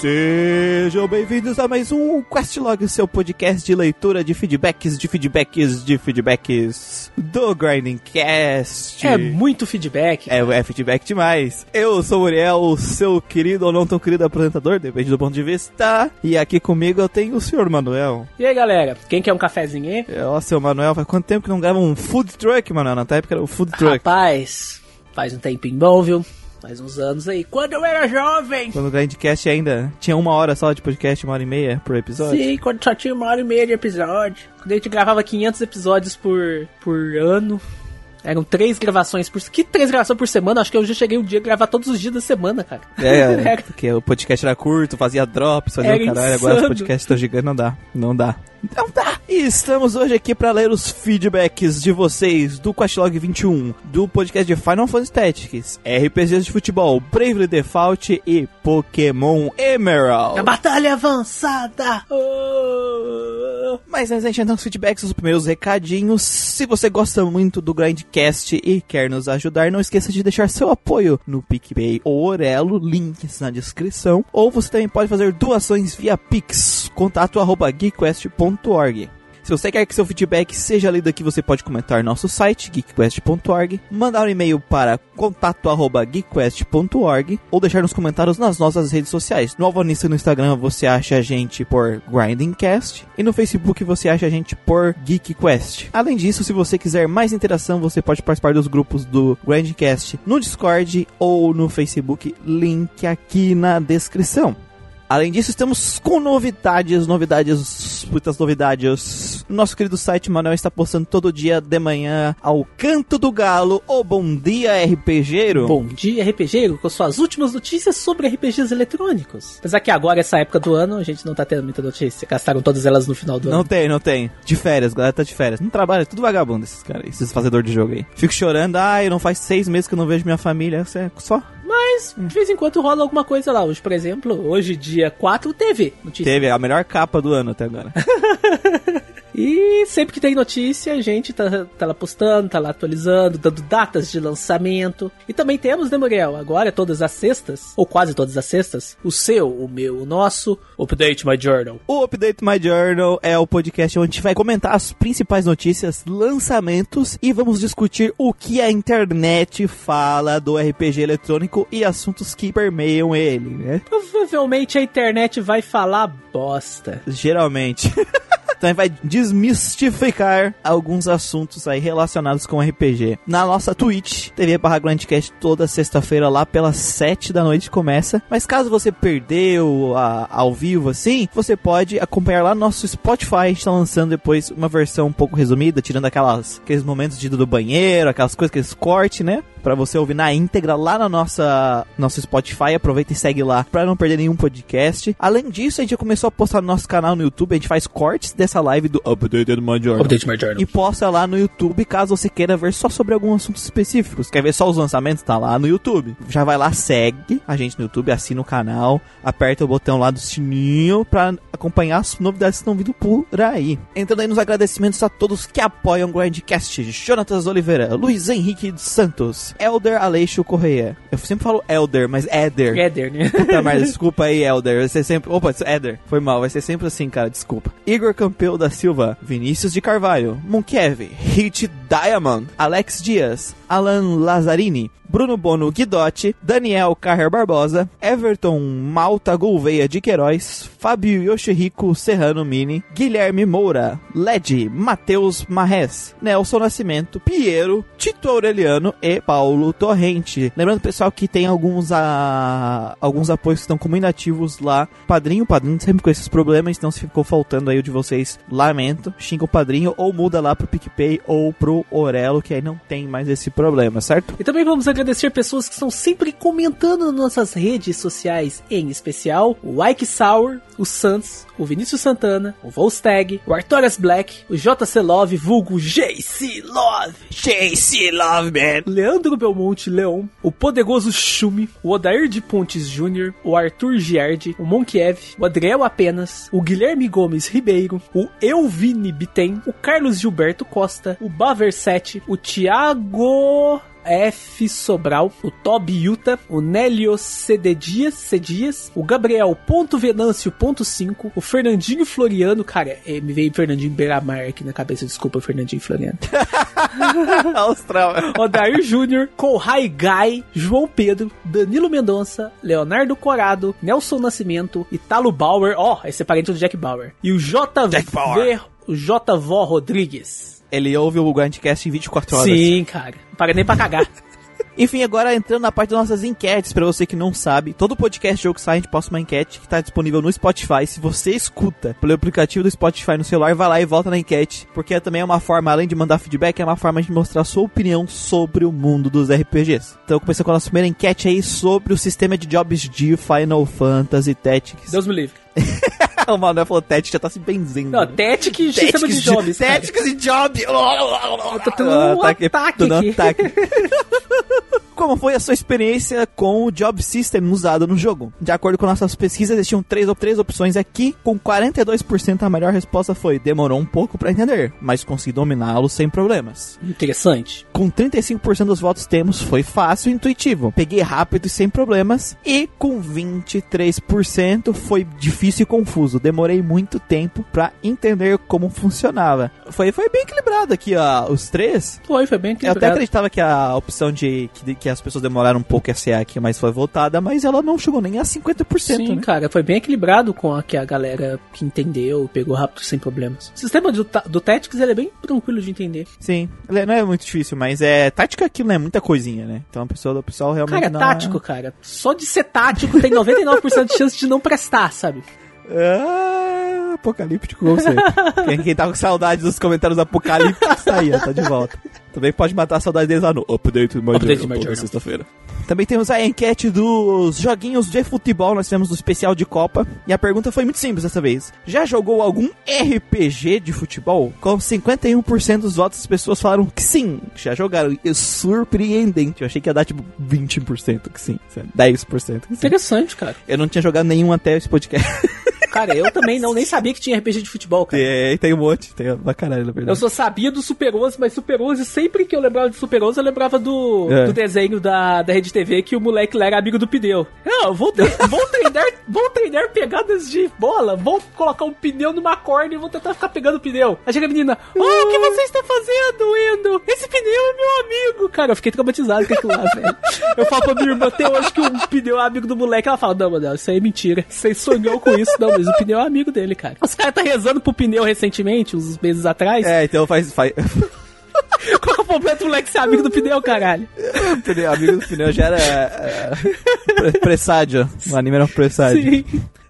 Sejam bem-vindos a mais um Questlog, seu podcast de leitura de feedbacks, de feedbacks, de feedbacks do Grinding Cast. É muito feedback. É, é feedback demais. Eu sou o Uriel, o seu querido ou não tão querido apresentador, depende do ponto de vista. E aqui comigo eu tenho o senhor Manuel. E aí, galera, quem quer um cafezinho aí? É, Ó, seu Manuel, faz quanto tempo que não grava um food truck, Manuel? Na época era o food truck. Rapaz, faz um tempinho bom, viu? Faz uns anos aí. Quando eu era jovem! Quando o Grindcast ainda tinha uma hora só de podcast, uma hora e meia por episódio. Sim, quando só tinha uma hora e meia de episódio. Quando a gente gravava 500 episódios por, por ano. Eram três gravações por... Que três gravações por semana? Acho que eu já cheguei um dia a gravar todos os dias da semana, cara. É, Era- porque o podcast era curto, fazia drops, fazia Era o caralho. Agora os insano. podcasts estão gigando, não dá. Não dá. Não dá! E estamos hoje aqui para ler os feedbacks de vocês do Questlog 21, do podcast de Final Fantasy Tactics, RPGs de futebol, Bravely Default e Pokémon Emerald. A batalha avançada! Oh. Mas antes da gente entrar nos feedbacks, os primeiros recadinhos. Se você gosta muito do Grindcast e quer nos ajudar, não esqueça de deixar seu apoio no PicPay ou Orelo, links na descrição. Ou você também pode fazer doações via Pix, contato arroba geekquest.org. Se você quer que seu feedback seja lido aqui, você pode comentar no nosso site, geekquest.org, mandar um e-mail para contato@geekquest.org ou deixar nos comentários nas nossas redes sociais. No Alvanista no Instagram você acha a gente por GrindingCast e no Facebook você acha a gente por GeekQuest. Além disso, se você quiser mais interação, você pode participar dos grupos do Grindcast no Discord ou no Facebook, link aqui na descrição. Além disso, estamos com novidades, novidades, muitas novidades. Nosso querido site Manuel está postando todo dia de manhã ao Canto do Galo, o Bom Dia RPGero. Bom dia, RPG, com suas últimas notícias sobre RPGs eletrônicos. Apesar que agora, essa época do ano, a gente não tá tendo muita notícia. Gastaram todas elas no final do Não ano. tem, não tem. De férias, galera tá de férias. Não trabalha, é tudo vagabundo esses caras, esses fazedores de jogo aí. Fico chorando, ai, não faz seis meses que eu não vejo minha família. Isso é só. Mas, de vez em quando rola alguma coisa lá. Hoje, por exemplo, hoje, dia 4, teve notícia. Teve a melhor capa do ano até agora. E sempre que tem notícia, a gente tá, tá lá postando, tá lá atualizando, dando datas de lançamento. E também temos, né, Muriel? Agora, todas as sextas, ou quase todas as sextas, o seu, o meu, o nosso, Update My Journal. O Update My Journal é o podcast onde a gente vai comentar as principais notícias, lançamentos e vamos discutir o que a internet fala do RPG eletrônico e assuntos que permeiam ele, né? Provavelmente a internet vai falar bosta. Geralmente. Então a gente vai desmistificar alguns assuntos aí relacionados com RPG. Na nossa Twitch, TV barra Grandcast, toda sexta-feira lá pelas 7 da noite começa. Mas caso você perdeu a- ao vivo assim, você pode acompanhar lá no nosso Spotify. A gente tá lançando depois uma versão um pouco resumida, tirando aquelas, aqueles momentos de ir do banheiro, aquelas coisas, aqueles cortes, né? Pra você ouvir na íntegra lá na nossa nosso Spotify. Aproveita e segue lá pra não perder nenhum podcast. Além disso, a gente já começou a postar no nosso canal no YouTube. A gente faz cortes dessa live do Updated My Journal. Update My Journal. E posta lá no YouTube caso você queira ver só sobre alguns assuntos específicos. Quer ver só os lançamentos? Tá lá no YouTube. Já vai lá, segue a gente no YouTube, assina o canal, aperta o botão lá do sininho pra acompanhar as novidades que estão vindo por aí. Entrando aí nos agradecimentos a todos que apoiam o Grindcast: Jonatas Oliveira, Luiz Henrique dos Santos, Elder Aleixo Correia. Eu sempre falo Elder, mas Éder. Eder, né? Puta merda, desculpa aí, Elder. Vai ser sempre. Opa, Éder. Foi mal, vai ser sempre assim, cara, desculpa. Igor Campeu da Silva, Vinícius de Carvalho, Munkev, Hit Diamond, Alex Dias, Alan Lazzarini, Bruno Bono Guidotti, Daniel Carrer Barbosa, Everton Malta Gouveia de Queiroz, Fábio Yoshihiko Serrano Mini, Guilherme Moura, Led, Matheus Marres, Nelson Nascimento, Piero, Tito Aureliano e Paulo Torrente. Lembrando, pessoal, que tem alguns, a... alguns apoios que estão como inativos lá. Padrinho, padrinho sempre com esses problemas, então se ficou faltando aí o de vocês, lamento. Xinga o padrinho ou muda lá pro PicPay ou pro Orelo, que aí não tem mais esse problema, certo? E também vamos agradecer pessoas que estão sempre comentando nas nossas redes sociais, em especial o Ike Sour, o Sans, o Vinícius Santana, o Volstag, o Artorias Black, o JC Love, vulgo JC Love, JC Love, man! Leandro Belmonte Leon, o Poderoso Chumi, o Odair de Pontes Jr., o Arthur Giardi, o Monkiev, o Adriel Apenas, o Guilherme Gomes Ribeiro, o Elvini Bitem, o Carlos Gilberto Costa, o Baver7, o Thiago F. Sobral, o Tobi Yuta, o Nélio CD Dias, C. Dias, o Gabriel ponto Venâncio ponto 5, o Fernandinho Floriano, cara, é, me veio Fernandinho Beiramar aqui na cabeça, desculpa, Fernandinho Floriano. Austral. Odair Júnior, Kohai Gai, João Pedro, Danilo Mendonça, Leonardo Corado, Nelson Nascimento, Italo Bauer, ó, oh, esse é parente do Jack Bauer, e o JV, Jack Bauer. o JV Rodrigues. Ele ouve o Grandcast em 24 horas. Sim, cara. Não paga nem pra cagar. Enfim, agora entrando na parte das nossas enquetes, para você que não sabe, todo podcast jogo que sai, a gente posta uma enquete que tá disponível no Spotify. Se você escuta pelo aplicativo do Spotify no celular, vai lá e volta na enquete, porque também é uma forma, além de mandar feedback, é uma forma de mostrar a sua opinião sobre o mundo dos RPGs. Então, começando com a nossa primeira enquete aí sobre o sistema de jobs de Final Fantasy Tactics. Deus me livre. o Manuel falou Tactics, já tá se benzendo. Não, Tactics e sistema de jobs. Tactics e job. Eu tô tendo um ataque, ataque aqui. Ataque. Como foi a sua experiência com o Job System usado no jogo? De acordo com nossas pesquisas, existiam três, três opções aqui. Com 42% a melhor resposta foi: demorou um pouco para entender, mas consegui dominá-lo sem problemas. Interessante. Com 35% dos votos temos, foi fácil e intuitivo. Peguei rápido e sem problemas. E com 23% foi difícil e confuso. Demorei muito tempo para entender como funcionava. Foi, foi bem equilibrado aqui, ó, os três. Foi, foi bem equilibrado. Eu até acreditava que a opção de que, que as pessoas demoraram um pouco a ser aqui, mas foi votada, mas ela não chegou nem a 50%. Sim, né? cara, foi bem equilibrado com a que a galera que entendeu, pegou rápido sem problemas. O sistema do, do Tactics ele é bem tranquilo de entender. Sim, ele não é muito difícil, mas é. Tática aquilo é muita coisinha, né? Então a pessoa, o pessoal realmente. Cara, é tático, é... cara. Só de ser tático tem 99% de chance de não prestar, sabe? Ah, apocalíptico como sempre. quem, quem tá com saudade dos comentários apocalípticos tá aí, ó, tá de volta. Também pode matar a saudade deles lá no Update My Update Journal, My toda sexta-feira. Também temos a enquete dos joguinhos de futebol, nós tivemos do especial de Copa. E a pergunta foi muito simples dessa vez. Já jogou algum RPG de futebol? Com 51% dos votos, as pessoas falaram que sim, já jogaram. E surpreendente. Eu achei que ia dar tipo 20% que sim, 10% que sim. Interessante, cara. Eu não tinha jogado nenhum até esse podcast. Cara, eu também não nem sabia que tinha RPG de futebol, cara. Tem, tem um monte, tem uma caralho, na verdade. Eu só sabia do Super 11, mas Super 11, sempre que eu lembrava de Super 11, eu lembrava do, é. do desenho da, da Rede TV que o moleque lá era amigo do pneu. Não, vou, vou treinar, vou treinar pegadas de bola, vou colocar um pneu numa corda e vou tentar ficar pegando o pneu. Aí chega a menina, oh, o que você está fazendo, Endo? Esse pneu é meu amigo. Cara, eu fiquei traumatizado com aquilo lá, velho. Eu falo pra minha irmã até hoje que o pneu é amigo do moleque, ela fala, não, mano, isso aí é mentira. Você sonhou com isso, não, mas o pneu é amigo dele, cara. Os caras tá rezando pro pneu recentemente, uns meses atrás. É, então faz. faz... Qual que é o problema do moleque ser amigo do pneu, caralho? O amigo do pneu já era. É, presságio. O anime era um presságio. Sim.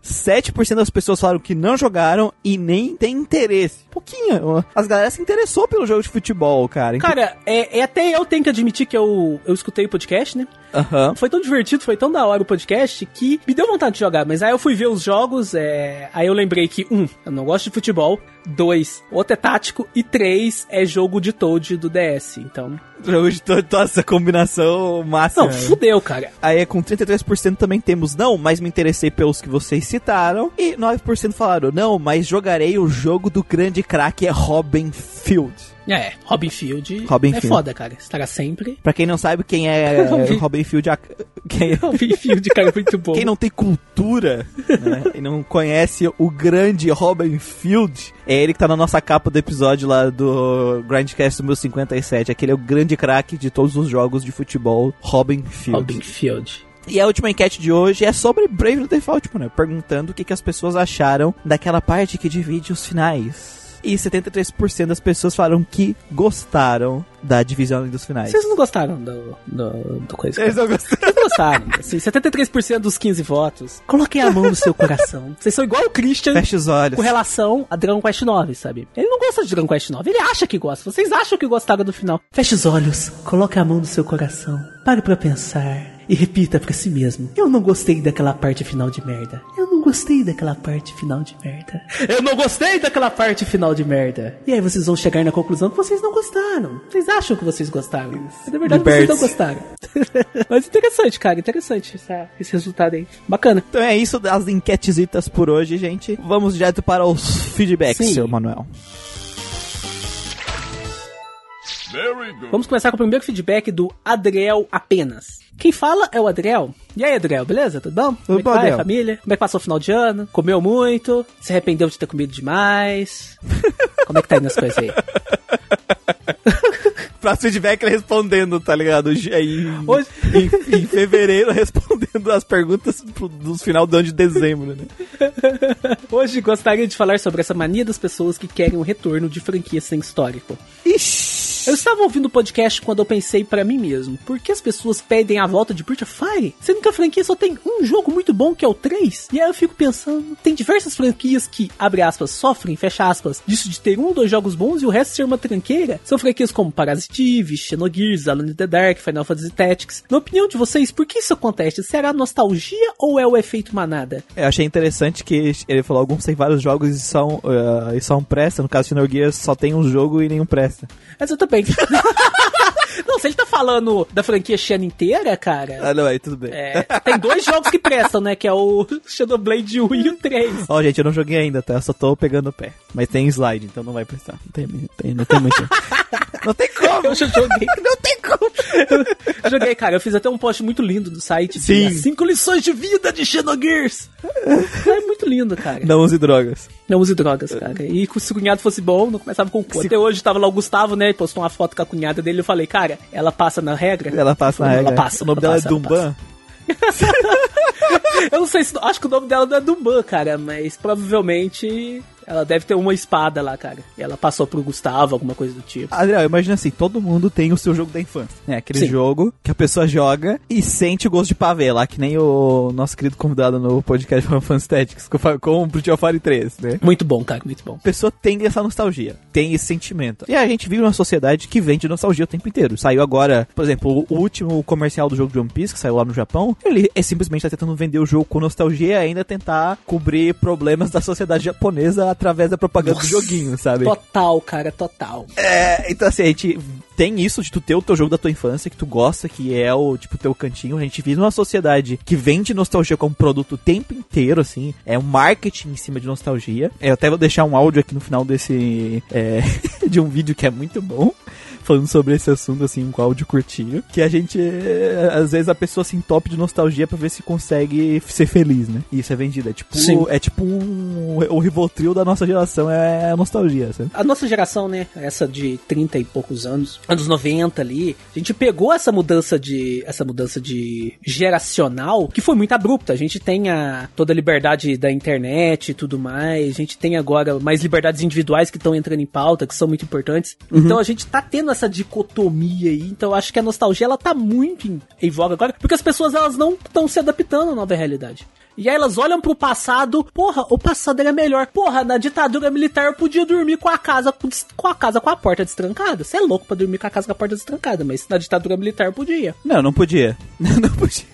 7% das pessoas falaram que não jogaram e nem tem interesse. Pouquinho. As galera se interessou pelo jogo de futebol, cara. Cara, é, é até eu tenho que admitir que eu, eu escutei o podcast, né? Uhum. Foi tão divertido, foi tão da hora o podcast que me deu vontade de jogar. Mas aí eu fui ver os jogos, é... aí eu lembrei que, um, eu não gosto de futebol. Dois, outro é tático. E três, é jogo de Toad do DS. Então. Jogo de Toad, nossa, combinação máxima. Não, fudeu, cara. Aí com 33% também temos não, mas me interessei pelos que vocês citaram. E 9% falaram não, mas jogarei o jogo do grande craque é Robin Field. É, Robin Field Robin é Field. foda, cara. Estará sempre. Pra quem não sabe quem é Robin, Robin Field, a... quem... Robin Field, cara, é muito bom. Quem não tem cultura né, e não conhece o grande Robin Field, é ele que tá na nossa capa do episódio lá do Grindcast 1057. Aquele é o grande craque de todos os jogos de futebol, Robin Field. Robin Field. E a última enquete de hoje é sobre Brave Default, né? Perguntando o que, que as pessoas acharam daquela parte que divide os finais e 73% das pessoas falaram que gostaram da divisão dos finais. Vocês não gostaram do, do, do coisa? Eles não gostaram. Vocês gostaram. Assim, 73% dos 15 votos. Coloquem a mão no seu coração. Vocês são igual o Christian. Feche os olhos. Com relação a Dragon Quest 9, sabe? Ele não gosta de Dragon Quest 9. Ele acha que gosta. Vocês acham que gostaram do final. Feche os olhos. Coloque a mão no seu coração. Pare pra pensar e repita para si mesmo: Eu não gostei daquela parte final de merda. Eu não gostei daquela parte final de merda. Eu não gostei daquela parte final de merda. E aí vocês vão chegar na conclusão que vocês não gostaram. Vocês acham que vocês gostaram. Mas na verdade vocês não gostaram. Mas interessante, cara. Interessante essa, esse resultado aí. Bacana. Então é isso das enquetesitas por hoje, gente. Vamos direto para os feedbacks, Sim. seu Manuel. Vamos começar com o primeiro feedback do Adriel apenas. Quem fala é o Adriel. E aí, Adriel, beleza? Tudo bom? É que bom, vai, Adriel. família? Como é que passou o final de ano? Comeu muito? Se arrependeu de ter comido demais? Como é que tá indo as coisas aí? Pra feedback respondendo, tá ligado? Em, Hoje- em, em fevereiro respondendo as perguntas pro- dos final do ano de dezembro, né? Hoje gostaria de falar sobre essa mania das pessoas que querem um retorno de franquia sem histórico. Ixi. Eu estava ouvindo o podcast quando eu pensei pra mim mesmo, por que as pessoas pedem a volta de Breath of Fire? Sendo que a franquia só tem um jogo muito bom que é o 3? E aí eu fico pensando, tem diversas franquias que, abre aspas, sofrem, fecha aspas, disso de ter um ou dois jogos bons e o resto ser uma tranqueira? São franquias como Parasite Eve, Xenogears, Alone in the Dark, Final Fantasy Tactics. Na opinião de vocês, por que isso acontece? Será nostalgia ou é o efeito manada? Eu achei interessante que ele falou alguns tem vários jogos e só, uh, e só um presta. No caso de Xenogears só tem um jogo e nenhum presta. Exatamente. Não, se ele tá falando da franquia Xena inteira, cara, Ah, não, aí tudo bem. É, tem dois jogos que prestam, né? Que é o Shadowblade 1 e o 3. Ó, gente, eu não joguei ainda, tá? Eu só tô pegando o pé. Mas tem slide, então não vai prestar. Não tem, tem- não tem muito. não tem como! Eu já joguei. Não tem como! Eu joguei, cara. Eu fiz até um post muito lindo do site. de Sim. as cinco lições de vida de Xenogears. É muito lindo, cara. Não use drogas. Não use drogas, cara. E se o cunhado fosse bom, não começava com o. Se- Até hoje tava lá o Gustavo, né? Postou uma foto com a cunhada dele. Eu falei, cara, ela passa na regra? Ela passa na Ela regra. passa, O nome ela dela passa, é ela Dumban. Eu não sei se. Acho que o nome dela não é Dumban, cara, mas provavelmente ela deve ter uma espada lá, cara. E ela passou pro Gustavo, alguma coisa do tipo. Adriel, imagina assim, todo mundo tem o seu jogo da infância, né? Aquele Sim. jogo que a pessoa joga e sente o gosto de pavê, lá que nem o nosso querido convidado no podcast Final Fantasy Tactics, com, o of Fire 3, né? Muito bom, cara, muito bom. A pessoa tem essa nostalgia, tem esse sentimento. E a gente vive numa sociedade que vende nostalgia o tempo inteiro. Saiu agora, por exemplo, o último comercial do jogo de One Piece, que saiu lá no Japão, ele é simplesmente tá tentando vender o jogo com nostalgia e ainda tentar cobrir problemas da sociedade japonesa através da propaganda do Nossa. joguinho, sabe? Total, cara, total. É, então assim, a gente tem isso de tu ter o teu jogo da tua infância que tu gosta, que é o, tipo, teu cantinho. A gente vive numa sociedade que vende nostalgia como produto o tempo inteiro, assim. É um marketing em cima de nostalgia. Eu até vou deixar um áudio aqui no final desse, é, de um vídeo que é muito bom. Falando sobre esse assunto, assim, com áudio curtinho. Que a gente, é, às vezes, a pessoa se entope de nostalgia pra ver se consegue ser feliz, né? E isso é vendido. É tipo, Sim. é tipo um. O Rivotril da nossa geração é a nostalgia, sabe? A nossa geração, né, essa de 30 e poucos anos, anos 90 ali, a gente pegou essa mudança de essa mudança de geracional que foi muito abrupta. A gente tem a, toda a liberdade da internet e tudo mais. A gente tem agora mais liberdades individuais que estão entrando em pauta, que são muito importantes. Então a gente tá tendo essa dicotomia aí. Então acho que a nostalgia ela tá muito em, em voga agora, porque as pessoas elas não estão se adaptando à nova realidade. E aí elas olham pro passado, porra, o passado era melhor. Porra, na ditadura militar eu podia dormir com a casa com a casa com a porta destrancada. Você é louco pra dormir com a casa com a porta destrancada, mas na ditadura militar eu podia. Não, não podia. não podia.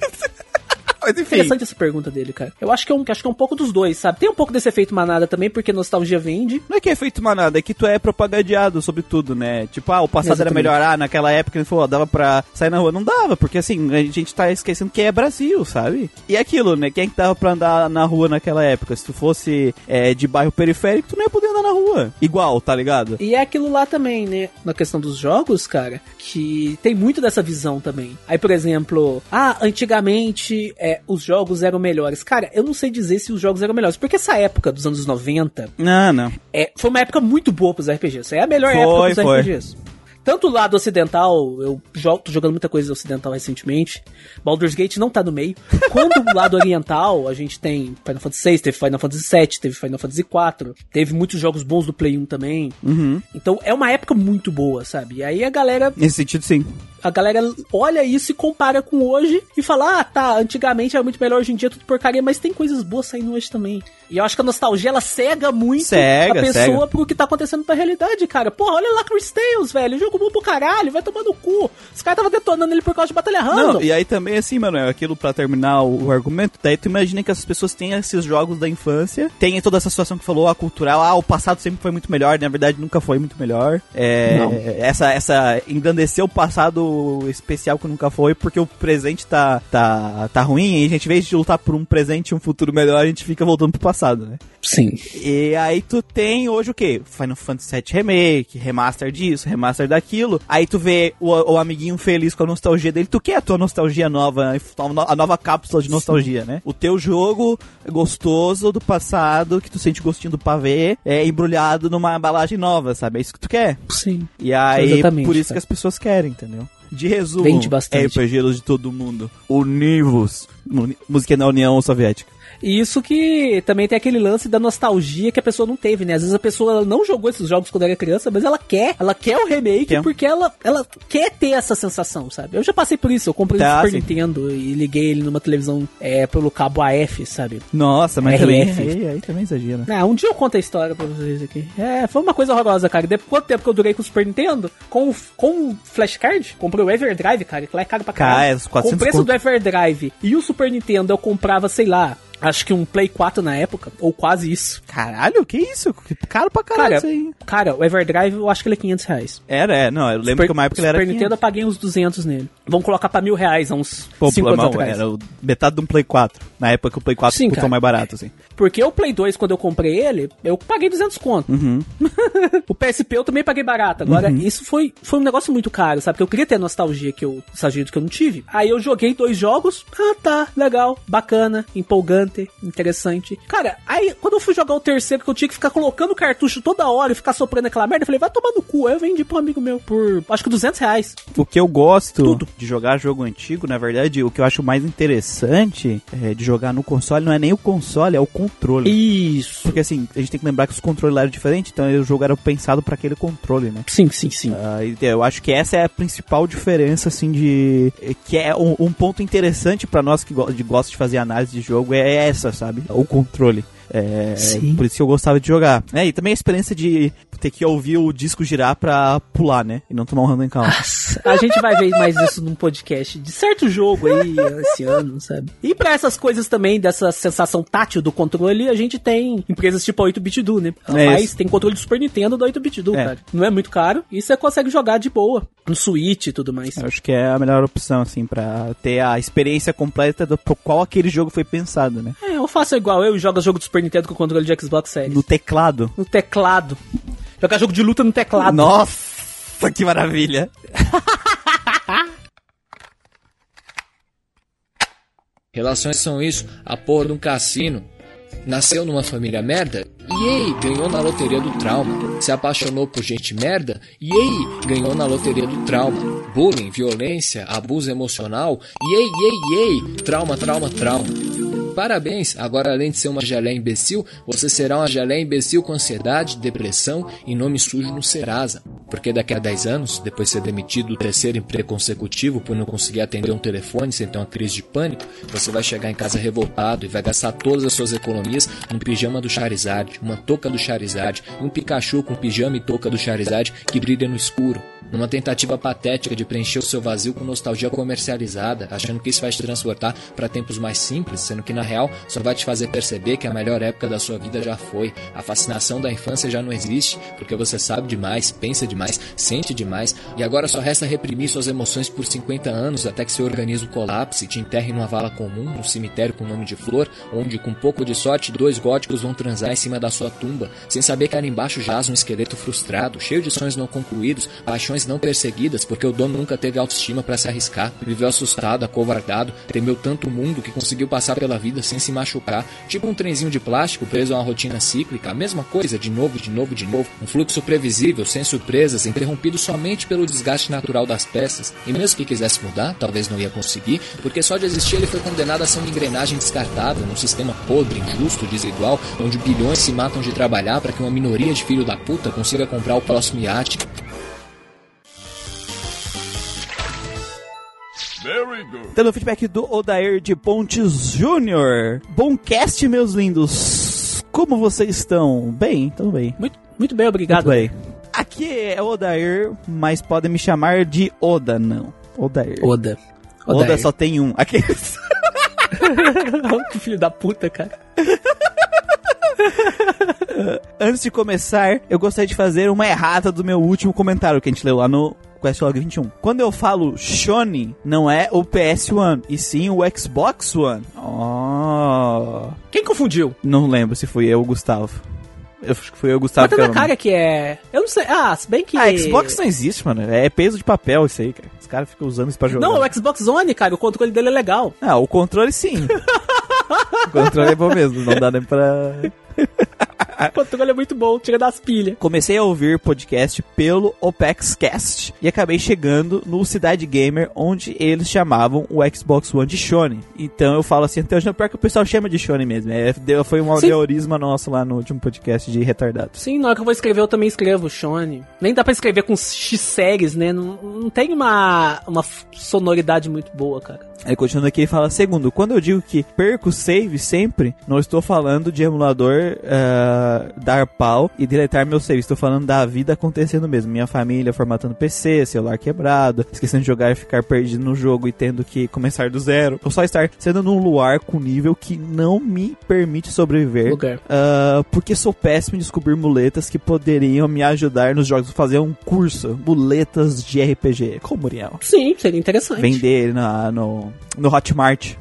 Mas enfim. Interessante essa pergunta dele, cara. Eu acho que é um, acho que é um pouco dos dois, sabe? Tem um pouco desse efeito manada também, porque nostalgia vende. Não é que é feito manada, é que tu é propagandeado sobre tudo, né? Tipo, ah, o passado Exatamente. era melhor, ah, naquela época ele falou, dava pra sair na rua. Não dava, porque assim, a gente tá esquecendo que é Brasil, sabe? E é aquilo, né? Quem é que dava pra andar na rua naquela época? Se tu fosse é, de bairro periférico, tu não ia poder andar na rua. Igual, tá ligado? E é aquilo lá também, né? Na questão dos jogos, cara, que tem muito dessa visão também. Aí, por exemplo, ah, antigamente é, os jogos eram melhores. Cara, eu não sei dizer se os jogos eram melhores, porque essa época dos anos 90 Não, não. é, foi uma época muito boa pros RPGs. É a melhor Foi, época dos foi. RPGs. Tanto o lado ocidental, eu jogo, tô jogando muita coisa ocidental recentemente. Baldur's Gate não tá no meio. Quando o lado oriental, a gente tem Final Fantasy VI, teve Final Fantasy VII, teve Final Fantasy IV, teve muitos jogos bons do Play 1 também. Uhum. Então é uma época muito boa, sabe? E aí a galera, Nesse sentido, sim. A galera olha isso e compara com hoje e fala: "Ah, tá, antigamente era muito melhor, hoje em dia é tudo porcaria, mas tem coisas boas saindo hoje também". E eu acho que a nostalgia ela cega muito Cega, a pessoa cega. pro que tá acontecendo na realidade, cara. Porra, olha lá Chris Tales, velho, jogo bom pro caralho, vai tomar no cu. Os caras tava detonando ele por causa de batalha random. Não, e aí também, assim, mano, é aquilo pra terminar o, o argumento, daí tu imagina que essas pessoas têm esses jogos da infância, tem toda essa situação que falou, a cultural, ah, o passado sempre foi muito melhor, na verdade nunca foi muito melhor. É, Não. essa, essa, engrandecer o passado especial que nunca foi, porque o presente tá, tá, tá ruim, e a gente, em vez de lutar por um presente e um futuro melhor, a gente fica voltando pro passado, né? Sim. E aí tu tem hoje o quê? Final Fantasy VII Remake, remaster disso, remaster daquilo. Aí tu vê o, o amiguinho feliz com a nostalgia dele. Tu quer a tua nostalgia nova, a nova cápsula de nostalgia, né? O teu jogo gostoso do passado, que tu sente gostinho do pavê, é embrulhado numa embalagem nova, sabe? É isso que tu quer. Sim. E aí, Exatamente, por isso cara. que as pessoas querem, entendeu? De resumo, Vende bastante. RPGs de todo mundo. Univos. Uni- Música da União Soviética. E isso que também tem aquele lance da nostalgia que a pessoa não teve, né? Às vezes a pessoa não jogou esses jogos quando era criança, mas ela quer, ela quer o remake porque ela, ela quer ter essa sensação, sabe? Eu já passei por isso, eu comprei Tá, um Super sim. Nintendo e liguei ele numa televisão é, pelo cabo AF, sabe? Nossa, mas RF. também, aí, aí também exagera. Ah, um dia eu conto a história pra vocês aqui. É, foi uma coisa horrorosa, cara. Depois quanto tempo que eu durei com o Super Nintendo? Com, o- com o flashcard? Comprei o Everdrive, cara, que lá é caro pra caralho. Cara, é uns 400 com o preço conto. do Everdrive e o Super Nintendo eu comprava, sei lá, acho que um Play 4 na época, ou quase isso. Caralho, que isso? Que Caro pra caralho Cara, isso aí. cara, o Everdrive eu acho que ele é 500 reais. Era, é, não, eu lembro que uma época ele era Super Nintendo eu 500. paguei uns 200 nele. Vamos colocar pra mil reais há uns Pô, 5 anos atrás. era o- metade de um Play 4. Na época que o Play 4 Sim, custou cara. mais barato, assim. Porque o Play 2, quando eu comprei ele, eu paguei 200 conto. Uhum. o PSP eu também paguei barato. Agora, isso foi, foi um negócio muito caro, sabe? Porque eu queria ter a nostalgia que eu, nostalgia que eu não tive. Aí eu joguei dois jogos. Ah, tá, legal, bacana, empolgante, interessante. Cara, aí quando eu fui jogar o terceiro, que eu tinha que ficar colocando cartucho toda hora e ficar soprando aquela merda, eu falei, vai tomar no cu. Aí eu vendi pra um amigo meu por, acho que 200 reais. O que eu gosto Tudo. de jogar jogo antigo, na verdade, o que eu acho mais interessante é, de jogar no console não é nem o console, é o controle. Isso. Porque assim, a gente tem que lembrar que os controles lá eram diferentes, então o jogo era pensado pra aquele controle, né? Sim, sim, sim. E eu acho que essa é a principal diferença, assim, de. Que é um, um ponto interessante pra nós que go de, gosta de fazer análise de jogo, é essa, sabe? O controle. É, Sim. por isso que eu gostava de jogar. É, e também a experiência de ter que ouvir o disco girar pra pular, né? E não tomar um random count. Nossa, a gente vai ver mais isso num podcast de certo jogo aí esse ano, sabe? E pra essas coisas também, dessa sensação tátil do controle, a gente tem empresas tipo a 8-bit do, né? É Mas isso. tem controle do Super Nintendo da 8-bit do, É. cara. Não é muito caro e você consegue jogar de boa. No Switch e tudo mais. Eu acho que é a melhor opção, assim, pra ter a experiência completa do qual aquele jogo foi pensado, né? É, eu faço igual eu e jogo jogo do Super Nintendo com controle de Xbox Series. No teclado. No teclado. Jogar jogo de luta no teclado. Nossa, que maravilha! Relações são isso, a porra de um cassino. Nasceu numa família merda? E aí, ganhou na loteria do trauma. Se apaixonou por gente merda? E aí, ganhou na loteria do trauma. Bullying, violência, abuso emocional? E aí, e aí, e aí, trauma, trauma, trauma. Parabéns! Agora, além de ser uma geleia imbecil, você será uma geleia imbecil com ansiedade, depressão e nome sujo no Serasa. Porque daqui a 10 anos, depois de ser demitido do terceiro emprego consecutivo por não conseguir atender um telefone sem ter uma crise de pânico, você vai chegar em casa revoltado e vai gastar todas as suas economias num pijama do Charizard, uma touca do Charizard e um Pikachu com pijama e touca do Charizard que brilha no escuro. Numa tentativa patética de preencher o seu vazio com nostalgia comercializada, achando que isso vai te transportar para tempos mais simples, sendo que na real só vai te fazer perceber que a melhor época da sua vida já foi. A fascinação da infância já não existe, porque você sabe demais, pensa demais, sente demais, e agora só resta reprimir suas emoções por 50 anos até que seu organismo colapse e te enterre numa vala comum, num cemitério com nome de flor, onde com pouco de sorte dois góticos vão transar em cima da sua tumba, sem saber que ali embaixo jaz um esqueleto frustrado, cheio de sonhos não concluídos, paixões não perseguidas, porque o dono nunca teve autoestima para se arriscar, viveu assustado, acovardado, temeu tanto o mundo que conseguiu passar pela vida sem se machucar, tipo um trenzinho de plástico preso a uma rotina cíclica, a mesma coisa, de novo, de novo, de novo, um fluxo previsível, sem surpresas, interrompido somente pelo desgaste natural das peças, e mesmo que quisesse mudar, talvez não ia conseguir, porque só de existir ele foi condenado a ser uma engrenagem descartável, num sistema podre, injusto, desigual, onde bilhões se matam de trabalhar para que uma minoria de filho da puta consiga comprar o próximo iate. Tendo o feedback do Odair de Pontes Júnior. Bom cast, meus lindos. Como vocês estão? Bem, tudo bem. Muito, muito bem, obrigado. Muito bem. Aqui é Odair, mas podem me chamar de Oda, não. Odair. Oda. Oda, Odair. só tem um. Aqueles. que filho da puta, cara. Antes de começar, eu gostaria de fazer uma errata do meu último comentário que a gente leu lá no Quest Log 21. Quando eu falo Shone, não é o PS1, e sim o Xbox One. Oh. Quem confundiu? Não lembro se foi eu ou o Gustavo. Eu acho que foi eu, o Gustavo. Mas tá na cara que é. Eu não sei. Ah, se bem que. Ah, Xbox não existe, mano. É peso de papel isso aí, cara. Os caras ficam usando isso pra jogar. Não, o Xbox One, cara, o controle dele é legal. Ah, o controle sim. o controle é bom mesmo, não dá nem pra. O controle é muito bom, tira das pilhas. Comecei a ouvir podcast pelo OpexCast e acabei chegando no Cidade Gamer, onde eles chamavam o Xbox One de Shone. Então eu falo assim, até hoje não pior que o pessoal chama de Shone mesmo. É, foi um aneurisma nosso lá no último podcast de retardados. Sim, na hora que eu vou escrever, eu também escrevo Shone. Nem dá pra escrever com X séries, né? Não, não tem uma, uma sonoridade muito boa, cara. Aí continuando aqui, ele fala: segundo, quando eu digo que perco save sempre, não estou falando de emulador ah, dar pau e deletar meu save. Estou falando da vida acontecendo mesmo. Minha família formatando PC, celular quebrado, esquecendo de jogar e ficar perdido no jogo e tendo que começar do zero. Ou só estar sendo num luar com nível que não me permite sobreviver. Lugar. Ah, porque sou péssimo em descobrir muletas que poderiam me ajudar nos jogos. Fazer um curso, muletas de RPG. Como Muriel? Sim, seria interessante. vender ele na, no, no Hotmart.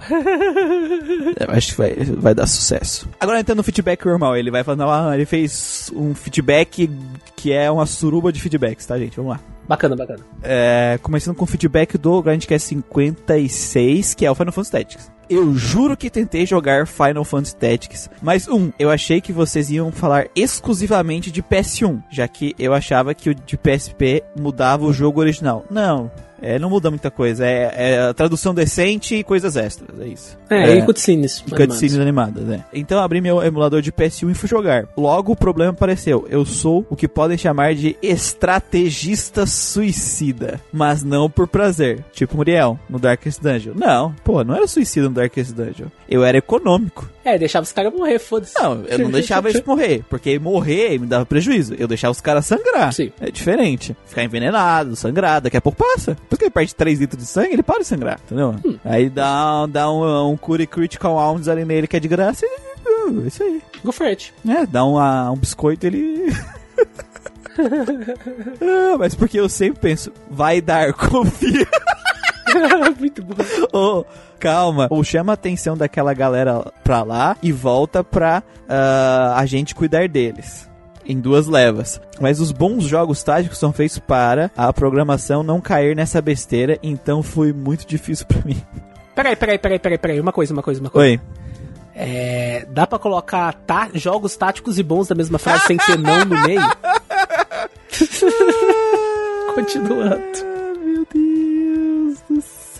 Eu acho que vai, vai dar sucesso. Agora entrando no feedback normal, ele vai falando, ah, ele fez um feedback que é uma suruba de feedbacks, tá, gente? Vamos lá. Bacana, bacana. É, começando com o feedback do Grandcast 56, que é o Final Fantasy Tactics. Eu juro que tentei jogar Final Fantasy Tactics, mas um, eu achei que vocês iam falar exclusivamente de PS1, já que eu achava que o de PSP mudava o jogo original. Não, é, não muda muita coisa, é, é a tradução decente e coisas extras, é isso. É, e cutscenes. Cutscenes animadas, né? Então eu abri meu emulador de PS1 e fui jogar. Logo o problema apareceu. Eu sou o que podem chamar de estrategista suicida. Mas não por prazer. Tipo Muriel, no Darkest Dungeon. Não, pô, não era suicida no Darkest Dungeon. Eu era econômico. É, deixava os caras morrer, foda-se. Não, eu não deixava eles morrer. Porque morrer me dava prejuízo. Eu deixava os caras sangrar. Sim. É diferente. Ficar envenenado, sangrar, daqui a pouco passa. Porque ele perde 3 litros de sangue, ele para de sangrar, entendeu? Aí dá, dá um, um cure critical rounds ali nele que é de graça e. uh, isso aí. Go for it. É, dá um, ah, um biscoito ele. Ah, mas porque eu sempre penso, vai dar, confia. muito bom. Ô, calma. Ou chama a atenção daquela galera pra lá e volta pra ah, a gente cuidar deles. Em duas levas. Mas os bons jogos táticos são feitos para a programação não cair nessa besteira, então foi muito difícil pra mim. Peraí, peraí, peraí, peraí, peraí. Uma coisa, uma coisa, uma coisa. Oi. É, dá pra colocar tá, jogos táticos e bons na mesma frase sem ter não no meio? Continuando.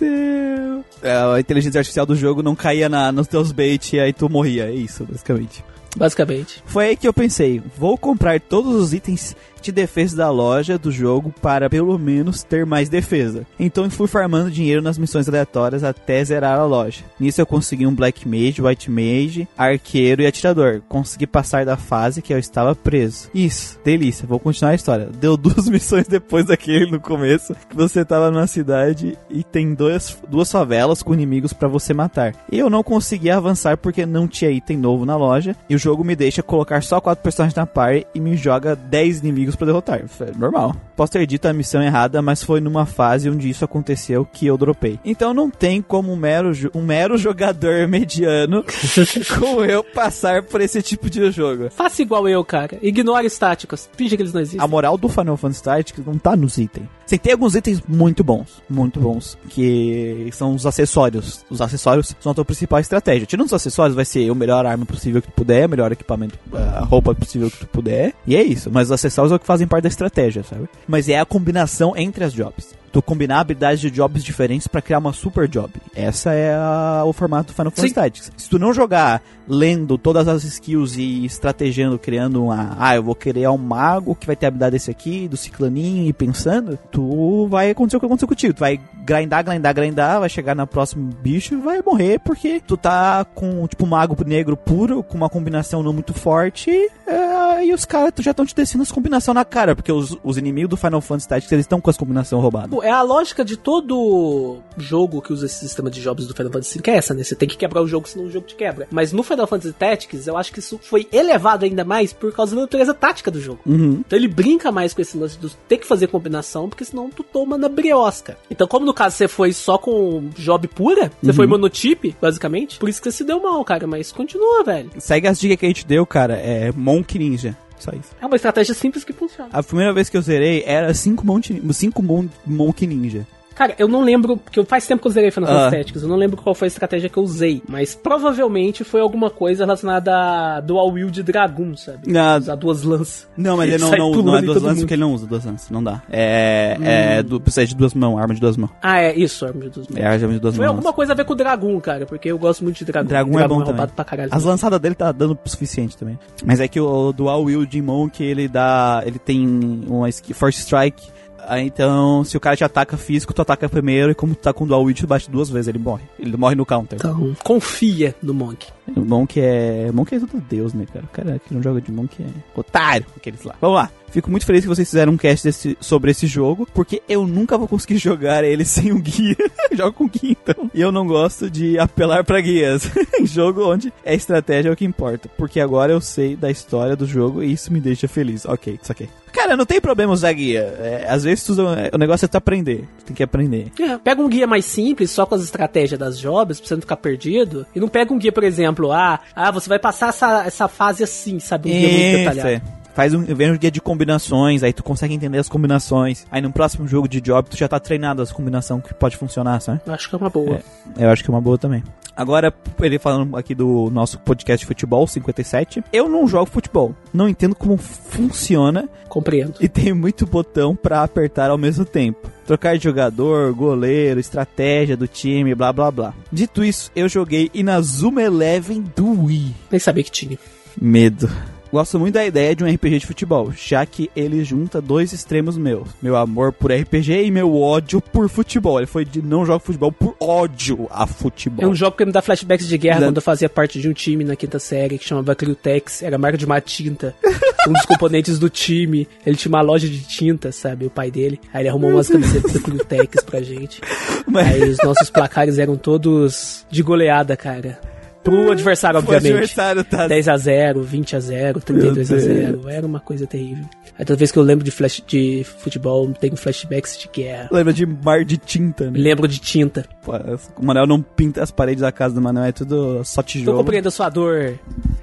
Céu. É, a inteligência artificial do jogo não caía na, nos teus bait e aí tu morria. É isso, basicamente. Basicamente. Foi aí que eu pensei, vou comprar todos os itens de defesa da loja do jogo para pelo menos ter mais defesa. Então fui farmando dinheiro nas missões aleatórias até zerar a loja. Nisso eu consegui um Black Mage, White Mage, Arqueiro e Atirador. Consegui passar da fase que eu estava preso. Isso, delícia, vou continuar a história. Deu duas missões depois daquele no começo, que você tava numa cidade e tem dois, duas favelas com inimigos para você matar. E eu não consegui avançar porque não tinha item novo na loja e o jogo me deixa colocar só quatro personagens na party e me joga 10 inimigos pra derrotar. É normal. Posso ter dito a missão errada, mas foi numa fase onde isso aconteceu que eu dropei. Então não tem como um mero, um mero jogador mediano como eu passar por esse tipo de jogo. Faça igual eu, cara. Ignore estáticos. Finge que eles não A existem. moral do Final Fantasy Tactics não tá nos itens. Você tem alguns itens muito bons, muito bons, que são os acessórios. Os acessórios são a tua principal estratégia. Tirando os acessórios, vai ser o melhor arma possível que tu puder, o melhor equipamento, a roupa possível que tu puder. E é isso. Mas os acessórios é o que fazem parte da estratégia, sabe? Mas é a combinação entre as jobs. Tu combinar habilidades de jobs diferentes pra criar uma super job. Essa é a- o formato do Final Fantasy. Tactics. Se tu não jogar lendo todas as skills e estrategando, criando uma. Ah, eu vou criar um mago que vai ter habilidade desse aqui, do ciclaninho e pensando, tu vai acontecer o que aconteceu contigo. Tu vai grindar, grindar, grindar, vai chegar no próximo bicho e vai morrer porque tu tá com, tipo, um mago negro puro, com uma combinação não muito forte, é, aí os caras já estão te descendo as combinações na cara, porque os, os inimigos do Final Fantasy Tactics, eles estão com as combinações roubadas. É a lógica de todo jogo que usa esse sistema de jobs do Final Fantasy que é essa, né? Você tem que quebrar o jogo, senão o jogo te quebra. Mas no Final Fantasy Tactics, eu acho que isso foi elevado ainda mais por causa da natureza tática do jogo. Uhum. Então ele brinca mais com esse lance de ter que fazer combinação, porque senão tu toma na briosca. Então, como no caso você foi só com job pura, você foi monotipe, basicamente, por isso que você se deu mal, cara. Mas continua, velho. Segue as dicas que a gente deu, cara. É Monk Ninja. Só isso. É uma estratégia simples que funciona. A primeira vez que eu zerei era 5 Monk, cinco Mon- Monk Ninja. Cara, eu não lembro, porque faz tempo que eu zerei Final Ah. Fantasy Tactics, eu não lembro qual foi a estratégia que eu usei, mas provavelmente foi alguma coisa relacionada a dual wield Dragoon, sabe? Não, Usar duas lanças. não mas ele não, não, não é duas lanças mundo. porque ele não usa duas lanças. Não dá. É. É. Du, precisa de duas mãos, arma de duas mãos. Ah, é, isso, arma de duas mãos. É arma de duas Foi mãos. alguma coisa a ver com o Dragoon, cara, porque eu gosto muito de Dragoon. Dragão é bom roubado também. pra caralho. As lançadas dele tá dando o suficiente também. Mas é que o, Dual Wield Monk, ele dá. Ele tem uma Force Strike. Aí, então, se o cara te ataca físico, tu ataca primeiro. E como tu tá com Dual Wield, tu bate duas vezes, ele morre. Ele morre no counter. Então, confia no Monk. O Monk é. Monk é todo Deus, né, cara? O cara que não joga de Monk é otário, aqueles lá. Vamos lá. Fico muito feliz que vocês fizeram um cast desse- sobre esse jogo, porque eu nunca vou conseguir jogar ele sem um guia. Jogo com guia, então. E eu não gosto de apelar pra guias. em jogo onde é estratégia é o que importa. Porque agora eu sei da história do jogo e isso me deixa feliz. Ok, isso aqui. Cara, não tem problema usar guia. É, às vezes tu- o negócio é tu aprender. Tu tem que aprender. É, pega um guia mais simples, só com as estratégias das jobs, pra você não ficar perdido. E não pega um guia, por exemplo, ah, ah você vai passar essa, essa fase assim, sabe? Um guia muito detalhado. é. Faz um, vem um guia de combinações, aí tu consegue entender as combinações. Aí no próximo jogo de job tu já tá treinado as combinações que pode funcionar, sabe? Acho que é uma boa. Eu acho que é uma boa também. Agora, ele falando aqui do nosso podcast de futebol 57. Eu não jogo futebol. Não entendo como funciona Compreendo. e tem muito botão pra apertar ao mesmo tempo. Trocar de jogador, goleiro, estratégia do time, blá blá blá. Dito isso, eu joguei Inazuma Eleven do Wii. Nem sabia que tinha. Medo. Gosto muito da ideia de um RPG de futebol, já que ele junta dois extremos meus. Meu amor por RPG e meu ódio por futebol. Ele foi de não jogo futebol por ódio a futebol. É um jogo que me dá flashbacks de guerra Exato. quando eu fazia parte de um time na quinta série que chamava Criotex, era a marca de uma tinta. um dos componentes do time. Ele tinha uma loja de tinta, sabe? O pai dele. Aí ele arrumou umas camisetas da Criotex pra gente. Mas- Aí os nossos placares eram todos de goleada, cara. Pro adversário, O obviamente. adversário tá 10 a 0 20 a 0 32 a Meu 0 Era uma coisa terrível. Aí toda vez que eu lembro de, flash, de futebol, tenho flashbacks de guerra. Lembra de mar de tinta, né? lembro de tinta. Pô, O Manel não pinta as paredes da casa do Manel, é tudo só tijolo. eu compreendo a sua dor.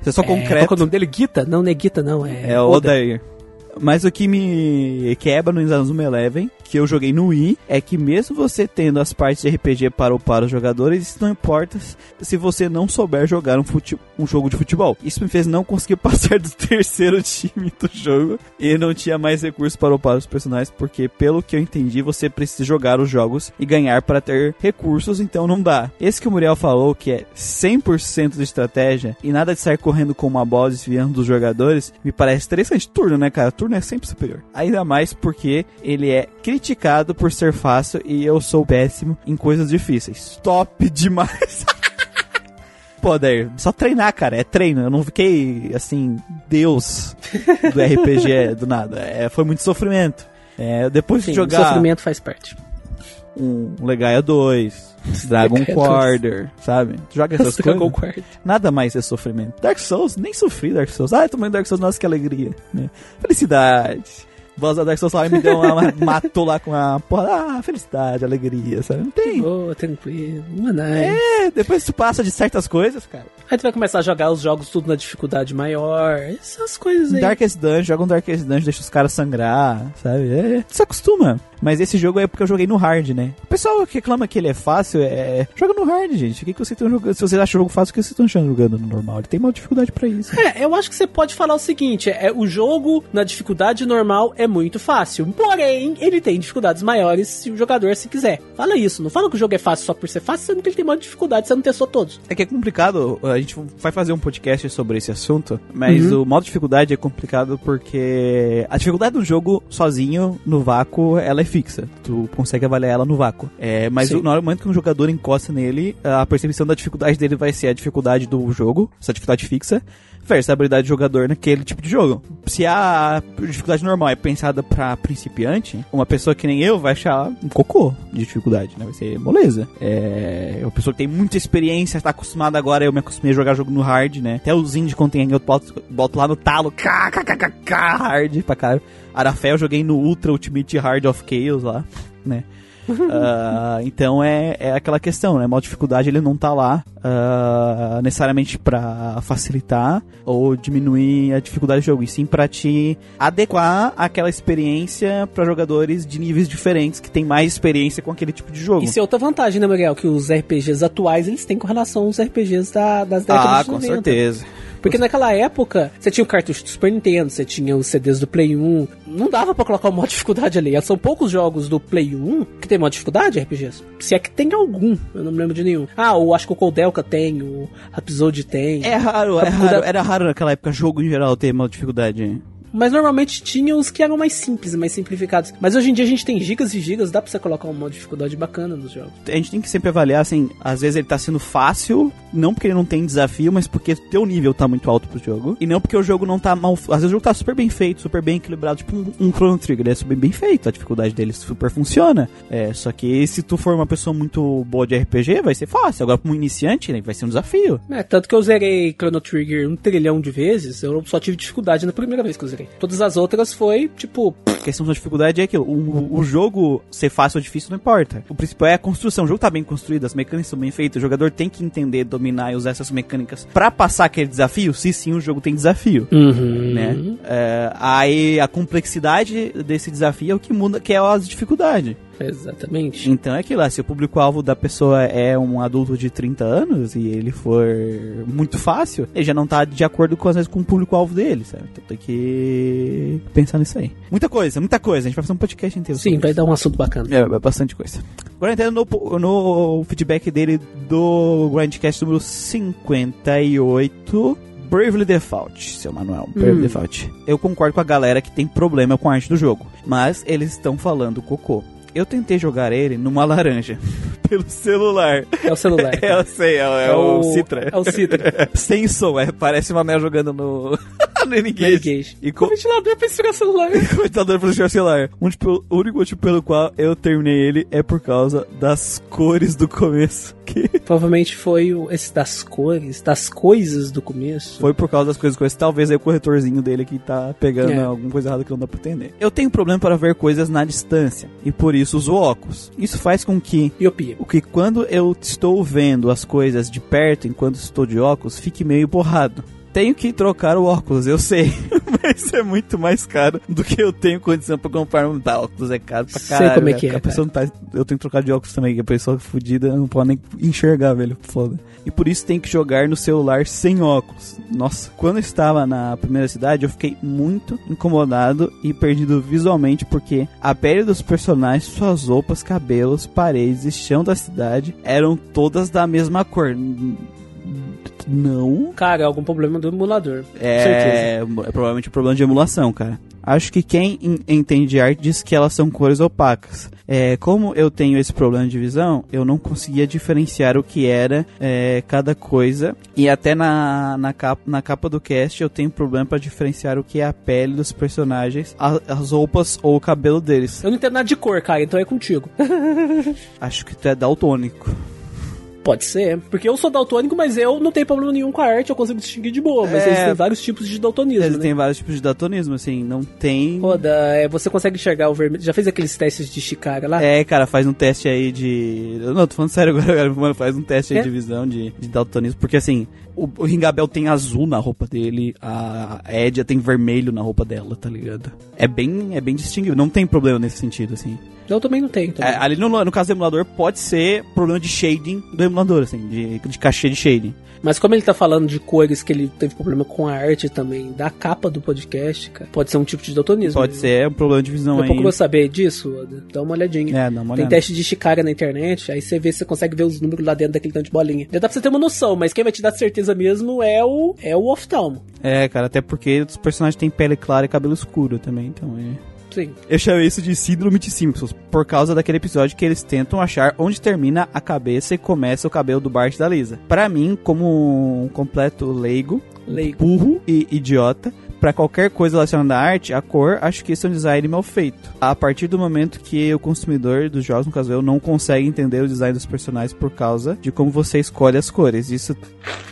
Isso é só É, qual concreto. que é o nome dele? Guita? Não, não é Guita, não. É, É. Odair. Mas o que me quebra no Inazuma Eleven, que eu joguei no Wii, é que mesmo você tendo as partes de RPG para upar os jogadores, isso não importa se você não souber jogar um, fute- um jogo de futebol. Isso me fez não conseguir passar do terceiro time do jogo e não tinha mais recursos para upar os personagens, porque pelo que eu entendi, você precisa jogar os jogos e ganhar para ter recursos, então não dá. Esse que o Muriel falou, que é 100% de estratégia e nada de sair correndo com uma bola desviando dos jogadores, me parece interessante. Turno, né, cara? Turno é sempre superior. Ainda mais porque ele é criticado por ser fácil e eu sou péssimo em coisas difíceis. Top demais. Pô, Dair, só treinar, cara. É treino. Eu não fiquei, assim, Deus do RPG do nada. É, foi muito sofrimento. É, depois Sim, de jogar sofrimento faz parte. um Legaia 2, Dragon Legaia Quarter, sabe? Tu joga essas Dragon coisas. Quarter. Nada mais é sofrimento. Dark Souls, nem sofri Dark Souls. Ah, eu tomei Dark Souls, nossa, que alegria. Né? Felicidade. Boss da Dark Souls lá me deu uma, matou lá com a porra. Ah, felicidade, alegria, sabe? Não tem. Boa, tranquilo. Nice. É, depois tu passa de certas coisas, cara. Aí tu vai começar a jogar os jogos tudo na dificuldade maior. Essas coisas aí. Darkest Dungeon, joga um Darkest Dungeon, deixa os caras sangrar, sabe? É, tu se acostuma. Mas esse jogo é porque eu joguei no hard, né? O pessoal que reclama que ele é fácil, é... Joga no hard, gente. O que, que vocês estão jogando? Se vocês acham o jogo fácil, o que vocês estão achando jogando no normal? Ele tem uma dificuldade pra isso. É, eu acho que você pode falar o seguinte: é o jogo na dificuldade normal é muito fácil. Porém, ele tem dificuldades maiores se o jogador se quiser. Fala isso, não fala que o jogo é fácil só por ser fácil, sendo que ele tem muita dificuldade, você não testou todos. É que é complicado, a gente vai fazer um podcast sobre esse assunto, mas Uhum. o modo dificuldade é complicado porque a dificuldade do jogo sozinho, no vácuo, ela é fixa. Tu consegue avaliar ela no vácuo. É, mas Sim. o- no momento que um jogador encosta nele, a percepção da dificuldade dele vai ser a dificuldade do jogo, essa dificuldade fixa, versus a habilidade do jogador naquele tipo de jogo. Se a dificuldade normal é pensada pra principiante, uma pessoa que nem eu vai achar um cocô de dificuldade, né? Vai ser moleza. É. Uma pessoa que tem muita experiência, tá acostumada agora, eu me acostumei a jogar jogo no hard, né? Até os indie quando eu boto, boto lá no talo, kkkk, hard pra cara. Arafel eu joguei no Ultra Ultimate Hard of Chaos lá, né? Ah, então é, é aquela questão, né? Modo dificuldade ele não tá lá ah, necessariamente pra facilitar ou diminuir a dificuldade do jogo, e sim pra te adequar àquela experiência pra jogadores de níveis diferentes que tem mais experiência com aquele tipo de jogo. Isso é outra vantagem, né, Miguel? Que os RPGs atuais, eles têm com relação aos RPGs da, das décadas ah, de com 90. certeza. Porque naquela época, você tinha o cartucho do Super Nintendo, você tinha os CDs do Play 1. Não dava pra colocar o modo dificuldade ali. São poucos jogos do Play 1 que tem modo dificuldade, RPGs. Se é que tem algum, eu não me lembro de nenhum. Ah, o acho que o Coldelka tem, o Episode tem. É raro, é raro, era raro naquela época jogo em geral ter uma dificuldade. Mas normalmente tinha os que eram mais simples, mais simplificados. Mas hoje em dia a gente tem gigas e gigas, dá pra você colocar um modo de dificuldade bacana nos jogos. A gente tem que sempre avaliar, assim, às vezes ele tá sendo fácil, não porque ele não tem desafio, mas porque teu nível tá muito alto pro jogo. E não porque o jogo não tá mal. Às vezes o jogo tá super bem feito, super bem equilibrado, tipo um, um Chrono Trigger, ele é super bem feito, a dificuldade dele super funciona. É, só que se tu for uma pessoa muito boa de RPG, vai ser fácil. Agora, pra um iniciante, né, vai ser um desafio. É, tanto que eu zerei Chrono Trigger um trilhão de vezes, eu só tive dificuldade na primeira vez que eu zerei. Todas as outras foi, tipo, A questão da dificuldade é aquilo. O, o jogo ser fácil ou difícil não importa. O principal é a construção. O jogo tá bem construído, as mecânicas são bem feitas. O jogador tem que entender, dominar e usar essas mecânicas pra passar aquele desafio. Se sim, o jogo tem desafio. Né? É, aí a complexidade desse desafio é o que muda, que é as dificuldades. Exatamente. Então é aquilo lá, se o público-alvo da pessoa é um adulto de 30 anos e ele for muito fácil, ele já não tá de acordo com, às vezes, com o público-alvo dele, sabe? Então tem que pensar nisso aí. Muita coisa, muita coisa. A gente vai fazer um podcast inteiro. Sim, vai isso. dar um assunto bacana. É, é bastante coisa. Agora entrando no, no feedback dele do Grindcast número 58. Bravely Default, seu Manuel. Bravely Hum. Default. Eu concordo com a galera que tem problema com a arte do jogo. Mas eles estão falando cocô. Eu tentei jogar ele numa laranja. Pelo celular. É o celular. Eu sei, é, é o, Citra. É o Citra. Sem som, é, parece uma Mel jogando no. no N-Gage. E com, O ventilador pra segurar o celular. Computador para jogar celular. Um, tipo, o único motivo pelo qual eu terminei ele é por causa das cores do começo. Que Provavelmente foi o, esse das cores, das coisas do começo. foi por causa das coisas do começo. Talvez aí o corretorzinho dele que tá pegando É. alguma coisa errada que não dá pra entender. Eu tenho problema para ver coisas na distância. E por isso uso óculos. Isso faz com que Miopia. o que quando eu estou vendo as coisas de perto, enquanto estou de óculos, fique meio borrado. Tenho que trocar o óculos, eu sei. Mas é muito mais caro do que eu tenho condição pra comprar um tá, óculos. É caro pra Sei caralho. como é velho. que é, A pessoa não tá, eu tenho que trocar de óculos também, que a pessoa fodida não pode nem enxergar, velho. Foda. E por isso tem que jogar no celular sem óculos. Nossa, quando eu estava na primeira cidade, eu fiquei muito incomodado e perdido visualmente porque a pele dos personagens, suas roupas, cabelos, paredes e chão da cidade eram todas da mesma cor. Não. Cara, é algum problema do emulador. É, Certeza. é provavelmente um problema de emulação, cara. Acho que quem en- entende de arte diz que elas são cores opacas. É, como eu tenho esse problema de visão, eu não conseguia diferenciar o que era é, cada coisa. E até na, na, capa, na capa do cast eu tenho problema para diferenciar o que é a pele dos personagens, a- as roupas ou o cabelo deles. Eu não entendo nada de cor, cara, então é contigo. Acho que tu é daltônico. Pode ser. Porque eu sou daltônico, mas eu não tenho problema nenhum com a arte, eu consigo distinguir de boa. Mas É. eles têm vários tipos de daltonismo, Eles né? têm vários tipos de daltonismo, assim, não tem. Roda, é, você consegue enxergar o vermelho. Já fez aqueles testes de Chicago lá? É, cara, faz um teste aí de. Não, tô falando sério agora, cara, mano, faz um teste aí É? de visão de, de daltonismo. Porque assim, o, o Ringabel tem azul na roupa dele, a Edia tem vermelho na roupa dela, tá ligado? É bem, é bem distinguível, não tem problema nesse sentido, assim. Eu também não tenho. Também. É, ali no, no caso do emulador, pode ser problema de shading do emulador, assim, de, de cachê de shading. Mas como ele tá falando de cores que ele teve problema com a arte também da capa do podcast, cara, pode ser um tipo de daltonismo. Pode né? ser um problema de visão Daqui aí. pouco eu vou saber disso, dá uma olhadinha. É, dá uma Tem olhada. teste de Chicago na internet, aí você vê se você consegue ver os números lá dentro daquele tanto de bolinha. Já dá pra você ter uma noção, mas quem vai te dar certeza mesmo é o é o oftalmo. É, cara, até porque os personagens têm pele clara e cabelo escuro também, então é... Sim. Eu chamei isso de síndrome de Simpsons, por causa daquele episódio que eles tentam achar onde termina a cabeça e começa o cabelo do Bart e da Lisa. Pra mim, como um completo leigo, Leigo. burro e idiota, pra qualquer coisa relacionada à arte, a cor, acho que isso é um design mal feito. A partir do momento que o consumidor dos jogos, no caso eu, não consegue entender o design dos personagens por causa de como você escolhe as cores. Isso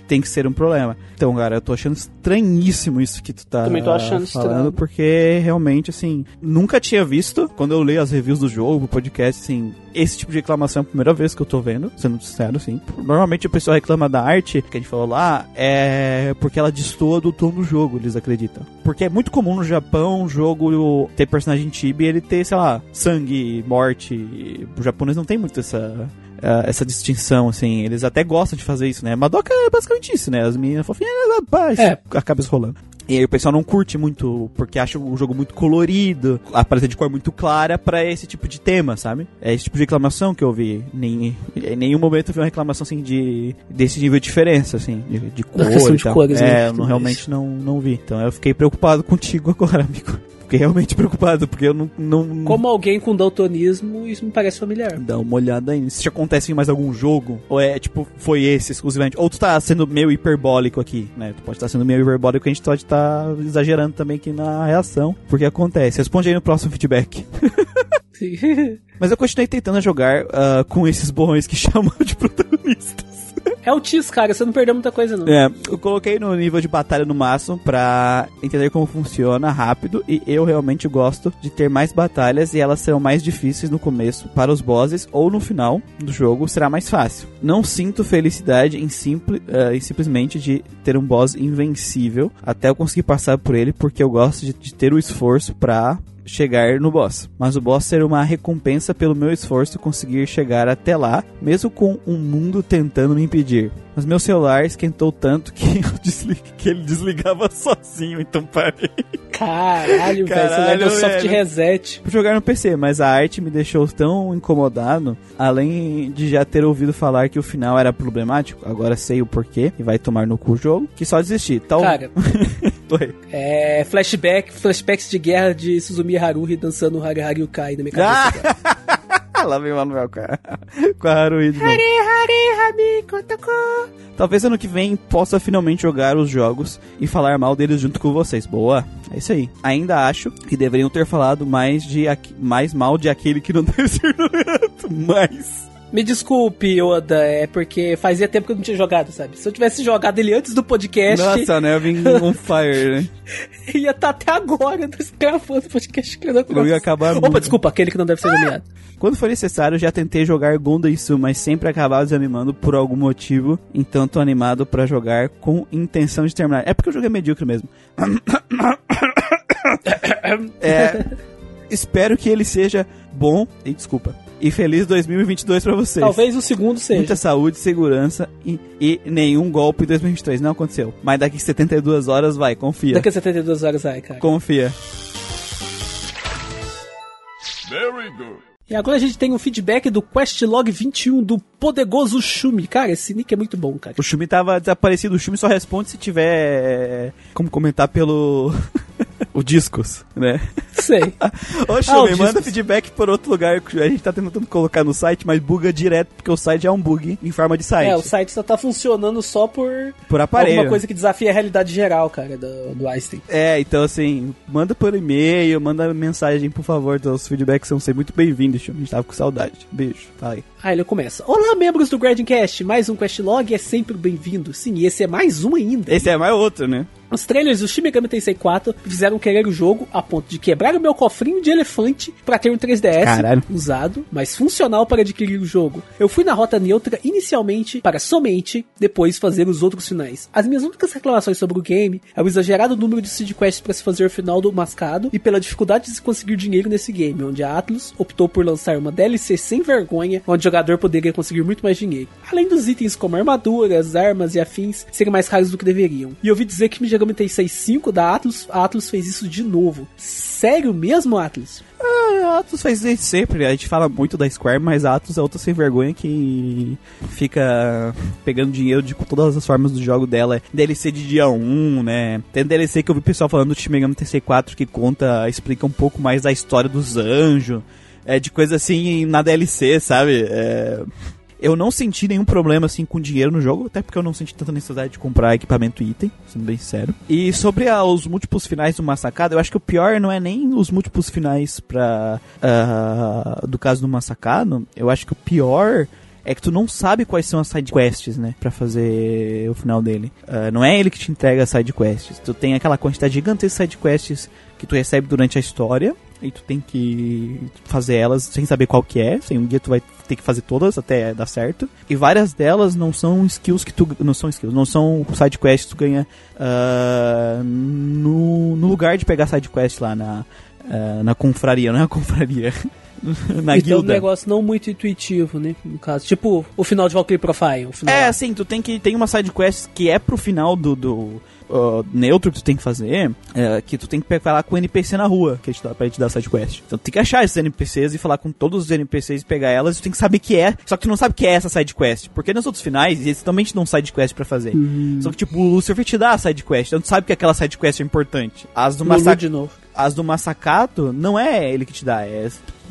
tem que ser um problema. Então, cara, eu tô achando estranhíssimo isso que tu tá Também tô achando falando, estranho. porque realmente, assim, nunca tinha visto, quando eu leio as reviews do jogo, podcast, assim, esse tipo de reclamação é a primeira vez que eu tô vendo, sendo sincero, assim. Normalmente o pessoal reclama da arte, que a gente falou lá, é porque ela destoa do tom do jogo, eles acreditam. Porque é muito comum no Japão o jogo ter personagem chibi e ele ter, sei lá, sangue, morte. O japonês não tem muito essa ah, essa distinção, assim. Eles até gostam de fazer isso, né? Madoka é basicamente isso, né? As meninas fofinhas, pá, É. a cabeça rolando. E aí o pessoal não curte muito, porque acha o jogo muito colorido, a paleta de cor muito clara pra esse tipo de tema, sabe? É esse tipo de reclamação que eu vi. Nem, em nenhum momento eu vi uma reclamação, assim, de, desse nível de diferença, assim, de, de cor de cores, é, né, eu não, realmente não, não vi. Então eu fiquei preocupado contigo agora, amigo. Fiquei realmente preocupado, porque eu não... não Como alguém com daltonismo, isso me parece familiar. Dá uma olhada aí. Se acontece em mais algum jogo, ou é tipo, foi esse exclusivamente. Ou tu tá sendo meio hiperbólico aqui, né? Tu pode estar sendo meio hiperbólico, a gente pode estar exagerando também aqui na reação. Porque acontece. Responde aí no próximo feedback. Mas eu continuei tentando jogar ah, com esses borrões que chamam de protagonistas. É o Tis, cara, você não perdeu muita coisa, não. É, eu coloquei no nível de batalha no máximo pra entender como funciona rápido e eu realmente gosto de ter mais batalhas e elas serão mais difíceis no começo para os bosses ou no final do jogo será mais fácil. Não sinto felicidade em, simple, eh, em simplesmente de ter um boss invencível até eu conseguir passar por ele porque eu gosto de, de ter o esforço pra chegar no boss. Mas o boss ser uma recompensa pelo meu esforço conseguir chegar até lá, mesmo com o mundo tentando me impedir. Mas meu celular esquentou tanto que, que ele desligava sozinho, então parei. Caralho, velho, você Caralho, vai deu soft reset. Fui jogar no PC, mas a arte me deixou tão incomodado, além de já ter ouvido falar que o final era problemático, agora sei o porquê e vai tomar no cu o jogo, que só desisti. Tal... Cara, É flashback, flashbacks de guerra de Suzumi Haruhi dançando o Hari Hari Ukai na minha cabeça. Ah, lá vem o Manuel com a, com a Haruhi de novo. Talvez ano que vem possa finalmente jogar os jogos e falar mal deles junto com vocês. Boa, é isso aí. Ainda acho que deveriam ter falado mais, de, mais mal de aquele que não deve ser nomeado. Mas. Me desculpe, Oda, é porque fazia tempo que eu não tinha jogado, sabe? Se eu tivesse jogado ele antes do podcast, Nossa, né? Eu vim on fire, né? ia estar até agora gravando o podcast que eu não Eu ia acabar Opa, muito. desculpa, aquele que não deve ser nomeado. Quando for necessário, já tentei jogar Gundam Su, mas sempre acabava desanimando por algum motivo. Então tô animado pra jogar com intenção de terminar. É porque o jogo é medíocre mesmo. é, espero que ele seja bom. E desculpa. E feliz 2022 pra vocês. Talvez o segundo seja. Muita saúde, segurança e, e nenhum golpe em 2023. Não aconteceu. Mas daqui 72 horas vai, confia. Daqui a 72 horas vai, cara. Confia. E agora a gente tem um feedback do Questlog 21 do Poderoso Shumi. Cara, esse nick é muito bom, cara. O Shumi tava desaparecido. O Shumi só responde se tiver como comentar pelo o Discos, né? Sei. Ô, Ah, manda feedback por outro lugar. A gente tá tentando colocar no site, mas buga direto, porque o site é um bug em forma de site. É, o site só tá funcionando só por Por aparelho. alguma coisa que desafia a realidade geral, cara, do, do Einstein. É, então assim, manda por e-mail, manda mensagem, por favor. Os feedbacks são sempre muito bem-vindos. A gente tava com saudade. Beijo. Fala aí. Aí ele começa. Olá, membros do Grindcast. Mais um Questlog é sempre bem-vindo. Sim, e esse é mais um ainda. Esse é mais outro, né? Os trailers do Shin Megami Tensei 4 fizeram querer o jogo a ponto de quebrar o meu cofrinho de elefante para ter um 3DS Caralho. usado, mas funcional para adquirir o jogo. Eu fui na rota neutra inicialmente para somente depois fazer os outros finais. As minhas únicas reclamações sobre o game é o exagerado número de side quests para se fazer o final do mascado e pela dificuldade de se conseguir dinheiro nesse game, onde a Atlus optou por lançar uma DLC sem vergonha, onde o jogador poderia conseguir muito mais dinheiro. Além dos itens como armaduras, armas e afins serem mais raros do que deveriam. E eu ouvi dizer que Megami Tensei 5 da Atlus, a Atlus fez isso de novo. Sério mesmo, Atlus? Ah, a Atos faz isso sempre. A gente fala muito da Square, mas a Atos é outra sem vergonha que fica pegando dinheiro de todas as formas do jogo dela. É DLC de dia 1, né? Tem DLC que eu vi o pessoal falando do Shin Megami Tensei 4 que conta, explica um pouco mais da história dos anjos. É de coisa assim na DLC, sabe? É... Eu não senti nenhum problema assim com dinheiro no jogo, até porque eu não senti tanta necessidade de comprar equipamento e item, sendo bem sério. E sobre a, os múltiplos finais do Massacado, eu acho que o pior não é nem os múltiplos finais pra, ah, do caso do Massacado, eu acho que o pior é que tu não sabe quais são as side quests, né, Pra fazer o final dele. Ah, não é ele que te entrega as side quests. Tu tem aquela quantidade gigantesca de side quests que tu recebe durante a história e tu tem que fazer elas sem saber qual que é. Sem um dia tu vai ter que fazer todas até dar certo. E várias delas não são skills que tu não são skills, não são side quests que tu ganha ah, no, no lugar de pegar side quest lá na ah, na confraria, não é a confraria. na então, um guilda. negócio não muito intuitivo, né? No caso, tipo o final de Valkyrie Profile. É, assim, tu tem que. Tem uma side quest que é pro final do. do uh, neutro que tu tem que fazer, é, que tu tem que falar com o NPC na rua, que te dá, pra ele te dar side quest. Então tu tem que achar esses NPCs e falar com todos os NPCs e pegar elas, e tu tem que saber que é, só que tu não sabe que é essa side quest. Porque nos outros finais, eles também te dão side quest pra fazer. Só que tipo, o Lucifer te dá a side quest, então tu sabe que aquela side quest é importante. As do Massacre. de novo. As do Massacato não é ele que te dá, é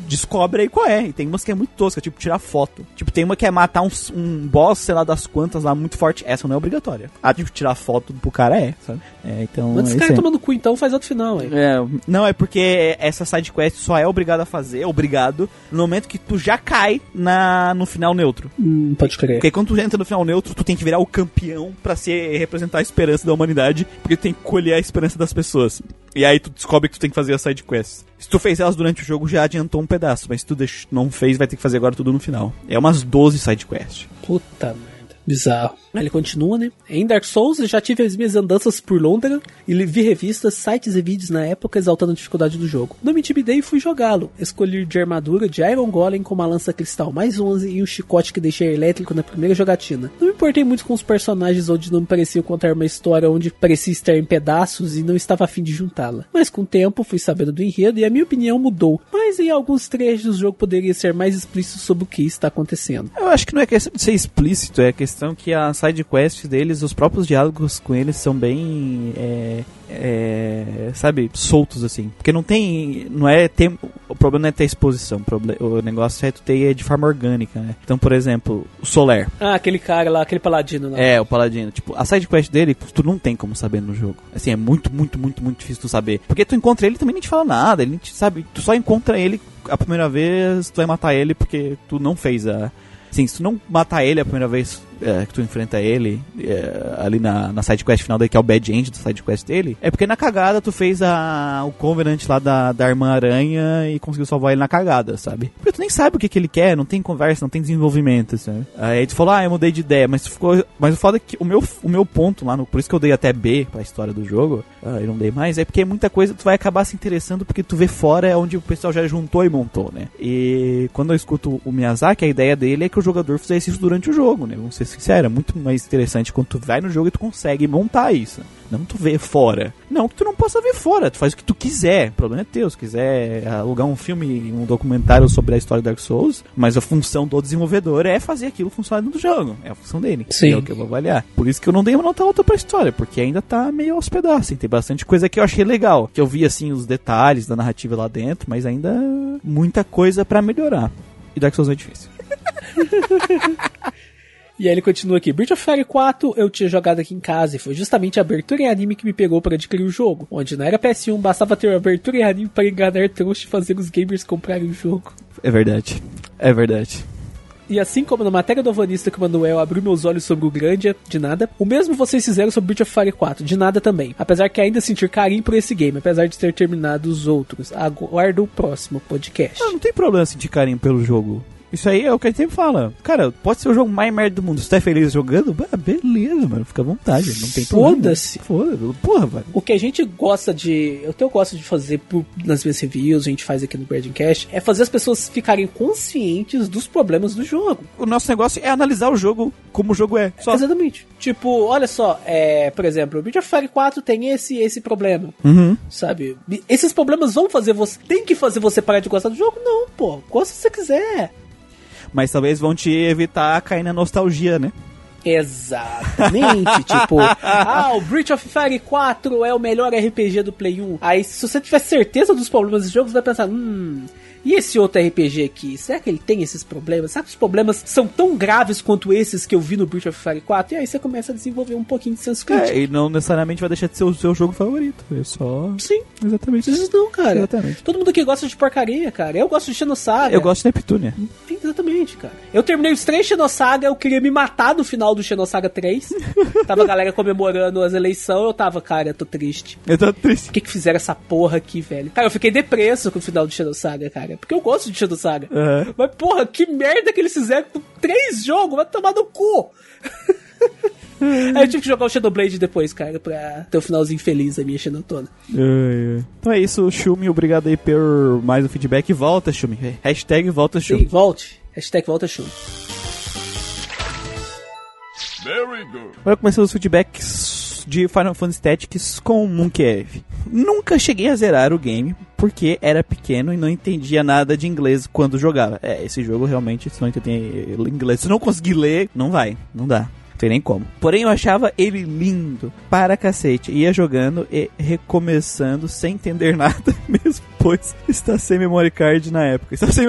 descobre aí qual é. E tem umas que é muito tosca, tipo tirar foto. Tipo, tem uma que é matar um, um boss, sei lá das quantas lá, muito forte. Essa não é obrigatória. Ah, tipo, tirar foto pro cara é, sabe? É, então. Mas esse cara é. tomando cu, então faz outro final, hein? É, não, é porque essa side quest só é obrigado a fazer, obrigado, no momento que tu já cai na, no final neutro. Hum, pode crer. Porque quando tu entra no final neutro, tu tem que virar o campeão pra ser, representar a esperança da humanidade, porque tu tem que colher a esperança das pessoas. E aí tu descobre que tu tem que fazer as side quests. Se tu fez elas durante o jogo, já adiantou um pedaço, mas se tu não fez, vai ter que fazer agora tudo no final. É umas 12 side quests. Puta merda. Bizarro. Ele continua, né? Em Dark Souls, eu já tive as minhas andanças por Londres e li- vi revistas, sites e vídeos na época exaltando a dificuldade do jogo. Não me intimidei e fui jogá-lo. Escolhi de armadura de Iron Golem com uma lança cristal mais 11 e um chicote que deixei elétrico na primeira jogatina. Não me importei muito com os personagens onde não me pareciam contar uma história onde parecia estar em pedaços e não estava afim de juntá-la. Mas com o tempo fui sabendo do enredo e a minha opinião mudou. Mas em alguns trechos o jogo poderia ser mais explícito sobre o que está acontecendo. Eu acho que não é questão de ser explícito, é questão que a side quest deles, os próprios diálogos com eles são bem. É, é, sabe, soltos assim. Porque não tem. Não é ter. O problema não é ter exposição. O, negócio é tu ter de forma orgânica, né? Então, por exemplo, o Soler. Ah, aquele cara lá, aquele paladino lá. É, o Paladino. Tipo, a side quest dele, tu não tem como saber no jogo. Assim, é muito, muito, muito, muito difícil tu saber. Porque tu encontra ele também nem te fala nada. Ele te sabe. Tu só encontra ele a primeira vez, tu vai matar ele porque tu não fez a. Sim, se tu não matar ele a primeira vez é, que tu enfrenta ele, é, ali na, na side quest final dele, que é o bad end da side quest dele, é porque na cagada tu fez a, o Covenant lá da, da Irmã Aranha e conseguiu salvar ele na cagada, sabe? Porque tu nem sabe o que, que ele quer, não tem conversa, não tem desenvolvimento, sabe? Aí tu falou, ah, eu mudei de ideia, mas ficou. Mas o foda é que o meu, o meu ponto lá, no, por isso que eu dei até B pra história do jogo, ah, eu não dei mais, é porque muita coisa tu vai acabar se interessando porque tu vê fora é onde o pessoal já juntou e montou, né? E quando eu escuto o Miyazaki, a ideia dele é que o jogador fizesse isso durante o jogo, né? Vamos ser sinceros, é muito mais interessante quando tu vai no jogo e tu consegue montar isso. Não tu vê fora. Não que tu não possa ver fora, tu faz o que tu quiser. O problema é teu, se quiser alugar um filme, um documentário sobre a história do Dark Souls, mas a função do desenvolvedor é fazer aquilo funcionar dentro do jogo. É a função dele. Sim. É o que eu vou avaliar. Por isso que eu não dei uma nota alta pra história, porque ainda tá meio aos pedaços. Tem bastante coisa que eu achei legal. Que eu vi, assim, os detalhes da narrativa lá dentro, mas ainda muita coisa pra melhorar. E Dark Souls é difícil. E aí ele continua aqui. Breath of Fire 4 eu tinha jogado aqui em casa e foi justamente a abertura em anime que me pegou para adquirir o jogo. Onde na era PS1 bastava ter a abertura em anime para enganar trouxa e fazer os gamers comprarem o jogo. É verdade. É verdade. E assim como na matéria do Alvanista que o Manuel abriu meus olhos sobre o Grandia, de nada, o mesmo vocês fizeram sobre Breath of Fire 4, de nada também. Apesar que ainda sentir carinho por esse game, apesar de ter terminado os outros. Aguardo o próximo podcast. Não, não tem problema sentir carinho pelo jogo. Isso aí é o que a gente sempre fala. Cara, pode ser o jogo mais merda do mundo. Você tá feliz jogando, beleza, mano. Fica à vontade. Não tem problema. Foda-se. Foda-se. Porra, velho. O que a gente gosta de. O que eu gosto de fazer por- nas minhas reviews, a gente faz aqui no Cast, é fazer as pessoas ficarem conscientes dos problemas do jogo. O nosso negócio é analisar o jogo como o jogo é. Só. Exatamente. Tipo, olha só, é, por exemplo, o Breath of Fire 4 tem esse e esse problema. Uhum. Sabe? Esses problemas vão fazer você. Tem que fazer você parar de gostar do jogo? Não, pô. Gosta se você quiser. Mas talvez vão te evitar cair na nostalgia, né? Exatamente. tipo, ah, o Breath of Fire 4 é o melhor RPG do Play 1. Aí, se você tiver certeza dos problemas do jogo, você vai pensar, hum. E esse outro RPG aqui, será que ele tem esses problemas? Será que os problemas são tão graves quanto esses que eu vi no Breath of Fire 4? E aí você começa a desenvolver um pouquinho de senso crítico. É, e não necessariamente vai deixar de ser o seu jogo favorito. É só. Sim. Exatamente. Vocês não, cara. Exatamente. Todo mundo aqui gosta de porcaria, cara. Eu gosto de Xenosaga. Eu gosto de Neptunia. Exatamente, cara. Eu terminei os três Xenosaga, eu queria me matar no final do Xenosaga 3. tava a galera comemorando as eleições, eu tava, cara, eu tô triste. Eu tô triste. Por que que fizeram essa porra aqui, velho? Cara, eu fiquei depresso com o final do Xenosaga, cara. Porque eu gosto de Xenosaga. Aham. Mas, porra, que merda que eles fizeram com três jogos, vai tomar no cu. Aí eu tive que jogar o Shadowblade depois, cara, pra ter o finalzinho feliz da minha Xenotona. Então é isso, Shumi. Obrigado aí por mais um feedback. Volta, Shumi. Hashtag volta, Sim, Shumi. volte. Hashtag volta chum. Agora começando os feedbacks de Final Fantasy Tactics com Mooncave. Nunca cheguei a zerar o game porque era pequeno e não entendia nada de inglês quando jogava. É, esse jogo realmente, se não entender inglês, se não conseguir ler, não vai, não dá. Não tem nem como. Porém, eu achava ele lindo para cacete. Ia jogando e recomeçando sem entender nada, mesmo pois está sem memory card na época. Está sem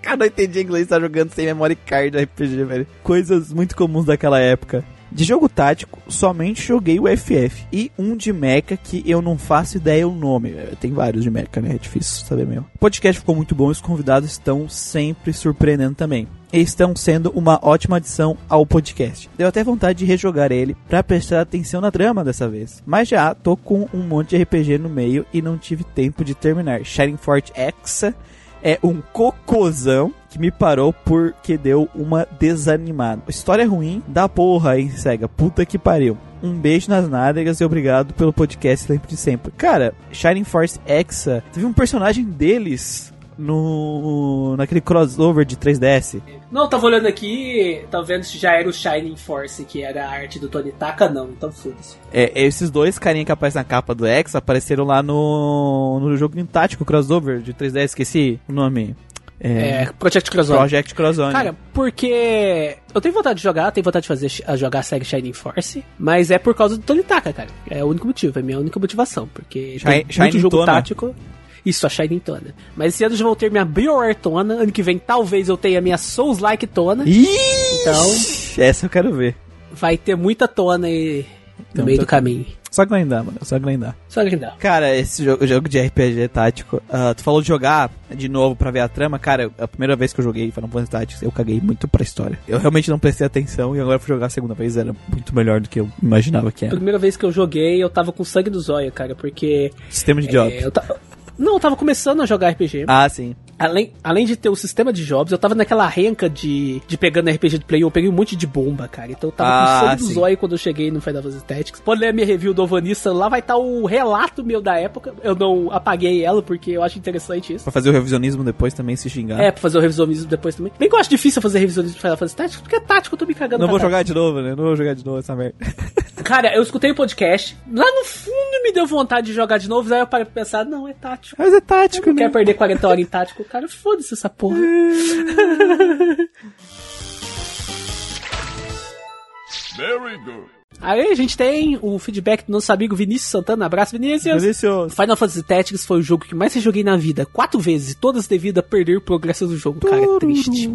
Cara, não entendi inglês, tá jogando sem memory card RPG, velho. Coisas muito comuns daquela época. De jogo tático, somente joguei o FF e um de mecha que eu não faço ideia o nome. É, Tem vários de mecha, né? É difícil saber mesmo. O podcast ficou muito bom e os convidados estão sempre surpreendendo também. Estão sendo uma ótima adição ao podcast. Deu até vontade de rejogar ele pra prestar atenção na trama dessa vez. Mas já tô com um monte de RPG no meio e não tive tempo de terminar. Shining Force Exa é um cocôzão que me parou porque deu uma desanimada. História ruim da porra, hein, cega? Puta que pariu. Um beijo nas nádegas e obrigado pelo podcast sempre de sempre. Cara, Shining Force Exa, teve um personagem deles no naquele crossover de 3DS. Não, tava olhando aqui, tava vendo se já era o Shining Force, que era a arte do Tony Taka, não, então foda-se. É, esses dois carinha que aparecem na capa do Exa apareceram lá no no jogo tático crossover de 3DS, esqueci o nome. É, Project Crossover. Project Crossover. Cara, porque eu tenho vontade de jogar, tenho vontade de fazer a jogar a série Shining Force, mas é por causa do Tony Taka, cara. É o único motivo, é a minha única motivação, porque Shi- tem muito jogo Tona. tático. Isso, a Shining Tona. Mas esse ano já vou ter minha BioWare Tona, ano que vem talvez eu tenha minha Souls-like Tona, Ih, Então- essa eu quero ver. vai ter muita Tona aí no Então, meio tá- do caminho. Só grindar, mano. Só grindar. Só não. Cara, esse jogo, jogo de RPG tático, ah, tu falou de jogar de novo pra ver a trama, cara, a primeira vez que eu joguei Final Fantasy Tactics, eu caguei muito pra história. Eu realmente não prestei atenção e agora fui jogar a segunda vez, era muito melhor do que eu imaginava que era. Primeira vez que eu joguei, eu tava com sangue no zóio, cara, porque. Sistema de jobs. é, eu ta- Não, eu tava começando a jogar RPG. Ah, sim. Além, além de ter o sistema de jobs, eu tava naquela renca de, de pegando RPG do Play 1, eu peguei um monte de bomba, cara. Então eu tava Ah, com sangue do zóio quando eu cheguei no Final Fantasy Tactics. Pode ler a minha review do Ovanista, lá vai estar o relato meu da época. Eu não apaguei ela porque eu acho interessante isso. Pra fazer o revisionismo depois também se xingar. É, pra fazer o revisionismo depois também. Bem que eu acho difícil fazer revisionismo de Final Fantasy Tactics, porque é tático, eu tô me cagando Não vou tática. jogar de novo, né? Não vou jogar de novo essa merda. Cara, eu escutei o podcast, lá no fundo me deu vontade de jogar de novo, aí eu parei pra pensar, não, é tático. Mas é tático, Não né? quer perder 40 horas em tático, cara, foda-se essa porra. Aí a gente tem o feedback do nosso amigo Vinícius Santana. Abraço, Vinícius. Delicioso. Final Fantasy Tactics foi o jogo que mais eu joguei na vida, quatro vezes, todas devido a perder o progresso do jogo, cara, é triste.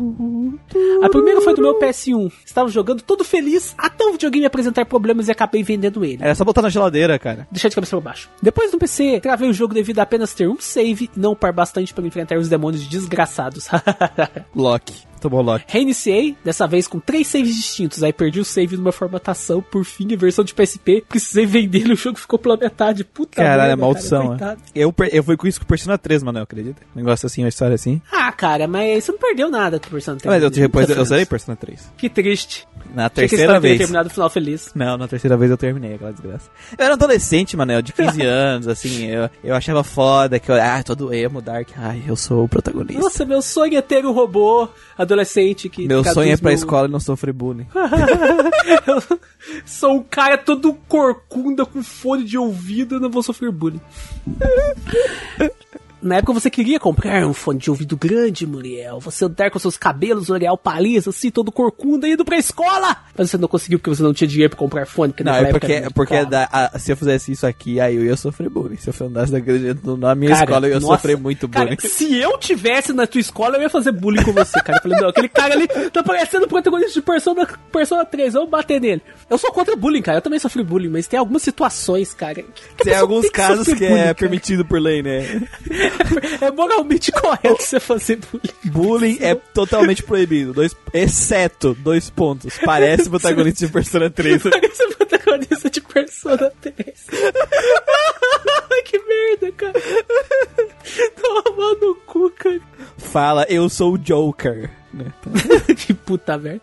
A primeira foi do meu PS1. Estava jogando todo feliz, até o videogame apresentar problemas e acabei vendendo ele. Era só botar na geladeira, cara. Deixar de cabeça pra baixo. Depois no PC, travei o jogo devido a apenas ter um save e não upar bastante para enfrentar os demônios desgraçados. Loki. Tomou lote. Reiniciei, dessa vez com três saves distintos. Aí perdi o save numa formatação, por fim, a versão de PSP. Precisei vender o jogo ficou pela metade. Puta Caralho, é maldição. cara, né? coitado. eu, eu fui com isso com Persona 3, mano, acredita? Um negócio assim, uma história assim. Ah, cara, mas você não perdeu nada com o Persona 3. Mas eu, depois Muita eu zerei. Persona 3. Que triste. Na terceira vez. terminado no final feliz. Não, na terceira vez eu terminei aquela desgraça. Eu era um adolescente, mano, de 15 anos, assim, eu, eu achava foda que eu, ah, todo emo, dark, ai, eu sou o protagonista. Nossa, meu sonho é ter um robô adolescente que. Meu sonho é pra caduzmo- escola e não sofrer bullying. Eu sou um cara todo corcunda com fone de ouvido, eu não vou sofrer bullying. Na época você queria comprar um fone de ouvido grande, Muriel. Você andar com seus cabelos L'Oreal Paris, assim, todo corcunda, indo pra escola. Mas você não conseguiu porque você não tinha dinheiro pra comprar fone. Porque Não, é porque, porque da- a- se eu fizesse isso aqui, aí eu ia sofrer bullying. Se eu andasse daquele jeito na minha Cara, escola, eu ia nossa, sofrer muito cara, bullying. se eu tivesse na tua escola, eu ia fazer bullying com você, cara. Eu falei, não, aquele cara ali tá parecendo o protagonista de Persona, Persona 3, vamos bater nele. Eu sou contra bullying, cara. Eu também sofri bullying, mas tem algumas situações, cara. que Tem alguns tem casos sofrer que bullying, é cara. permitido por lei, né? É moralmente correto você fazer bullying. Bullying é totalmente proibido. Dois, exceto, dois pontos. Parece protagonista de Persona 3. Parece protagonista de Persona 3. que merda, cara. Toma no cu, cara. Fala, eu sou o Joker. Né? que puta merda.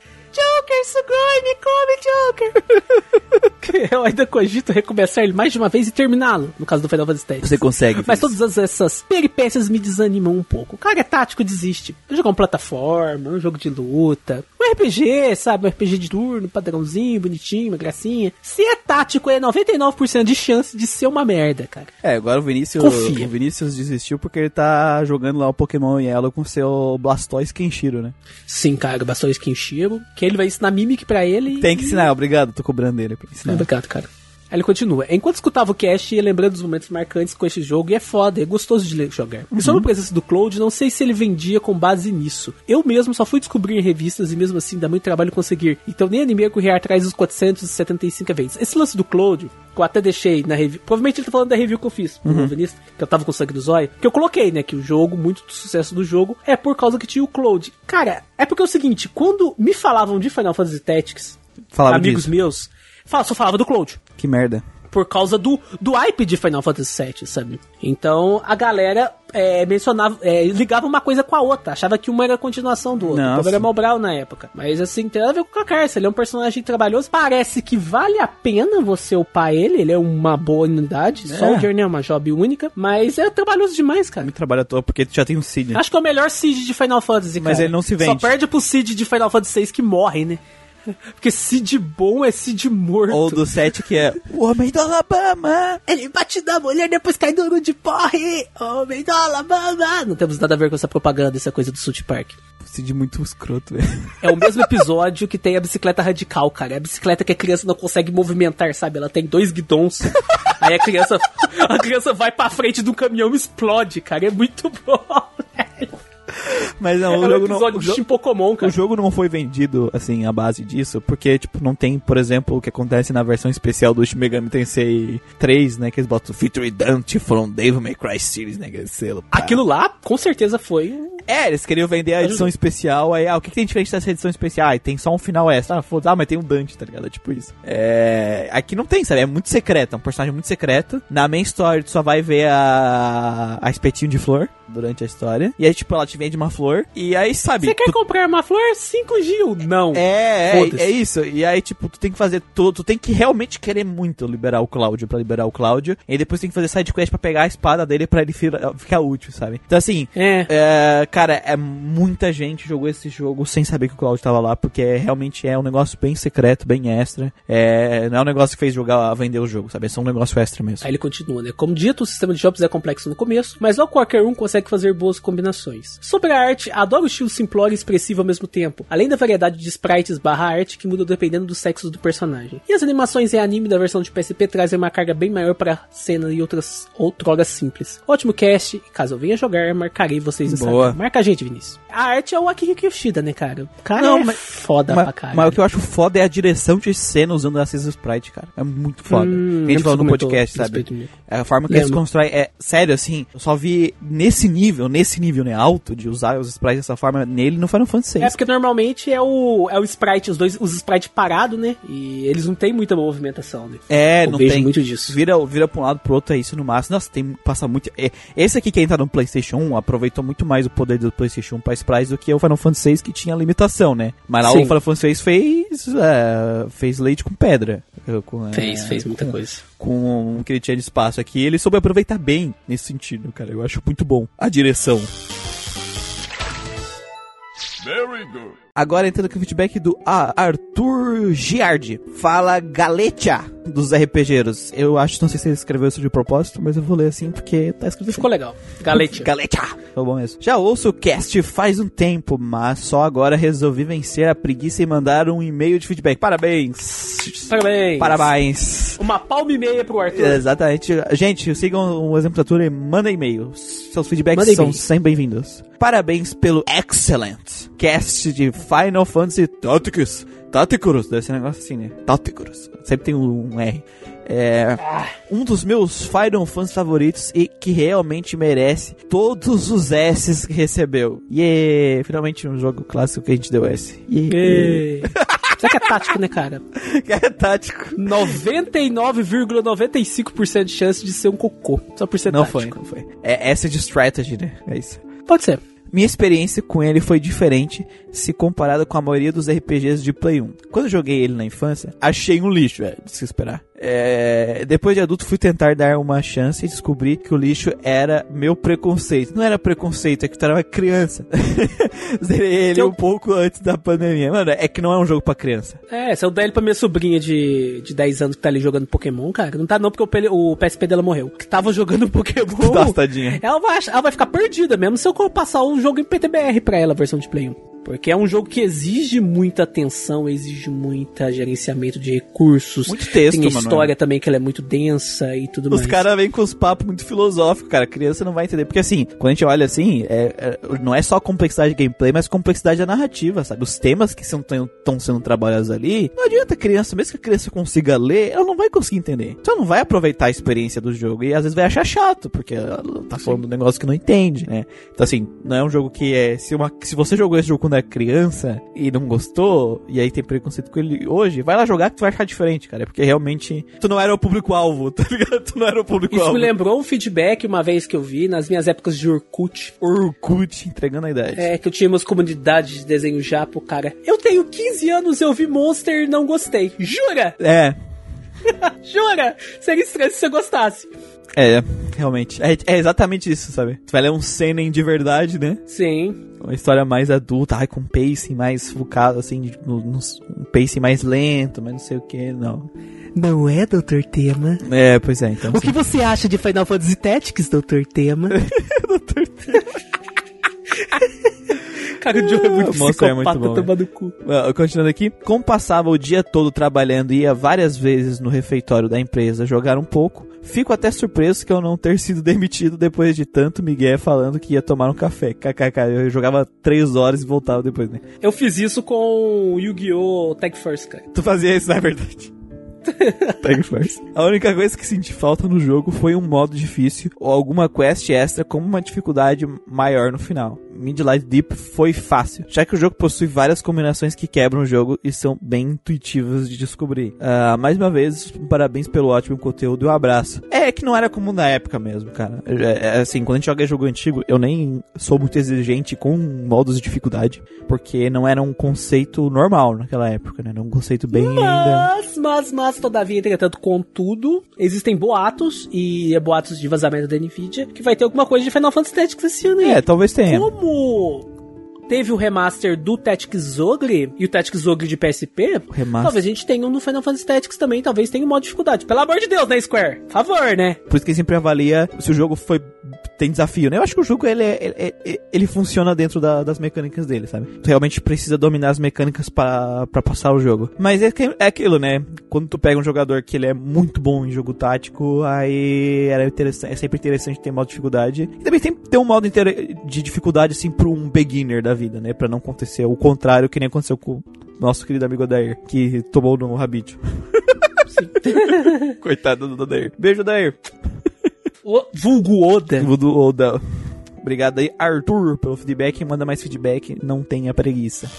Joker, Sugoi, me come, Joker! Eu ainda cogito recomeçar ele mais de uma vez e terminá-lo, no caso do Final Fantasy X. Você consegue. Mas todas essas peripécias me desanimam um pouco. O cara é tático, desiste. O jogo uma plataforma, um jogo de luta. Um RPG, sabe? Um RPG de turno, padrãozinho, bonitinho, uma gracinha. Se é tático, é 99% de chance de ser uma merda, cara. É, agora o Vinícius, Confia. o Vinícius desistiu porque ele tá jogando lá o Pokémon Yellow com seu Blastoise Kenshiro, né? Sim, cara, bastante Kenshiro, que ele vai ensinar Mimic pra ele. Tem que ensinar, obrigado, tô cobrando ele pra ensinar. Obrigado, cara. Aí ele continua. Enquanto escutava o cast, ia lembrando dos momentos marcantes com este jogo, e é foda, é gostoso de jogar. E sobre a presença do Cloud, não sei se ele vendia com base nisso. Eu mesmo só fui descobrir em revistas e mesmo assim dá muito trabalho conseguir. Então nem animei a correr atrás dos 475 eventos. Esse lance do Cloud, que eu até deixei na review. Provavelmente ele tá falando da review que eu fiz pro Novelista, que eu tava com sangue do zóio. Que eu coloquei, né? Que o jogo, muito do sucesso do jogo, é por causa que tinha o Cloud. Cara, é porque é o seguinte, quando me falavam de Final Fantasy Tactics, Falava amigos disso. meus, só falava do Cloud Que merda. por causa do, do hype de Final Fantasy VII, sabe? Então a galera é, mencionava, é, ligava uma coisa com a outra, achava que uma era a continuação do outro. Nossa. Então era Mobral na época. Mas assim, tem nada a ver com o Kakarsa, ele é um personagem trabalhoso. Parece que vale a pena você upar ele, ele é uma boa unidade. É. Soldier, né? Uma job única. Mas é trabalhoso demais, cara. Me trabalha à toa porque já tem um Cid. Acho que é o melhor Seed de Final Fantasy, Mas cara. ele não se Só vende. perde pro Seed de Final Fantasy VI que morre, né? Porque Seed bom é Seed morto. Ou do 7 que é o Homem do Alabama. Ele bate na mulher, depois cai duro de porre. Homem do Alabama. Não temos nada a ver com essa propaganda, essa coisa do South Park. Cid muito escroto, velho. É o mesmo episódio que tem a bicicleta radical, cara. É a bicicleta que a criança não consegue movimentar, sabe? Ela tem dois guidões. Aí a criança, a criança vai pra frente do caminhão e explode, cara. É muito bom. Mas não, É o um jogo não. episódio O, jo- Pokémon, o jogo não foi vendido, assim, à base disso, porque, tipo, não tem, por exemplo, o que acontece na versão especial do Shin Megami Tensei 3, né? Que eles botam Feature Dante from Devil May Cry Series, né? Aquele selo. Aquilo lá, com certeza, foi um... É, eles queriam vender a edição especial, aí, ah, o que, que tem diferente dessa edição especial? Ah, tem só um final extra. Ah, foda ah, mas tem um Dante, tá ligado? É tipo isso. É. Aqui não tem, sabe? É muito secreto, é um personagem muito secreto. Na main story, tu só vai ver a. a espetinho de flor durante a história. E aí, tipo, ela te vende uma flor. E aí, sabe? Você quer tu- comprar uma flor? 5 Gil. Não. É, é, é isso. E aí, tipo, tu tem que fazer tudo. Tu tem que realmente querer muito liberar o Cláudio pra liberar o Cláudio. E depois tem que fazer side quest pra pegar a espada dele pra ele ficar útil, sabe? Então, assim, É. é, cara, é muita gente jogou esse jogo sem saber que o Cláudio tava lá, porque realmente é um negócio bem secreto, bem extra. É, não é um negócio que fez jogar, vender o jogo, sabe? É só um negócio extra mesmo. Aí ele continua, né? Como dito, o sistema de jogos é complexo no começo, mas logo qualquer um consegue fazer boas combinações. Sobre a arte, adoro o estilo simplório e expressivo ao mesmo tempo, além da variedade de sprites barra arte que muda dependendo do sexo do personagem. E as animações em anime da versão de PSP trazem uma carga bem maior para cena e outras outroras simples. Ótimo cast, e caso eu venha jogar, marcarei vocês no Boa. Marca a gente, Vinícius. A arte é o Akihiko Yoshida, né, cara? O cara Não, é mas- foda Mas, pra caralho. mas o que eu acho foda é a direção de cena usando Assassin's Sprite, cara. É muito foda. Hum, a gente falou no podcast, sabe? mesmo. A forma que eles constroem é sério, assim. Eu só vi nesse nível, nesse nível, né, alto de usar os sprites dessa forma nele no Final Fantasy VI. É porque normalmente é o, é o sprite, os dois, os sprites parados, né? E eles não têm muita movimentação, né? É, Eu não vejo tem. muito disso. Vira, vira pra um lado pro outro, é isso no máximo. Nossa, tem, passa muito. é, esse aqui, quem tá no PlayStation 1, aproveitou muito mais o poder do PlayStation 1 pra sprites do que o Final Fantasy VI, que tinha limitação, né? Mas lá Sim. o Final Fantasy VI fez, é, fez leite com pedra. Com, é, Fez, fez muita coisa. Com o que ele tinha de espaço aqui. Ele soube aproveitar bem nesse sentido, cara. Eu acho muito bom. A direção. Agora entrando com o feedback do ah, Arthur Giardi. Fala Galetia dos RPGeiros. Eu acho, não sei se ele escreveu isso de propósito, mas eu vou ler assim porque tá escrito assim. Ficou legal. Galetia. Galetia. Tá bom mesmo. Já ouço o cast faz um tempo, mas só agora resolvi vencer a preguiça e mandar um e-mail de feedback. Parabéns. Parabéns. Parabéns. Uma palma e meia pro Arthur. Exatamente. Gente, sigam o exemplo da Tour e mandem e-mail. Seus feedbacks Mandem são sempre bem-vindos. Parabéns pelo excellent cast de Final Fantasy Tactics. Tacticus, deve ser um negócio assim, né? Tacticus. Sempre tem um, um R. É um dos meus Final Fantasy favoritos e que realmente merece todos os S's que recebeu. E finalmente um jogo clássico que a gente deu S. Yeah. Será que é tático, né, cara? Que é tático. 99,95% de chance de ser um cocô. Só por ser Não tático. foi, não foi. É S de strategy, né? É isso. Pode ser. Minha experiência com ele foi diferente se comparada com a maioria dos RPGs de Play 1. Quando eu joguei ele na infância, achei um lixo, é, de se esperar. É, depois de adulto fui tentar dar uma chance e descobri que o lixo era meu preconceito. Não era preconceito, é que tu era uma criança. Zerei ele eu- um pouco antes da pandemia. Mano, é que não é um jogo pra criança. É, se eu der ele pra minha sobrinha de, de 10 anos que tá ali jogando Pokémon, cara, não tá não porque o, o PSP dela morreu. Que tava jogando Pokémon. Nossa, tadinha. Ela vai, ela vai ficar perdida mesmo se eu passar o jogo em PTBR pra ela, a versão de Play 1. Porque é um jogo que exige muita atenção, exige muita gerenciamento de recursos. Muito texto, Tem a história também que ela é muito densa e tudo Os mais. caras vêm com os papos muito filosóficos, cara. A criança não vai entender. Porque assim, quando a gente olha assim, é- é- não é só complexidade de gameplay, mas complexidade da narrativa, sabe? Os temas que estão sendo trabalhados ali, não adianta a criança, mesmo que a criança consiga ler, ela não vai conseguir entender. Então ela não vai aproveitar a experiência do jogo e às vezes vai achar chato, porque ela tá falando um negócio que não entende, né? Então assim, não é um jogo que é. Se, uma, se você jogou esse jogo quando era criança e não gostou, e aí tem preconceito com ele hoje, vai lá jogar que tu vai achar diferente, cara. Porque realmente tu não era o público-alvo, tá ligado? Tu não era o Isso público-alvo. me lembrou um feedback uma vez que eu vi nas minhas épocas de Orkut. Orkut entregando a idade. É, que eu tinha umas comunidades de desenho japo, cara. Eu tenho 15 anos, eu vi Monster e não gostei. Jura? É, Jura? Seria estranho se você gostasse. É, realmente. É, é exatamente isso, sabe? Tu vai ler um seinen de verdade, né? Sim. Uma história mais adulta, ai, com pacing mais focado, assim, no, no- um pacing mais lento, mas não sei o que, não. Não é, Dr. Tema? É, pois é, então. O que você acha de Final Fantasy Tactics, Dr. Tema? Cara, o Joe é muito é muito bom, toma no cu. Continuando aqui, como passava o dia todo trabalhando e ia várias vezes no refeitório da empresa jogar um pouco, fico até surpreso que eu não ter sido demitido depois de tanto Miguel falando que ia tomar um café. KKK, eu jogava três horas e voltava depois, né? Eu fiz isso com o Yu-Gi-Oh! Tag First, cara. Tu fazia isso, na verdade. Tag first. A única coisa que senti falta no jogo foi um modo difícil ou alguma quest extra com uma dificuldade maior no final. Midlight Deep foi fácil, já que o jogo possui várias combinações que quebram o jogo e são bem intuitivas de descobrir. Ah, mais uma vez, parabéns pelo ótimo conteúdo e um abraço. É que não era comum na época mesmo, cara. É, é assim, quando a gente joga jogo antigo, eu nem sou muito exigente com modos de dificuldade, porque não era um conceito normal naquela época, né? Era um conceito bem ainda... Mas, mas, mas, todavia, entretanto, contudo, existem boatos, e é boatos de vazamento da Nvidia, que vai ter alguma coisa de Final Fantasy Tactics esse ano aí. É, talvez tenha. Como teve o remaster do Tactics Ogre e o Tactics Ogre de PSP, remaster. talvez a gente tenha um no Final Fantasy Tactics também, talvez tenha um modo de dificuldade. Pelo amor de Deus, né, Square? Por favor, né? Por isso que sempre avalia se o jogo foi tem desafio, né? Eu acho que o jogo ele, é- ele, é- ele funciona dentro da- das mecânicas dele, sabe? Tu realmente precisa dominar as mecânicas pra pra passar o jogo. Mas é, é aquilo, né? Quando tu pega um jogador que ele é muito bom em jogo tático, aí era interessante, é sempre interessante ter modo de dificuldade. E também tem ter um modo de dificuldade assim pra um beginner da vida, né? Pra não acontecer o contrário que nem aconteceu com o nosso querido amigo Adair, que tomou no rabite. Coitado do Adair. Beijo, Adair. O vulgo Oda. Do Oda. Obrigado aí, Arthur, pelo feedback. Manda mais feedback, não tenha preguiça.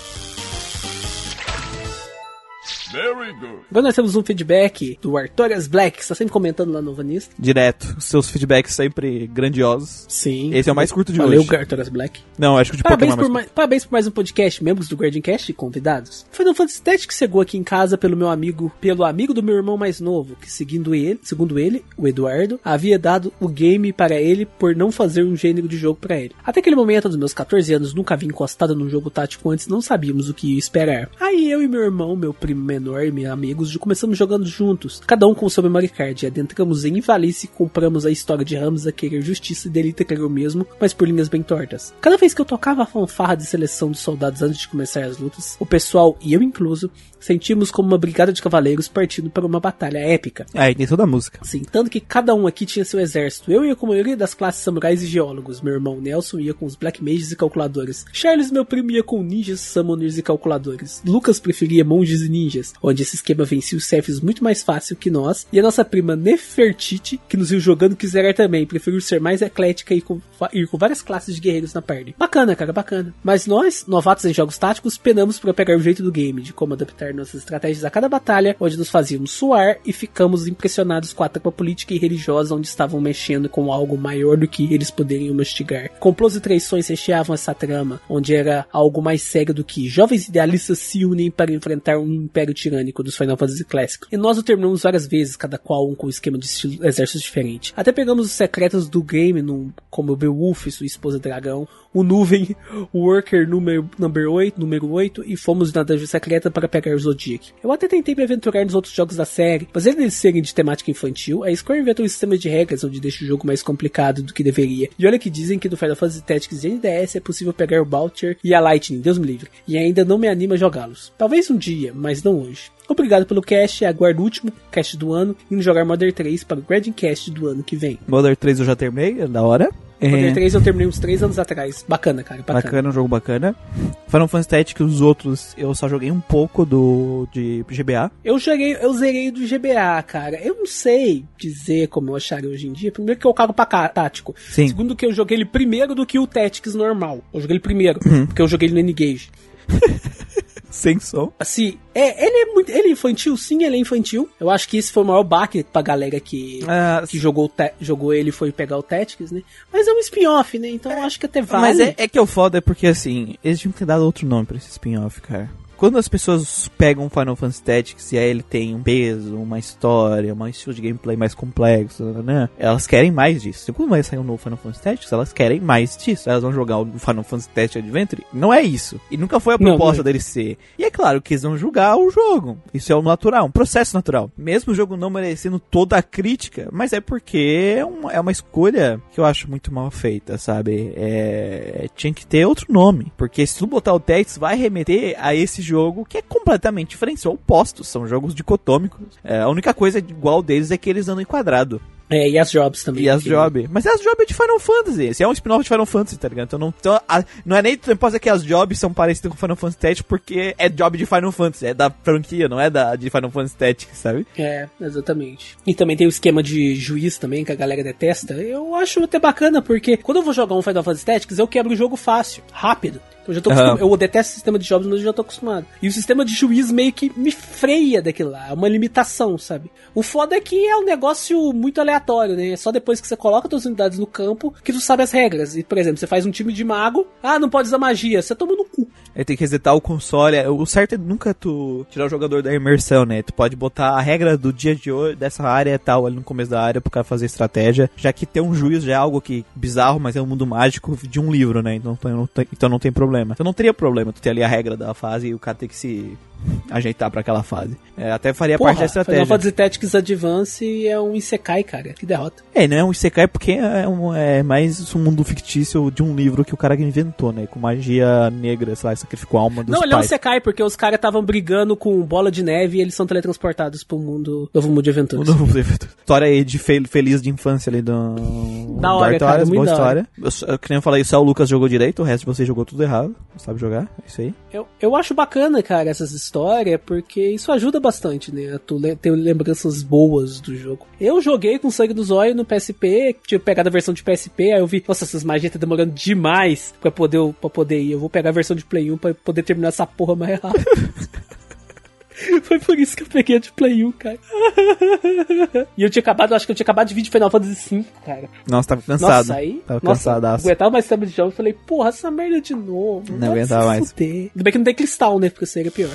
Agora nós temos um feedback do Artorias Black, que está sempre comentando lá no Vanista. Direto. Seus feedbacks sempre grandiosos. Sim. Esse é o mais curto de Valeu, hoje. Artorias Black. Não, acho que o de Parabéns Pokémon é por, mais mais, parabéns por mais um podcast, membros do Guardian Cast e convidados. Final Fantasy Tactics chegou aqui em casa pelo meu amigo, pelo amigo do meu irmão mais novo, que seguindo ele, segundo ele, o Eduardo, havia dado o game para ele por não fazer um gênero de jogo para ele. Até aquele momento dos meus 14 anos, nunca havia encostado num jogo tático antes, não sabíamos o que ia esperar. Aí eu e meu irmão, meu primo menor e meus amigos começamos jogando juntos, cada um com seu memory card, adentramos em Ivalice e compramos a história de Ramos a querer justiça e Delita querer o mesmo, mas por linhas bem tortas. Cada vez que eu tocava a fanfarra de seleção dos soldados antes de começar as lutas, o pessoal, e eu incluso, sentimos como uma brigada de cavaleiros partindo para uma batalha épica. É, tem toda a música. Sim, tanto que cada um aqui tinha seu exército. Eu ia com a maioria das classes samurais e geólogos. Meu irmão Nelson ia com os Black Mages e calculadores. Charles, meu primo, ia com ninjas, summoners e calculadores. Lucas preferia monges e ninjas, onde esse esquema vencia os chefes muito mais fácil que nós. E a nossa prima Nefertiti, que nos viu jogando, quis zerar também. Preferiu ser mais eclética e com, ir com várias classes de guerreiros na party. Bacana, cara, bacana. Mas nós, novatos em jogos táticos, penamos para pegar o jeito do game, de como adaptar nossas estratégias a cada batalha, onde nos fazíamos suar e ficamos impressionados com a trama política e religiosa onde estavam mexendo com algo maior do que eles poderiam mastigar. Complôs e traições recheavam essa trama, onde era algo mais sério do que jovens idealistas se unem para enfrentar um império tirânico dos Final Fantasy clássicos. E nós o terminamos várias vezes, cada qual um com um esquema de exércitos diferente. Até pegamos os secretos do game, num, como o Beowulf e sua esposa dragão, o Nuvem, Worker número, number 8, número 8, e fomos na dungeon secreta para pegar o Zodiac. Eu até tentei me aventurar nos outros jogos da série, mas eles serem de temática infantil, a Square inventou um sistema de regras onde deixa o jogo mais complicado do que deveria. E olha que dizem que no Final Fantasy Tactics NDS é possível pegar o Boucher e a Lightning, Deus me livre, e ainda não me anima a jogá-los. Talvez um dia, mas não hoje. Obrigado pelo cast, aguardo o último cast do ano e jogar Modern 3 para o Grading Cast do ano que vem. Modern 3 eu já terminei, é da hora. É, 3 eu terminei uns 3 anos atrás. Bacana, cara, bacana. bacana, um jogo bacana. Final Fantasy Tactics, os outros, eu só joguei um pouco do de GBA. Eu joguei, eu zerei do GBA, cara. Eu não sei dizer como eu acharia hoje em dia. Primeiro que eu cago pra cá, tático. Sim. Segundo que eu joguei ele primeiro do que o Tactics normal. Eu joguei ele primeiro, Uhum. porque eu joguei ele no N-Gage. Sem som. Assim, é, ele é muito. Ele é infantil, sim, ele é infantil. Eu acho que esse foi o maior baque pra galera que, Ah, que jogou, ta- jogou ele e foi pegar o Tactics, né? Mas é um spin-off, né? Então eu acho que até vale. Mas é, é que é o foda é porque assim, eles tinham que ter dado outro nome pra esse spin-off, cara. Quando as pessoas pegam Final Fantasy Tactics e aí ele tem um peso, uma história, um estilo de gameplay mais complexo, né? Elas querem mais disso. E quando vai sair um novo Final Fantasy Tactics, elas querem mais disso. Elas vão jogar o Final Fantasy Tactics Adventure. Não é isso. E nunca foi a Não, proposta não é. dele ser. E é claro que eles vão julgar o jogo. Isso é o natural, um processo natural. Mesmo o jogo não merecendo toda a crítica, mas é porque é uma, é uma escolha que eu acho muito mal feita, sabe? É, tinha que ter outro nome. Porque se tu botar o Tactics, vai remeter a esse jogo que é completamente diferente. São opostos, são jogos dicotômicos. É, a única coisa igual deles é que eles andam em quadrado. É, e as jobs também. E as que- Job. Mas as Job é de Final Fantasy. Esse é um spin-off de Final Fantasy, tá ligado? Então não, então, a- não é nem pode dizer que as Jobs são parecidas com Final Fantasy Tactics porque é Job de Final Fantasy. É da franquia, não é da de Final Fantasy Tactics, sabe? É, exatamente. E também tem o esquema de juiz também, que a galera detesta. Eu acho até bacana, porque quando eu vou jogar um Final Fantasy Tactics, eu quebro o jogo fácil, rápido. Eu já tô acostumado. Eu detesto o sistema de jobs, mas eu já tô acostumado. E o sistema de juiz meio que me freia daquilo lá. É uma limitação, sabe? O foda é que é um negócio muito aleatório, né? É só depois que você coloca suas unidades no campo que tu sabe as regras. E, por exemplo, você faz um time de mago. Ah, não pode usar magia. Você toma no cu. Aí tem que resetar o console. O certo é nunca tu tirar o jogador da imersão, né? Tu pode botar a regra do dia de hoje, dessa área tal, ali no começo da área, pro cara fazer estratégia. Já que ter um juiz já é algo que bizarro, mas é um mundo mágico de um livro, né? Então então não tem problema. Então não teria problema tu ter ali a regra da fase e o cara ter que se ajeitar pra aquela fase. É, até faria Porra, parte da Final estratégia. Fantasy Tactics Advance é um Isekai, cara. Que derrota. É, não é um Isekai porque é, um- é mais um mundo fictício de um livro que o cara inventou, né? Com magia negra, sei lá, sacrificou a alma dos Não, ele é um pais. Isekai, porque os caras estavam brigando com bola de neve e eles são teletransportados pro mundo, novo mundo de O aventuras. novo livro. História aí de fel- feliz de infância ali do. Da hora, cara, Artorias, muito boa história. Eu, eu, que nem eu falei, só o Lucas jogou direito, o resto de vocês jogou tudo errado. Não sabe jogar, é isso aí. Eu, eu acho bacana, cara, essas histórias, porque isso ajuda bastante, né? Tu ter lembranças boas do jogo. Eu joguei com Sangue do Zóio no PSP, tinha pegado a versão de PSP, aí eu vi, nossa, essas magias tá demorando demais pra poder, pra poder ir. Eu vou pegar a versão de Play 1 pra poder terminar essa porra mais rápido. Foi por isso que eu peguei a de Play 1, cara. e eu tinha acabado, acho que eu tinha acabado de vir de Final Fantasy V, cara. Nossa, tava cansado. Nossa, aí. Tava nossa, cansadaço. aguentava mais tempo de jogo. Eu falei, porra, essa merda de novo. Não vai aguentava mais. fuder. Ainda bem que não tem cristal, né? Porque seria pior.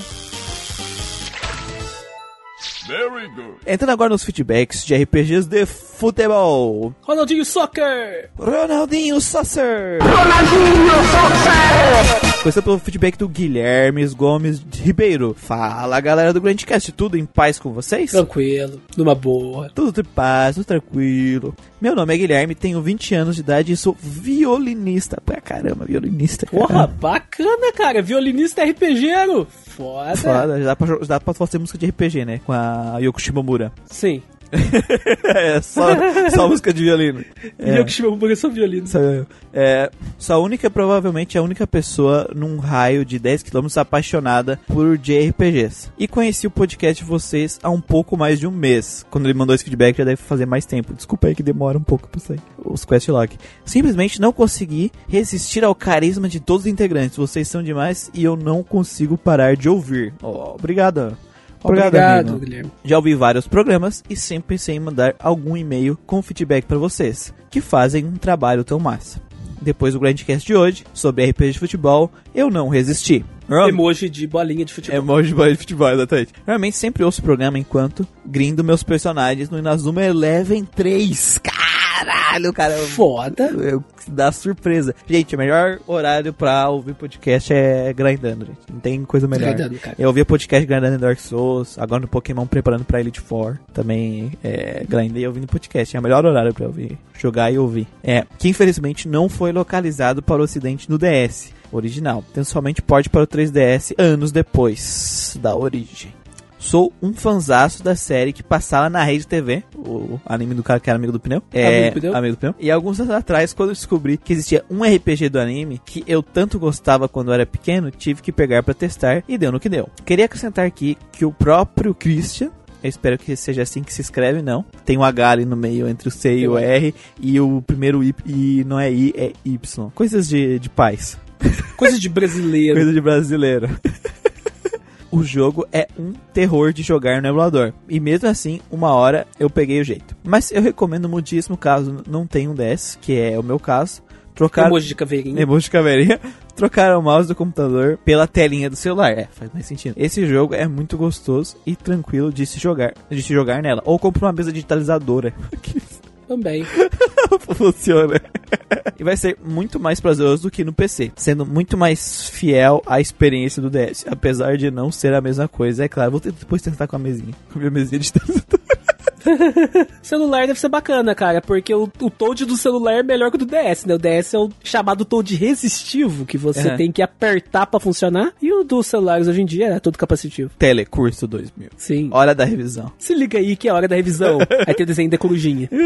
Entrando agora nos feedbacks de RPGs de futebol. Ronaldinho Soccer! Ronaldinho Sasser. Ronaldinho Sasser. Começando pelo feedback do Guilherme Gomes Ribeiro. Fala galera do Grandcast, tudo em paz com vocês? Tranquilo, numa boa. Tudo em paz, tudo tranquilo. Meu nome é Guilherme, tenho 20 anos de idade e sou violinista. Pô, caramba, violinista. Porra, bacana, cara. Violinista RPGero. Foda. Foda, dá pra, dá pra fazer música de RPG, né? Com a Yoko Shimomura. Sim. é, só, só música de violino. E eu que chamo porque sou violino. Eu. É, a única, provavelmente a única pessoa num raio de 10 km apaixonada por JRPGs. E conheci o podcast de vocês há um pouco mais de um mês. Quando ele mandou esse feedback já deve fazer mais tempo. Desculpa aí que demora um pouco pra sair os questlog. Simplesmente não consegui resistir ao carisma de todos os integrantes. Vocês são demais e eu não consigo parar de ouvir. Oh, obrigado. Obrigado, amigo. Guilherme. Já ouvi vários programas e sempre pensei em mandar algum e-mail com feedback pra vocês, que fazem um trabalho tão massa. Depois do Grandcast de hoje, sobre RPG de futebol, eu não resisti. Normal- Emoji de bolinha de futebol. Emoji boy de futebol, exatamente. Normalmente sempre ouço o programa enquanto grindo meus personagens no Inazuma Eleven 3. Caralho, cara. Foda. eu- Dá surpresa. Gente, o melhor horário pra ouvir podcast é grindando, gente. Não tem coisa melhor. Grindando, cara. Eu ouvia podcast grindando em Dark Souls, agora no Pokémon preparando pra Elite Four. Também é, grindei ouvindo podcast. É o melhor horário pra ouvir, jogar e ouvir. É, que infelizmente não foi localizado para o ocidente no DS original. Tem somente port para o 3DS anos depois da origem. Sou um fanzaço da série que passava na Rede TV, o anime do cara que era amigo do pneu. É, Amigo do Pneu? amigo do pneu. E alguns anos atrás, quando eu descobri que existia um RPG do anime que eu tanto gostava quando eu era pequeno, tive que pegar pra testar e deu no que deu. Queria acrescentar aqui que o próprio Christian eu espero que seja assim que se escreve, não. Tem um H ali no meio entre o C e o R. E o primeiro I, e não é I, é Y. Coisas de, de paz. Coisa de brasileiro. Coisa de brasileiro. o jogo é um terror de jogar no emulador. E mesmo assim, uma hora eu peguei o jeito. Mas eu recomendo muitíssimo caso não tenha um DS, que é o meu caso. Trocar Emoji de caveirinha. emoji de caveirinha, trocar o mouse do computador pela telinha do celular. É, faz mais sentido. Esse jogo é muito gostoso e tranquilo de se jogar, de se jogar nela. Ou compre uma mesa digitalizadora. Também. Funciona. E vai ser muito mais prazeroso do que no PC, sendo muito mais fiel à experiência do DS, apesar de não ser a mesma coisa. É claro, vou depois tentar com a mesinha, com a minha mesinha digitalizadora. Celular deve ser bacana, cara, porque o, o Toad do celular é melhor que o do DS, né? O DS é o chamado Toad resistivo, que você É. tem que apertar pra funcionar. E o dos celulares hoje em dia é todo capacitivo. Telecurso 2000. Sim. Hora da revisão. Se liga aí que é hora da revisão. aí tem o desenho da corujinha.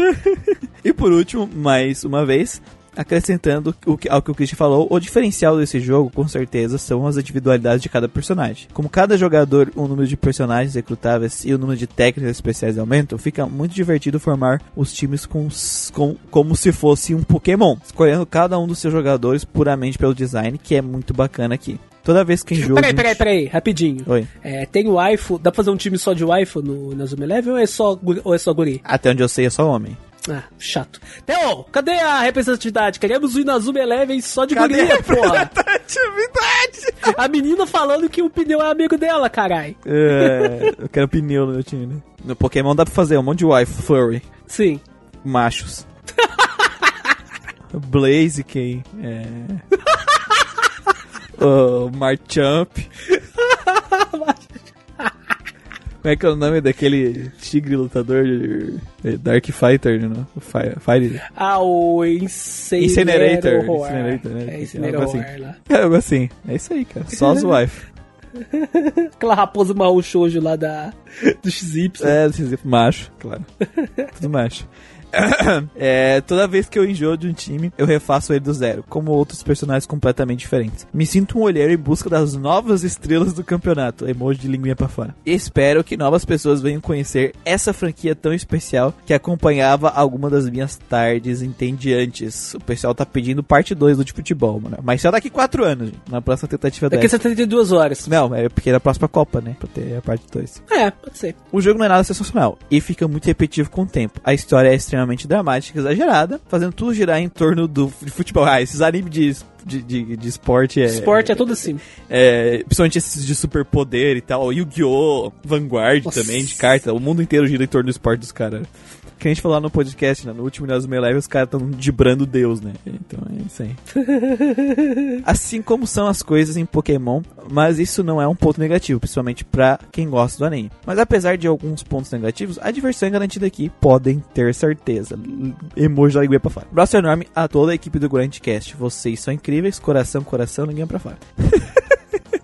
E por último, mais uma vez, acrescentando o que, ao que o Christian falou, o diferencial desse jogo, com certeza, são as individualidades de cada personagem. Como cada jogador, o número de personagens recrutáveis e o número de técnicas especiais aumentam, fica muito divertido formar os times com, com- como se fosse um Pokémon, escolhendo cada um dos seus jogadores puramente pelo design, que é muito bacana aqui. Toda vez que em jogo... Peraí, peraí, peraí, rapidinho. Oi. É, tem o waifu, dá pra fazer um time só de waifu no, na Zoom Eleven ou é só, ou é só guri? Até onde eu sei é só homem. Ah, chato. Theo, cadê a representatividade? Queremos o Inazuma Eleven só de Cadê guria, a porra. Atividade! A menina falando que o pneu é amigo dela, carai. É, eu quero pneu no meu time, né? No Pokémon dá pra fazer um monte de wife furry. Sim. Machos. Blaziken. É. o Marchamp. Como é que é o nome daquele tigre lutador de Dark Fighter, né? Fire, Fire. Ah, o Incinerator. Incinerator. Incinerator, né? É, Incinerator assim. Lá. É assim. É isso aí, cara. Só as wife. Aquela raposa marrom shoujo lá da, do XY. É, esses macho, claro. Tudo macho. É, toda vez que eu enjoo de um time, eu refaço ele do zero, como outros personagens completamente diferentes. Me sinto um olheiro em busca das novas estrelas do campeonato, emoji de linguinha pra fora. E espero que novas pessoas venham conhecer essa franquia tão especial que acompanhava alguma das minhas tardes entendiantes. O pessoal tá pedindo parte 2 do de futebol, mano. Mas só daqui 4 anos, gente, na próxima tentativa Daqui a dessa. 72 horas. Não, é porque é na próxima Copa, né? Pra ter a parte 2. É, pode ser. O jogo não é nada sensacional e fica muito repetitivo com o tempo. A história é extremamente dramática e exagerada, fazendo tudo girar em torno do de futebol. Ah, esses animes de, de, de, de esporte é. Esporte é tudo assim. é, Principalmente esses de superpoder e tal. Yu-Gi-Oh! Vanguard Nossa. também, de carta. O mundo inteiro gira em torno do esporte dos caras. Que a gente falou lá no podcast, né? No último Meio Leve, os caras estão dibrando Deus, né? Então é isso aí. assim como são as coisas em Pokémon, mas isso não é um ponto negativo, principalmente pra quem gosta do anime. Mas apesar de alguns pontos negativos, a diversão é garantida aqui, podem ter certeza. Emoji da linguinha pra fora. Abraço enorme a toda a equipe do Grandcast. Vocês são incríveis, coração, coração, linguinha pra fora.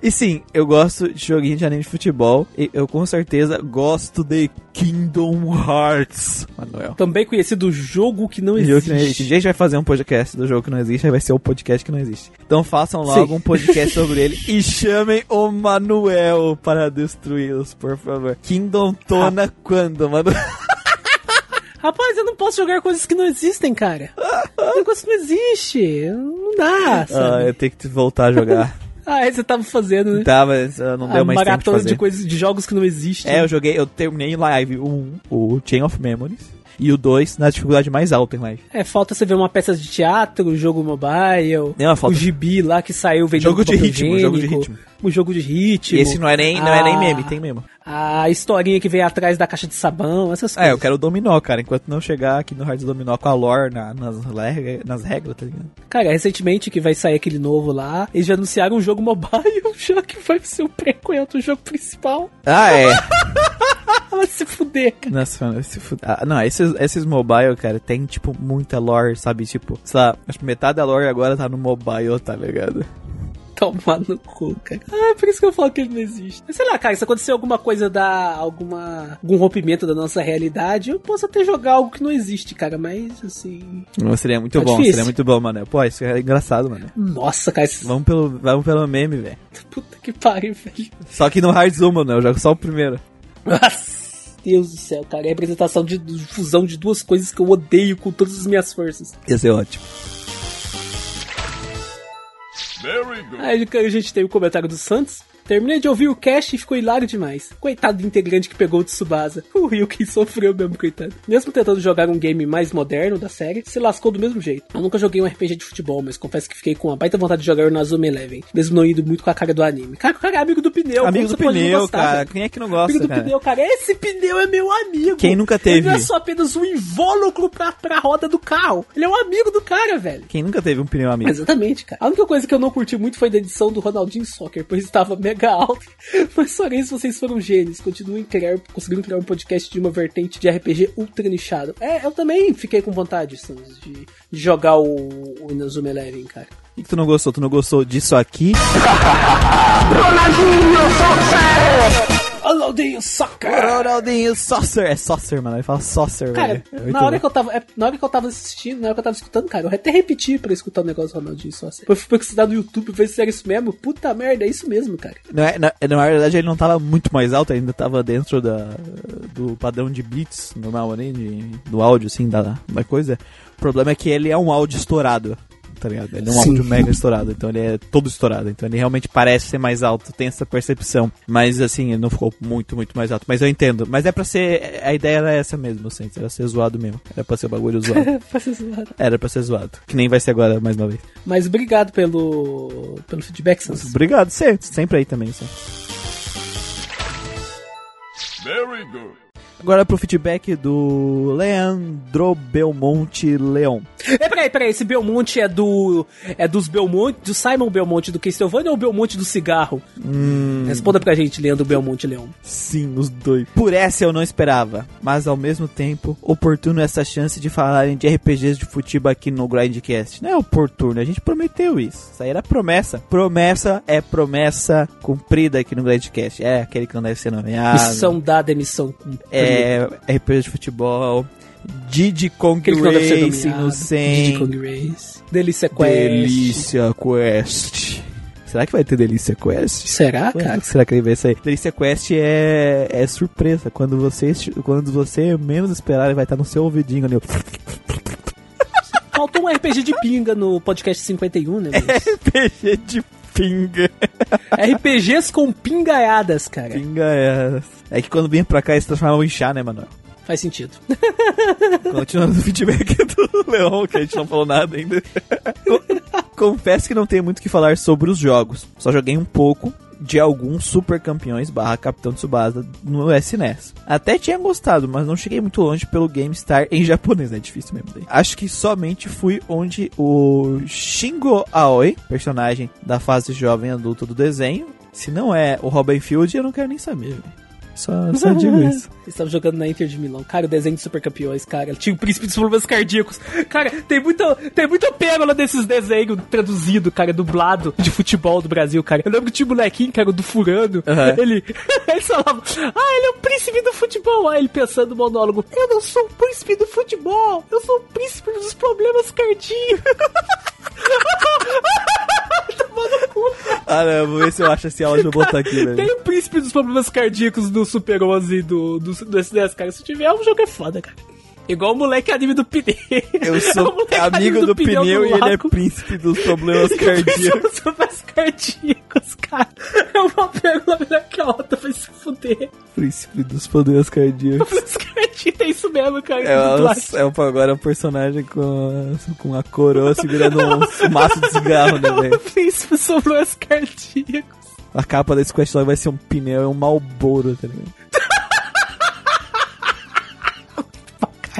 E sim, eu gosto de joguinho de anime de futebol. E eu com certeza gosto de Kingdom Hearts. Manuel. Também conhecido jogo que não Jogo existe. que não existe. A gente vai fazer um podcast do jogo que não existe, aí vai ser o podcast que não existe. Então façam logo Sim. um podcast sobre ele e chamem o Manuel para destruí-los, por favor. Kingdom Tona quando, mano? Rapaz, eu não posso jogar coisas que não existem, cara. O negócio não existe. Não dá, Ah, sabe? eu tenho que voltar a jogar. Ah, é, você tava fazendo, né? tá, ah, não a deu mais tempo de maratona fazer. de coisas, de jogos que não existem. É, eu joguei, eu terminei em live um, o Chain of Memories. E o 2 na dificuldade mais alta em live. É, falta você ver uma peça de teatro, jogo mobile, Não, falta- o gibi lá que saiu vendendo Jogo de ritmo, jogo de ritmo. O jogo de ritmo. E esse não é nem, não é nem Ah, meme, tem mesmo. A historinha que vem atrás da caixa de sabão, essas coisas. É, eu quero o dominó, cara. Enquanto não chegar aqui no Hard Dominó com a lore na- nas, nas regras, tá ligado? Cara, recentemente que vai sair aquele novo lá, eles já anunciaram um jogo mobile, já que vai ser o prequel do jogo principal. Ah, é. Vai se fuder, cara. Nossa, mano, se fu- ah, não, esses, esses mobile, cara, tem, tipo, muita lore, sabe? Tipo, sei lá, acho que metade da lore agora tá no mobile, tá ligado? Tomar no cu, cara. Ah, por isso que eu falo que ele não existe. Mas sei lá, cara, se acontecer alguma coisa da. alguma. algum rompimento da nossa realidade, eu posso até jogar algo que não existe, cara, mas assim. Não, seria muito Tá bom, difícil. seria muito bom, mano. Pô, isso é engraçado, mano. Nossa, cara, esse... Vamos pelo, vamos pelo meme, velho. puta que pariu, velho. Só que no Hard Zoom, mano, eu jogo só o primeiro. Nossa. Deus do céu, cara. É a representação de, de fusão de duas coisas que eu odeio com todas as minhas forças. Ia ser ótimo. Aí, a gente tem o comentário do Santos. Terminei de ouvir o cast e ficou hilário demais. Coitado do integrante que pegou o Tsubasa. O Ryuki sofreu mesmo, coitado. Mesmo tentando jogar um game mais moderno da série, se lascou do mesmo jeito. Eu nunca joguei um RPG de futebol, mas confesso que fiquei com uma baita vontade de jogar o Nazuma Eleven, mesmo não indo muito com a cara do anime. Cara, o cara é amigo do pneu. Amigo do pneu, gostar, cara. Quem é que não Amigo gosta, do cara? pneu, cara. Esse pneu é meu amigo. Quem nunca Ele teve? não é só apenas um invólucro pra, pra roda do carro. Ele é um amigo do cara, velho. Quem nunca teve um pneu amigo? Exatamente, cara. A única coisa que eu não curti muito foi da edição do Ronaldinho Soccer, pois estava mega alto. Mas só isso vocês foram gênios. Continuem criar, conseguindo criar um podcast de uma vertente de RPG ultra nichado. É, eu também fiquei com vontade, Sans, de, de jogar o, o Inazuma Eleven, cara. O que que tu não gostou? Tu não gostou disso aqui? Ronaldinho Soccer! Ronaldinho Saucer. É Saucer, mano. Ele fala Saucer, velho. É na hora que eu tava. é, Na hora que eu tava assistindo, na hora que eu tava escutando, cara, eu até repeti pra escutar o negócio do Ronaldinho Soccer. Eu fui pesquisar no YouTube ver se era isso mesmo. Puta merda, é isso mesmo, cara. Não é, na, na verdade, ele não tava muito mais alto, ainda tava dentro da, do padrão de beats normal de, do áudio, assim, da, da coisa. O problema é que ele é um áudio estourado, tá ligado? Ele é um Sim. áudio mega estourado, então ele é todo estourado. Então ele realmente parece ser mais alto, tem essa percepção. Mas assim, ele não ficou muito, muito mais alto. Mas eu entendo. Mas é pra ser. A ideia era essa mesmo, assim, era ser zoado mesmo. Era pra ser o bagulho zoado. Pra ser zoado. Era pra ser zoado. Que nem vai ser agora mais uma vez. Mas obrigado pelo, pelo feedback, Sans. Obrigado, sempre. Sempre aí também, sempre. Agora pro feedback do Leandro Belmonte Leon. É, peraí, peraí, esse Belmonte é do. É dos Belmonte, do Simon Belmonte do Castlevania ou o Belmonte do cigarro? Hum, Responda pra gente, Leandro Belmonte Leão. sim, os dois. Por essa eu não esperava, mas ao mesmo tempo, oportuno essa chance de falarem de RPGs de futebol aqui no Grindcast. Não é oportuno, a gente prometeu isso. Isso aí era promessa. Promessa é promessa cumprida aqui no Grindcast. É aquele que não deve ser nomeado. Missão dada, missão cumprida. É RPG de futebol. Diddy Kong nomeado. no Diddy 100. Kong Race. Delícia Quest. Delícia Quest. Será que vai ter Delícia Quest? Será, cara? Será que ele vai sair? Delícia Quest é, é surpresa. Quando você, quando você menos esperar, ele vai estar no seu ouvidinho ali. Faltou um RPG de pinga no podcast 51, né? RPG de pinga. RPGs com pingaiadas, cara. Pinga é. Que quando vem pra cá, eles transformam em chá, né, mano? Faz sentido. Continuando o feedback do Leon, que a gente não falou nada ainda. Confesso que não tenho muito o que falar sobre os jogos. Só joguei um pouco de alguns super campeões barra Capitão Tsubasa no SNES. Até tinha gostado, mas não cheguei muito longe pelo GameStar em japonês, é difícil mesmo. Daí. Acho que somente fui onde o Shingo Aoi, personagem da fase jovem adulto do desenho, se não é o Robin Field, eu não quero nem saber. Só, só digo isso. Eles estavam jogando na Inter de Milão. Cara, o desenho de super campeões, cara. Tinha o príncipe dos problemas cardíacos. Cara, tem muita, tem muita pérola desses desenhos traduzido, cara, dublado de futebol do Brasil, cara. Eu lembro que tinha um molequinho, cara, do Furano. Aham. Ele, ele falava, ah, ele é o príncipe do futebol. Aí ele pensando no monólogo, eu não sou o príncipe do futebol, eu sou o príncipe dos problemas cardíacos. Ah, não, vou ver se eu acho esse áudio e vou botar aqui, né? Tem o príncipe dos problemas cardíacos do Super 11 do, do, do SNES, cara. Se tiver, o jogo é foda, cara. Igual o moleque anime do pneu. Eu É sou moleque amigo anime do pneu do e ele é príncipe dos problemas cardíacos. Os problemas cardíacos, cara. É uma pérola melhor que a outra, vai se fuder. príncipe dos problemas cardíacos. Problemas cardíacos, é isso mesmo, cara. É, que o- dublagem. é o- agora o personagem com a, com a coroa segurando um maço de cigarro, né, velho? Príncipe dos problemas cardíacos. A capa desse quest vai ser um pneu e um malboro, tá ligado?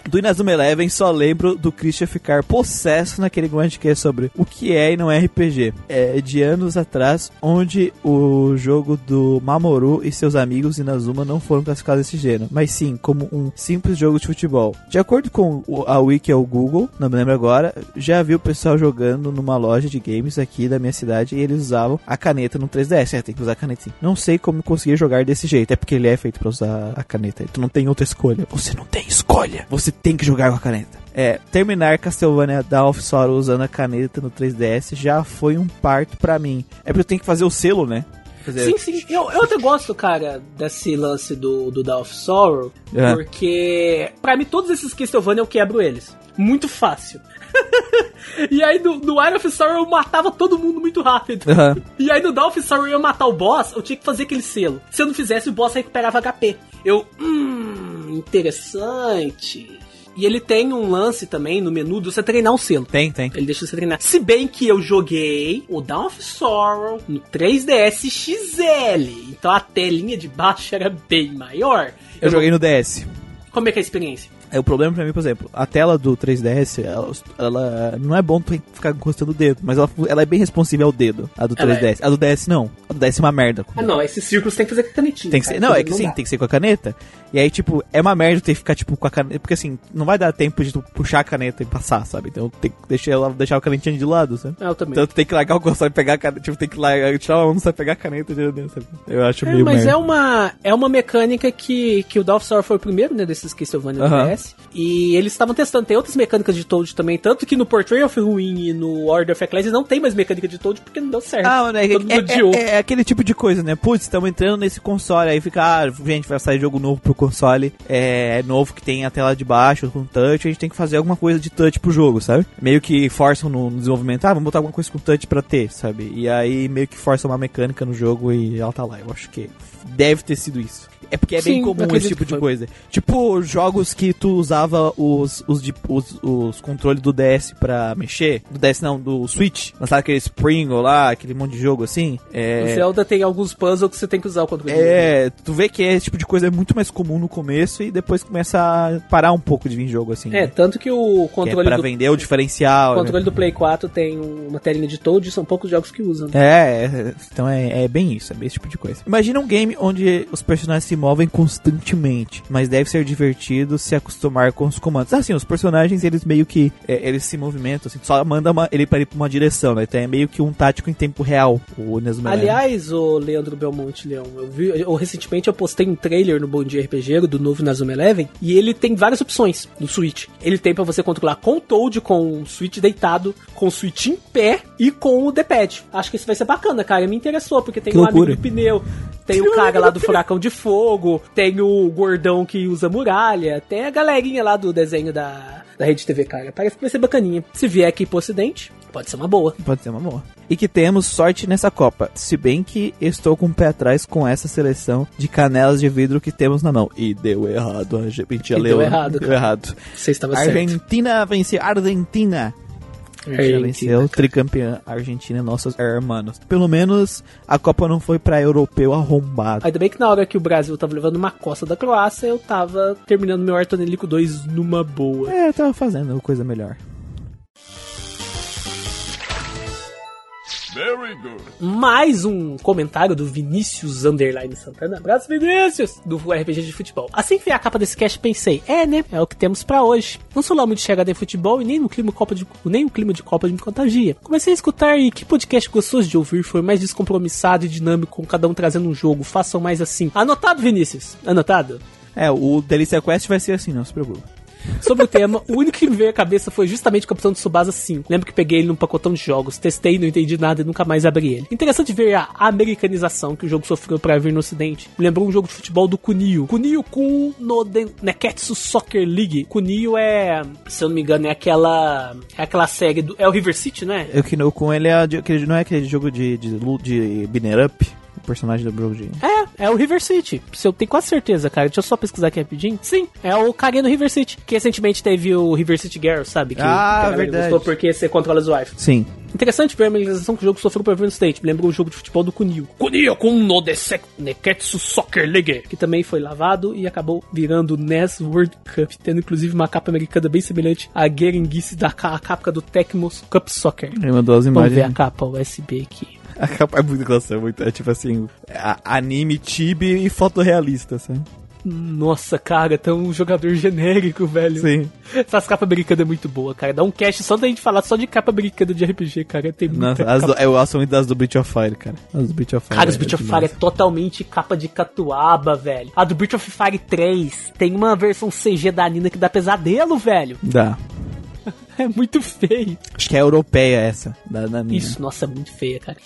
Do Inazuma Eleven só lembro do Christian ficar possesso naquele grande que é sobre o que é e não é RPG. É de anos atrás, onde o jogo do Mamoru e seus amigos Inazuma não foram classificados desse gênero, mas sim como um simples jogo de futebol. De acordo com a Wiki ou Google, não me lembro agora, já vi o pessoal jogando numa loja de games aqui da minha cidade e eles usavam a caneta no 3DS. É, tem que usar a caneta sim. Não sei como conseguir jogar desse jeito, é porque ele é feito pra usar a caneta. Tu não tem outra escolha. Você não tem escolha. Você tem que jogar com a caneta. É, terminar Castlevania Dawn of Sorrow usando a caneta no 3DS já foi um parto pra mim. É porque eu tenho que fazer o selo, né? Fazer- Sim, sim. Eu, eu até gosto, cara, desse lance do, do Dawn of Sorrow, É. porque pra mim todos esses Castlevania eu quebro eles. Muito fácil. e aí no, no Iron of Sorrow eu matava todo mundo muito rápido. Aham. E aí no Dawn of Sorrow eu ia matar o boss, eu tinha que fazer aquele selo. Se eu não fizesse, o boss recuperava HP. Eu, hum, interessante. E ele tem um lance também no menu de você treinar o selo. Tem, tem. Ele deixa você treinar. Se bem que eu joguei o Dawn of Sorrow no 3DS XL. Então a telinha de baixo era bem maior. Eu joguei no DS. Como é que é a experiência? É o problema pra mim, por exemplo, a tela do 3DS, ela, ela- não é bom tu ficar encostando o dedo, mas ela, ela é bem responsiva ao dedo, a do Ela 3DS. A do DS não. A do DS é uma merda. Ah, não, esses círculos tem que fazer com a canetinha. Tem que ser, cara, não, é que sim, dá. tem que ser com a caneta. E aí, tipo, é uma merda ter que ficar, tipo, com a caneta. Porque assim, não vai dar tempo de tu puxar a caneta e passar, sabe? Então tem que deixar, ela, deixar a canetinha de lado, sabe? Ah, Eu também. Então tu tem que largar o console e pegar a caneta. Tipo, tem que largar, tirar uma mão só pegar a caneta de dentro, sabe? Eu acho É, meio mas merda. é uma, é uma mecânica que, que o of Sorrow foi o primeiro, né, desses Castlevania do Aham. DS. E eles estavam testando. Tem outras mecânicas de Toad também. Tanto que no Portrait of Ruin e no Order of Ecclesia não tem mais mecânica de Toad porque não deu certo. Ah, mano, é, Todo mundo é- é- é aquele tipo de coisa, né? Putz, estamos entrando nesse console, aí fica, ah, gente, vai sair jogo novo pro console, é, novo que tem a tela de baixo com touch, a gente tem que fazer alguma coisa de touch pro jogo, sabe? Meio que forçam no, desenvolvimento, ah, vamos botar alguma coisa com touch pra ter, sabe? E aí meio que forçam uma mecânica no jogo e ela tá lá. Eu acho que deve ter sido isso. É porque é bem Sim, comum acredito esse tipo de coisa. Tipo, jogos que tu usava os, os, os, os controles do DS pra mexer. Do DS não, do Switch. Lançaram aquele Springle lá, aquele monte de jogo assim. O É, Zelda tem alguns puzzles que você tem que usar o controle. é, tu vê que esse tipo de coisa é muito mais comum no começo e depois começa a parar um pouco de vir jogo, assim. É, tanto que o que é controle pra do vender o diferencial. o controle do Play 4 tem uma telinha de Toad e são poucos jogos que usam. É, é, então é, é bem isso, é bem esse tipo de coisa. Imagina um game onde os personagens se movem constantemente, mas deve ser divertido se acostumar com os comandos. Assim, os personagens, eles meio que, é, eles se movimentam, assim, só manda uma- ele para ir pra uma direção, né? Então é meio que um tático em tempo real, o Inazuma Eleven. Aliás, o Leandro Belmonte Leão, eu vi, eu, recentemente eu postei um trailer no Bom Dia RPG do novo Nazuma Eleven e ele tem várias opções no Switch. Ele tem pra você controlar com o Toad, com o Switch deitado, com o Switch em pé e com o D-pad. Acho que isso vai ser bacana, cara. Me interessou porque tem Que um amigo do pneu, tem o cara lá do furacão de fogo, tem o gordão que usa muralha, tem a galerinha lá do desenho da da Rede TV, cara. Parece que vai ser bacaninha. Se vier aqui pro ocidente, pode ser uma boa. Pode ser uma boa. E que temos sorte nessa Copa. Se bem que estou com o pé atrás com essa seleção de canelas de vidro que temos na mão. E deu errado. A gente E leu deu errado, Deu errado. Você estava certo. Argentina venceu. Argentina. Argentina venceu, tricampeã Argentina, nossos hermanos. Pelo menos a Copa não foi pra europeu arrombado. Ainda bem que na hora que o Brasil tava levando uma costa da Croácia, eu tava terminando meu Artonelico 2 numa boa. É, eu tava fazendo coisa melhor. Mais um comentário do Vinícius Underline Santana. Abraço, Vinícius! Do RPG de futebol. Assim que vi a capa desse cast, pensei, é, né? É o que temos pra hoje. Não sou lá muito chegada em futebol e nem no clima, Copa de, nem o clima de Copa me contagia. Comecei a escutar e que podcast gostoso de ouvir foi mais descompromissado e dinâmico, com cada um trazendo um jogo. Façam mais assim. Anotado, Vinícius? Anotado? É, o Delícia Quest vai ser assim, não se preocupe. Sobre o tema, o único que me veio à cabeça foi justamente o Capitão de Tsubasa 5. Lembro que peguei ele num pacotão de jogos, testei, não entendi nada e nunca mais abri ele. Interessante ver a americanização que o jogo sofreu pra vir no ocidente. Me lembrou um jogo de futebol do Kunio. Kunio Kun no Neketsu Soccer League. Kunio é, se eu não me engano, é aquela é aquela série do é o River City, né? Que não com ele é de- aquele, não é aquele jogo de, de, lu- de Binner Up? Personagem do de. É, é o River City. Se eu tenho quase certeza, cara. Deixa eu só pesquisar aqui rapidinho. Sim, é o carinha do River City. Que recentemente teve o River City Girl, sabe? Que Ah, verdade. gostou porque você controla as wife. Sim. Interessante ver a americanização que o jogo sofreu por Everton State. Me lembrou o jogo de futebol do Kunio. Kunio com no Desek Neketsu Soccer League. Que também foi lavado e acabou virando o NES World Cup. Tendo inclusive uma capa americana bem semelhante à Gerenguice da capa do Tecmo Cup Soccer. Ele mandou as Vamos ver a imagens. capa USB aqui. A capa é muito engraçada, muito, é tipo assim, anime, tibi e fotorrealista, sabe? Nossa, cara, tá um jogador genérico, velho. Sim. Essas capas americanas é muito boa, cara. Dá um cast só da gente falar só de capa americana de RPG, cara. Tem muita Nossa, as capa do, eu gosto muito das do Breath of Fire, cara. As do Breath of Fire. Cara, os é Breath of. Fire é totalmente capa de catuaba, velho. A do Breath of Fire 3 tem uma versão CG da Nina que dá pesadelo, velho. Dá. É muito feio. Acho que é europeia essa, da, da minha. Isso, nossa, é muito feia, cara.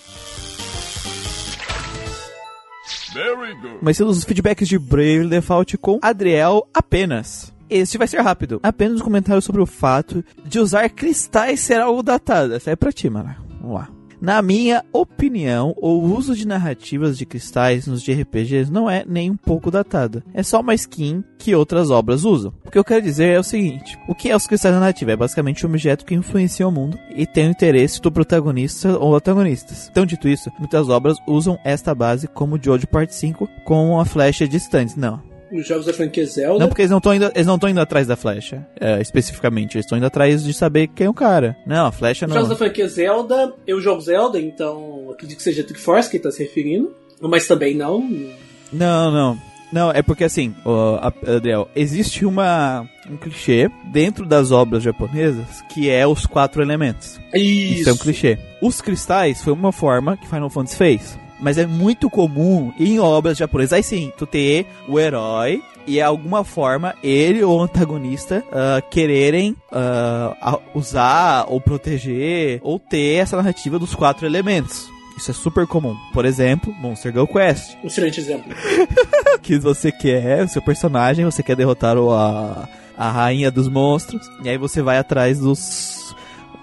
Mas sendo os feedbacks de Brave Default com Adriel apenas. Este vai ser rápido. Apenas um comentário sobre o fato de usar cristais ser algo datado. Essa é pra ti, mano. Vamos lá. Na minha opinião, o uso de narrativas de cristais nos JRPGs não é nem um pouco datado. É só uma skin que outras obras usam. O que eu quero dizer é o seguinte: o que é os cristais narrativos? É basicamente um objeto que influencia o mundo e tem o interesse do protagonista ou antagonistas. Então, dito isso, muitas obras usam esta base como Jojo Part 5 com a flecha distante. Não, Nos jogos da franquia Zelda. não, porque eles não estão indo, eles não estão indo atrás da flecha, é, especificamente. Eles estão indo atrás de saber quem é o cara. Não, a flecha não. jogos da franquia Zelda, eu jogo Zelda, então acredito que seja Triforce que tá se referindo. Mas também não. Não, não. Não, é porque assim, a- Adriel, existe uma um clichê dentro das obras japonesas que é os quatro elementos. Isso. Isso é um clichê. Os cristais foi uma forma que Final Fantasy fez. Mas é muito comum em obras japonesas. Aí sim, tu ter o herói e alguma forma ele ou o antagonista ah, quererem a- usar ou proteger ou ter essa narrativa dos quatro elementos. Isso é super comum. Por exemplo, Monster Girl Quest. Um excelente exemplo. Que você quer, o seu personagem, você quer derrotar o, a, a rainha dos monstros. E aí você vai atrás dos,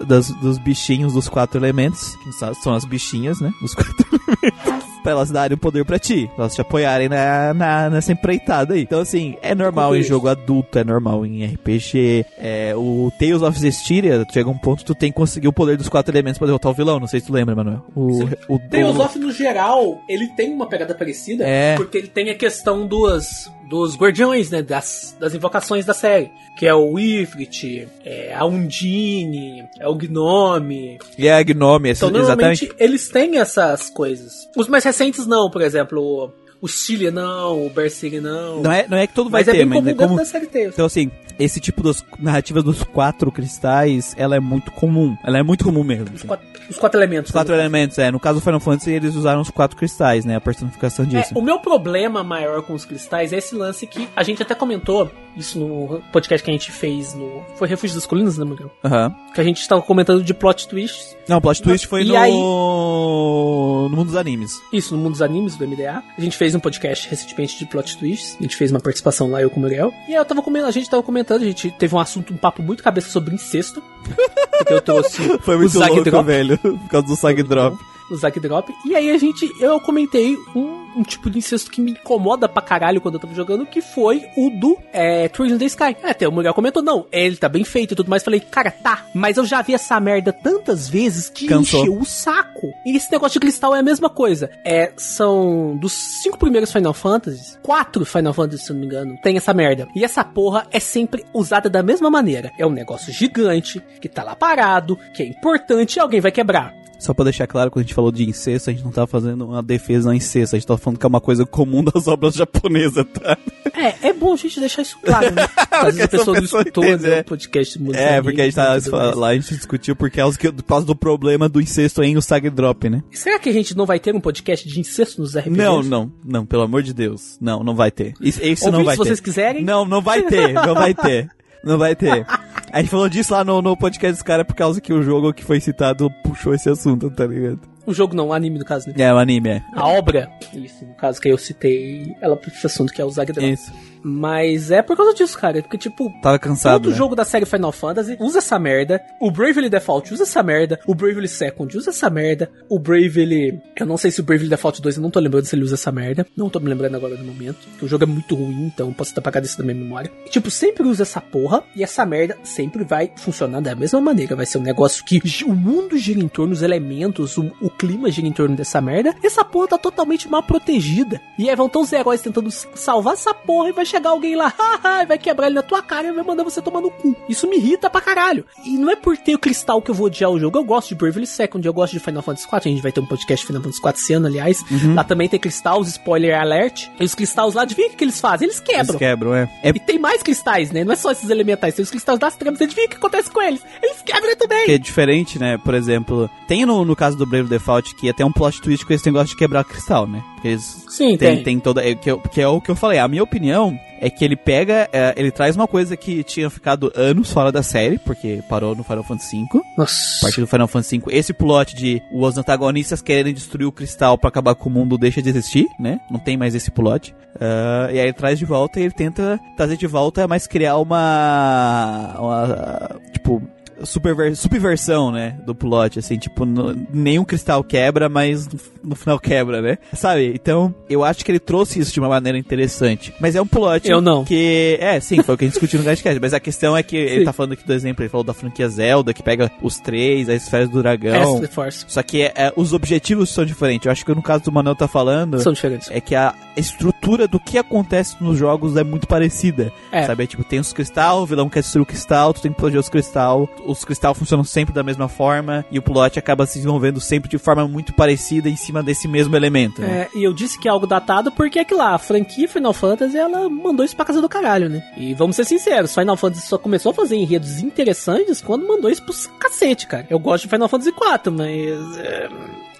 das- dos bichinhos dos quatro elementos. Que são- as bichinhas, né? Dos quatro elementos. Pra elas darem o poder pra ti. Pra elas te apoiarem na, na- nessa empreitada aí. Então, assim, é normal em jogo adulto, é normal em RPG. É, o Tales of Zestiria, chega um ponto tu tem que conseguir o poder dos quatro elementos pra derrotar o vilão. Não sei se tu lembra, Manuel. O, o, Tales of, no geral, ele tem uma pegada parecida, É. porque ele tem a questão dos, dos guardiões, né? Das, das invocações da série. Que é o Ifrit, é a Undine, é o Gnome. E é a Gnome, Então, exatamente. normalmente, eles têm essas coisas. Os mais recentes não, por exemplo, o Chile não, o Berserk não. Não é, não é que todo vai mas é ter, bem mas comum é como... da série. Então, assim, esse tipo de narrativa dos quatro cristais, ela é muito comum. Ela é muito comum mesmo. Os assim. quatro, os quatro elementos. Os quatro né? elementos, é. No caso do Final Fantasy, eles usaram os quatro cristais, né? A personificação É, disso. o meu problema maior com os cristais é esse lance que a gente até comentou isso no podcast que a gente fez no. Foi Refúgio das Colinas, né, Miguel? Aham. Que a gente estava comentando de plot twists. Não, plot twist foi E no... aí- no mundo dos animes. Isso, no mundo dos animes do MDA. A gente fez um podcast recentemente de plot twists. A gente fez uma participação lá, eu com o Muriel. E aí eu tava comentando, a gente tava comentando, a gente teve um assunto, um papo muito cabeça sobre incesto. Porque eu trouxe Foi muito louco, velho. Por causa do Sag Drop. O Zack Drop. E aí a gente, eu comentei um, um tipo de incesto que me incomoda pra caralho quando eu tava jogando, que foi o do é, Trees in the Sky. É, Até o Muriel comentou, não, ele tá bem feito e tudo mais. Falei, cara, tá, mas eu já vi essa merda tantas vezes que Cansou. encheu o saco. E esse negócio de cristal é a mesma coisa. É, são dos cinco primeiros Final Fantasies, quatro Final Fantasy, se não me engano, tem essa merda. E essa porra é sempre usada da mesma maneira. É um negócio gigante, que tá lá parado, que é importante e alguém vai quebrar. Só pra deixar claro, quando a gente falou de incesto, a gente não tava fazendo uma defesa ao incesto. A gente tava falando que é uma coisa comum das obras japonesas, tá? É, é bom a gente deixar isso claro, né? Às vezes a pessoa não escutou entende, né, é. o podcast muito É, porque a gente mais. lá, a gente discutiu por causa, que, por causa do problema do incesto em o Sag Drop, né? Será que a gente não vai ter um podcast de incesto nos RPGs? Não, não, não, pelo amor de Deus. Não, não vai ter. Isso, isso não vai se vocês ter. quiserem. Não, não vai ter, não vai ter. Não vai ter. A gente falou disso lá no, no podcast dos caras por causa que o jogo que foi citado puxou esse assunto, tá ligado? O jogo não, o anime no caso, né? É, o anime, é. A obra, isso, no caso que eu citei, ela esse assunto que é o Zagdrag. Isso. Mas é por causa disso, cara. Porque, tipo, Tava cansado. todo né? jogo da série Final Fantasy usa essa merda. O Bravely Default usa essa merda. O Bravely Second usa essa merda. O Bravely. Eu não sei se o Bravely Default 2, eu não tô lembrando se ele usa essa merda. Não tô me lembrando agora no momento. Porque o jogo é muito ruim, então posso estar apagado isso da minha memória. E, tipo, sempre usa essa porra. E essa merda sempre vai funcionar da mesma maneira. Vai ser um negócio que o mundo gira em torno, os elementos, o, o clima gira em torno dessa merda. Essa porra tá totalmente mal protegida. E aí vão ter os heróis tentando salvar essa porra e vai chegar alguém lá, haha, e vai quebrar ele na tua cara e vai mandar você tomar no cu. Isso me irrita pra caralho. E não é por ter o cristal que eu vou odiar o jogo. Eu gosto de Bravely Second, eu gosto de Final Fantasy IV. A gente vai ter um podcast Final Fantasy IV esse ano, aliás. Lá também tem cristais, spoiler alert. E os cristais lá, adivinha o que eles fazem? Eles Eles quebram. quebram, é. É E tem mais cristais, né? Não é só esses elementais, tem os cristais das tramas. Adivinha o que acontece com eles? Eles quebram também. que é diferente, né? Por exemplo, tem no, no caso do Brave Default que até um plot twist com esse negócio de quebrar cristal, né? Porque eles Sim, tem, tem. tem toda. É, que, eu- que é o que eu falei. A minha opinião é que ele pega. é, ele traz uma coisa que tinha ficado anos fora da série, porque parou no Final Fantasy V. A Nossa. partir do Final Fantasy V, esse plot de os antagonistas quererem destruir o cristal pra acabar com o mundo deixa de existir, né? Não tem mais esse plot. Ah, e aí ele traz de volta e ele tenta trazer de volta, mas criar uma. uma tipo. Superver, subversão, né, do plot, assim, tipo, no- nenhum cristal quebra, mas no, no final quebra, né? Sabe? Então, eu acho que ele trouxe isso de uma maneira interessante. Mas é um plot Eu não. que... É, sim, foi o que a gente discutiu no Gastcast, mas a questão é que ele Sim. tá falando aqui do exemplo, ele falou da franquia Zelda, que pega os três, as esferas do dragão... Force. Só que é, é, os objetivos são diferentes. Eu acho que no caso do Manuel tá falando São diferentes. é que a estrutura do que acontece nos jogos é muito parecida. É. Sabe? É, tipo, tem os cristal, o vilão quer destruir o cristal, tu tem que proteger os cristal. Os cristal funcionam sempre da mesma forma e o plot acaba se desenvolvendo sempre de forma muito parecida em cima desse mesmo elemento. né? É, e eu disse que é algo datado porque é que lá, a franquia Final Fantasy, ela mandou isso pra casa do caralho, né? E vamos ser sinceros, Final Fantasy só começou a fazer enredos interessantes quando mandou isso pros cacete, cara. Eu gosto de Final Fantasy IV, mas... é,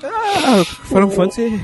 Ah, Final Fantasy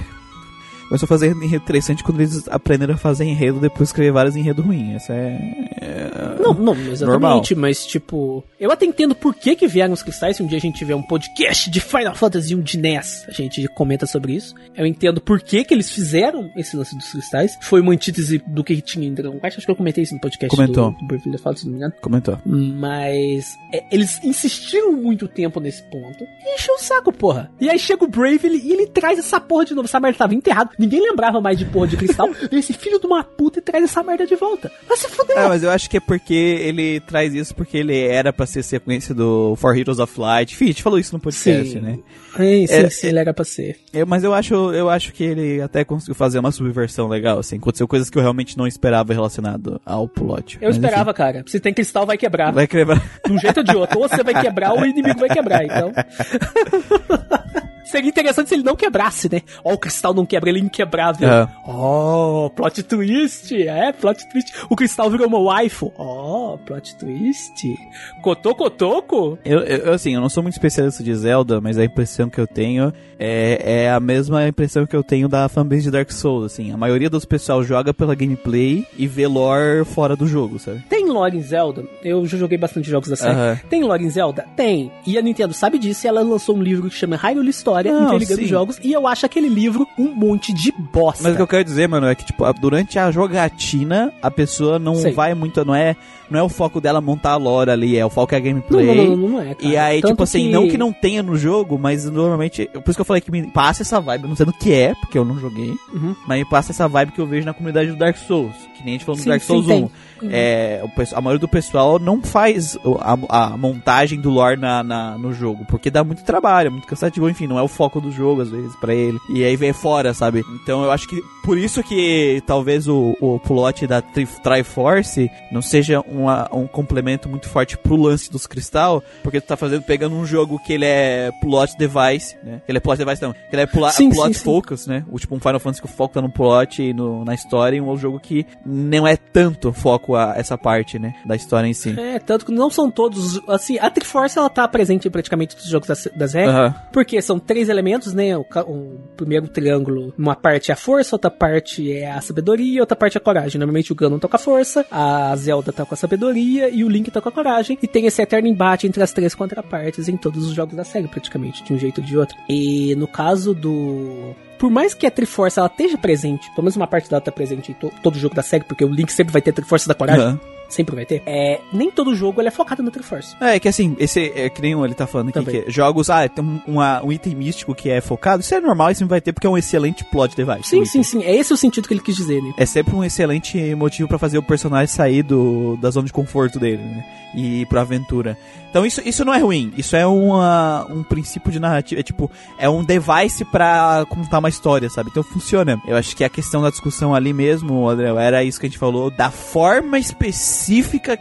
começou a fazer enredo interessante quando eles aprenderam a fazer enredo depois de escrever vários enredos ruins. Essa é. é- Não, não, exatamente, Normal. mas tipo, eu até entendo por que que vieram os cristais, se um dia a gente tiver um podcast de Final Fantasy 1 de NES, a gente comenta sobre isso. Eu entendo por que que eles fizeram esse lance dos cristais. Foi uma antítese do que tinha em Dragon Quest, acho que eu comentei isso no podcast Comentou. do, do Default, se não me engano. Comentou. Mas é, eles insistiram muito tempo nesse ponto e encheu o saco, porra. E aí chega o Bravely e ele traz essa porra de novo. Essa merda tava enterrada. Ninguém lembrava mais de porra de cristal. esse filho de uma puta e traz essa merda de volta. Vai se fuder. É, mas eu acho que é porque ele traz isso porque ele era pra ser sequência do For Heroes of Light. Enfim, a gente falou isso no podcast, Sim. né? Sim, sim, É, sim, ele era pra ser. Eu- mas eu acho, eu acho que ele até conseguiu fazer uma subversão legal, assim. Aconteceu coisas que eu realmente não esperava relacionado ao plot. Eu Mas, esperava, cara. Se tem cristal, vai quebrar. enfim, vai quebrar. De um jeito ou de outro. Ou você vai quebrar, ou o inimigo vai quebrar, então. Seria interessante se ele não quebrasse, né? Ó, o cristal não quebra, ele é inquebrável. É. Ó, plot twist. É, plot twist. O cristal virou uma waifu. Ó, plot twist. Cotoco, toco? Eu, eu, assim, eu não sou muito especialista de Zelda, mas a impressão que eu tenho é, é a mesma impressão que eu tenho da fanbase de Dark Souls, assim. A maioria dos pessoal joga pela gameplay e vê lore fora do jogo, sabe? Tem lore em Zelda? Eu já joguei bastante jogos da série. Aham. Tem lore em Zelda? Tem. E a Nintendo sabe disso e ela lançou um livro que chama Hyrule História, Não, interligando sim. jogos. E eu acho aquele livro um monte de bosta. Mas o que eu quero dizer, mano, é que, tipo, durante a jogatina, a pessoa não Sei. vai muito, não é, não é o foco dela montar a lore ali, é o foco é a gameplay. não, não, não, é, cara. E aí, Tanto tipo assim, não que não tenha no jogo, mas normalmente. Por isso que eu falei que me passa essa vibe, não sei do que é, porque eu não joguei. Uhum. Mas me passa essa vibe que eu vejo na comunidade do Dark Souls. Que nem a gente falou no Sim, Dark sim, Souls tem. 1. É, o pesso- a maioria do pessoal não faz a, a montagem do lore na, na- no jogo, porque dá muito trabalho, é muito cansativo, enfim, não é o foco do jogo às vezes pra ele. E aí vem fora, sabe? Então eu acho que por isso que talvez o, o plot da Tri- Triforce não seja uma- um complemento muito forte pro lance dos cristal, porque tu tá fazendo pegando um jogo que ele é plot device, né? Ele é plot device não, que ele é pula- Sim, plot sim, sim. focus, né? O tipo um Final Fantasy que o foco tá no plot e no, na história, e um jogo que não é tanto foco a essa parte, né, da história em si. É, tanto que não são todos. Assim, a Triforce ela tá presente em praticamente todos os jogos das, das regras. Porque são três elementos, né? O, o primeiro triângulo, uma parte é a força, outra parte é a sabedoria e outra parte é a coragem. Normalmente o Ganon tá com a força, a Zelda tá com a sabedoria e o Link tá com a coragem. E tem esse eterno embate entre as três contrapartes em todos os jogos da série, praticamente, de um jeito ou de outro. E no caso do. Por mais que a Triforce ela esteja presente, pelo menos uma parte dela tá presente em to- todo jogo da série, porque o Link sempre vai ter a Triforce da coragem, Aham. Sempre vai ter. É, nem todo jogo ele é focado na Triforce. É, que assim, esse é que nem ele tá falando aqui, Também. que jogos, ah, tem um, uma- um item místico que é focado, isso é normal, isso vai ter porque é um excelente plot device. Sim, sim, sim. É esse o sentido que ele quis dizer, né? É sempre um excelente motivo pra fazer o personagem sair do, da zona de conforto dele, né? E ir pra aventura. Então isso, isso não é ruim, isso é uma, um princípio de narrativa, é tipo, é um device pra contar uma história, sabe? Então funciona. Eu acho que a questão da discussão ali mesmo, André, era isso que a gente falou, da forma específica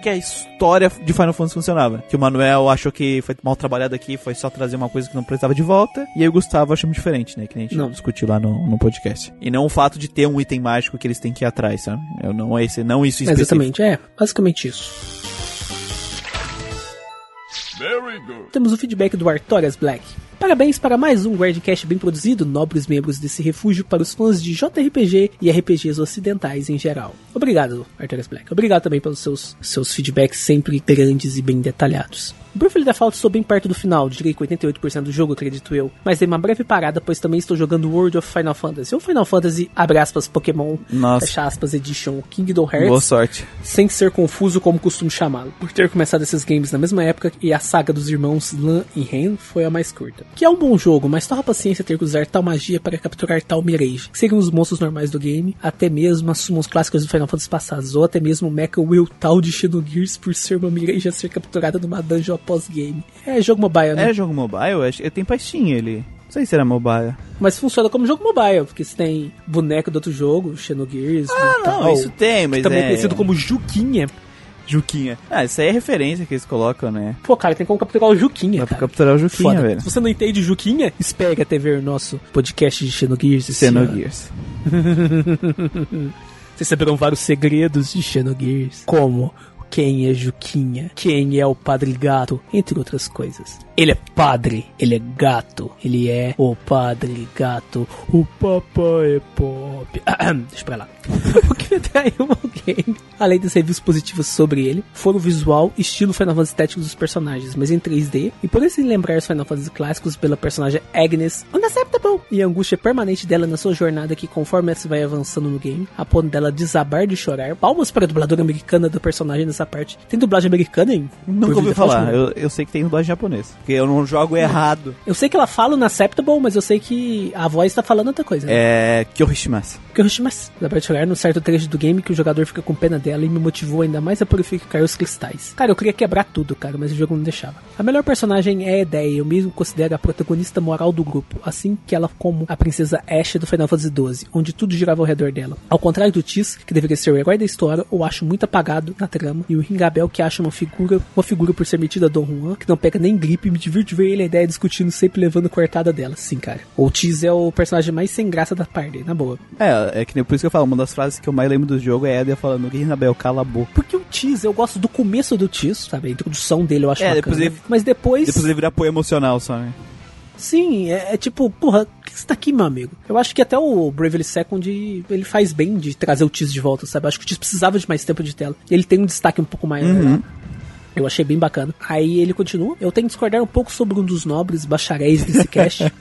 que a história de Final Fantasy funcionava. Que o Manuel achou que foi mal trabalhado aqui, foi só trazer uma coisa que não precisava de volta, e aí o Gustavo achou diferente, né? Que nem a gente Não. discutiu lá no, no podcast. E não o fato de ter um item mágico que eles têm que ir atrás, sabe? Eu não é esse, não isso específico. Exatamente, é, basicamente isso. Temos o feedback do Artorias Black. Parabéns para mais um Guardcast bem produzido, nobres membros desse refúgio para os fãs de JRPG e RPGs ocidentais em geral. Obrigado, Artorias Black. Obrigado também pelos seus, seus feedbacks sempre grandes e bem detalhados. Briefly Default estou bem perto do final, diria que 88% do jogo, acredito eu. Mas dei uma breve parada, pois também estou jogando World of Final Fantasy. Ou Final Fantasy, abre aspas, Pokémon, Nossa. fecha aspas, Edition Kingdom Hearts Boa sorte. sem ser confuso como costumo chamá-lo, por ter começado esses games na mesma época e a saga dos irmãos Lan e Ren foi a mais curta. Que é um bom jogo, mas torra a paciência ter que usar tal magia para capturar tal Mirage, que seriam os monstros normais do game, até mesmo as summons clássicas do Final Fantasy passados, ou até mesmo o Mecha Will tal de Xenogears por ser uma Mirage a ser capturada numa dungeon após game. É jogo mobile, né? É jogo mobile? Eu acho que tem pra Steam ele. Não sei se era mobile. Mas funciona como jogo mobile, porque você tem boneco do outro jogo, Xenogears, Ah, tal, não, isso tem, mas também é... é conhecido como Juquinha. Juquinha. Ah, isso aí é referência que eles colocam, né? Pô, cara, tem como capturar o Juquinha, Dá pra cara. capturar o Juquinha, Foda. velho. Se você não entende Juquinha, espere até ver o nosso podcast de Xenogears. Xenogears. Vocês saberão vários segredos de Xenogears. Como quem é Juquinha, quem é o Padre Gato, entre outras coisas. Ele é padre, ele é gato, ele é o Padre Gato, o papai é pop. Deixa pra lá. o que atraiu game, além das reviews positivas sobre ele, foram o visual e estilo Final Fantasy estético dos personagens, mas em 3D, e por isso lembrar os Final Fantasy clássicos pela personagem Agnes Unacceptable, e a angústia permanente dela na sua jornada que conforme ela se vai avançando no game, a ponto dela desabar de chorar. Palmas para a dubladora americana do personagem nessa essa parte. Tem dublagem americana, hein? Nunca ouvi falar. Eu, eu sei que tem dublagem japonês. Porque eu não jogo errado. Eu sei que ela fala na Acceptable, mas eu sei que a voz tá falando outra coisa. Né? É. Kyohishimasu. Kyohishimasu. Dá pra jogar num certo trecho do game que o jogador fica com pena dela e me motivou ainda mais a purificar os cristais. Cara, eu queria quebrar tudo, cara, mas o jogo não deixava. A melhor personagem é a Ideia, eu mesmo considero a protagonista moral do grupo, assim que ela como a princesa Ashe do Final Fantasy XII, onde tudo girava ao redor dela. Ao contrário do Tis, que deveria ser o herói da história, eu acho muito apagado na trama, e o Ringabel que acha uma figura, uma figura por ser metida a Don Juan, que não pega nem gripe, me divirto ver ele a ideia discutindo sempre levando cortada dela. Sim, cara. O Tis é o personagem mais sem graça da parte, na boa. É, é que nem por isso que eu falo, uma das frases que eu mais lembro do jogo é Edia falando, Ringabel, cala a boca. Porque o Tis, eu gosto do começo do Tis, sabe? A introdução dele eu acho É, bacana. depois ele- Mas depois... Depois ele vira apoio emocional só, né? Sim, é, é tipo, porra, o que você tá aqui, meu amigo? Eu acho que até o Bravely Second ele faz bem de trazer o Tis de volta, sabe? Eu acho que o Tis precisava de mais tempo de tela. Ele tem um destaque um pouco maior. Uhum. né? Eu achei bem bacana. Aí ele continua. Eu tenho que discordar um pouco sobre um dos nobres bacharéis desse cast.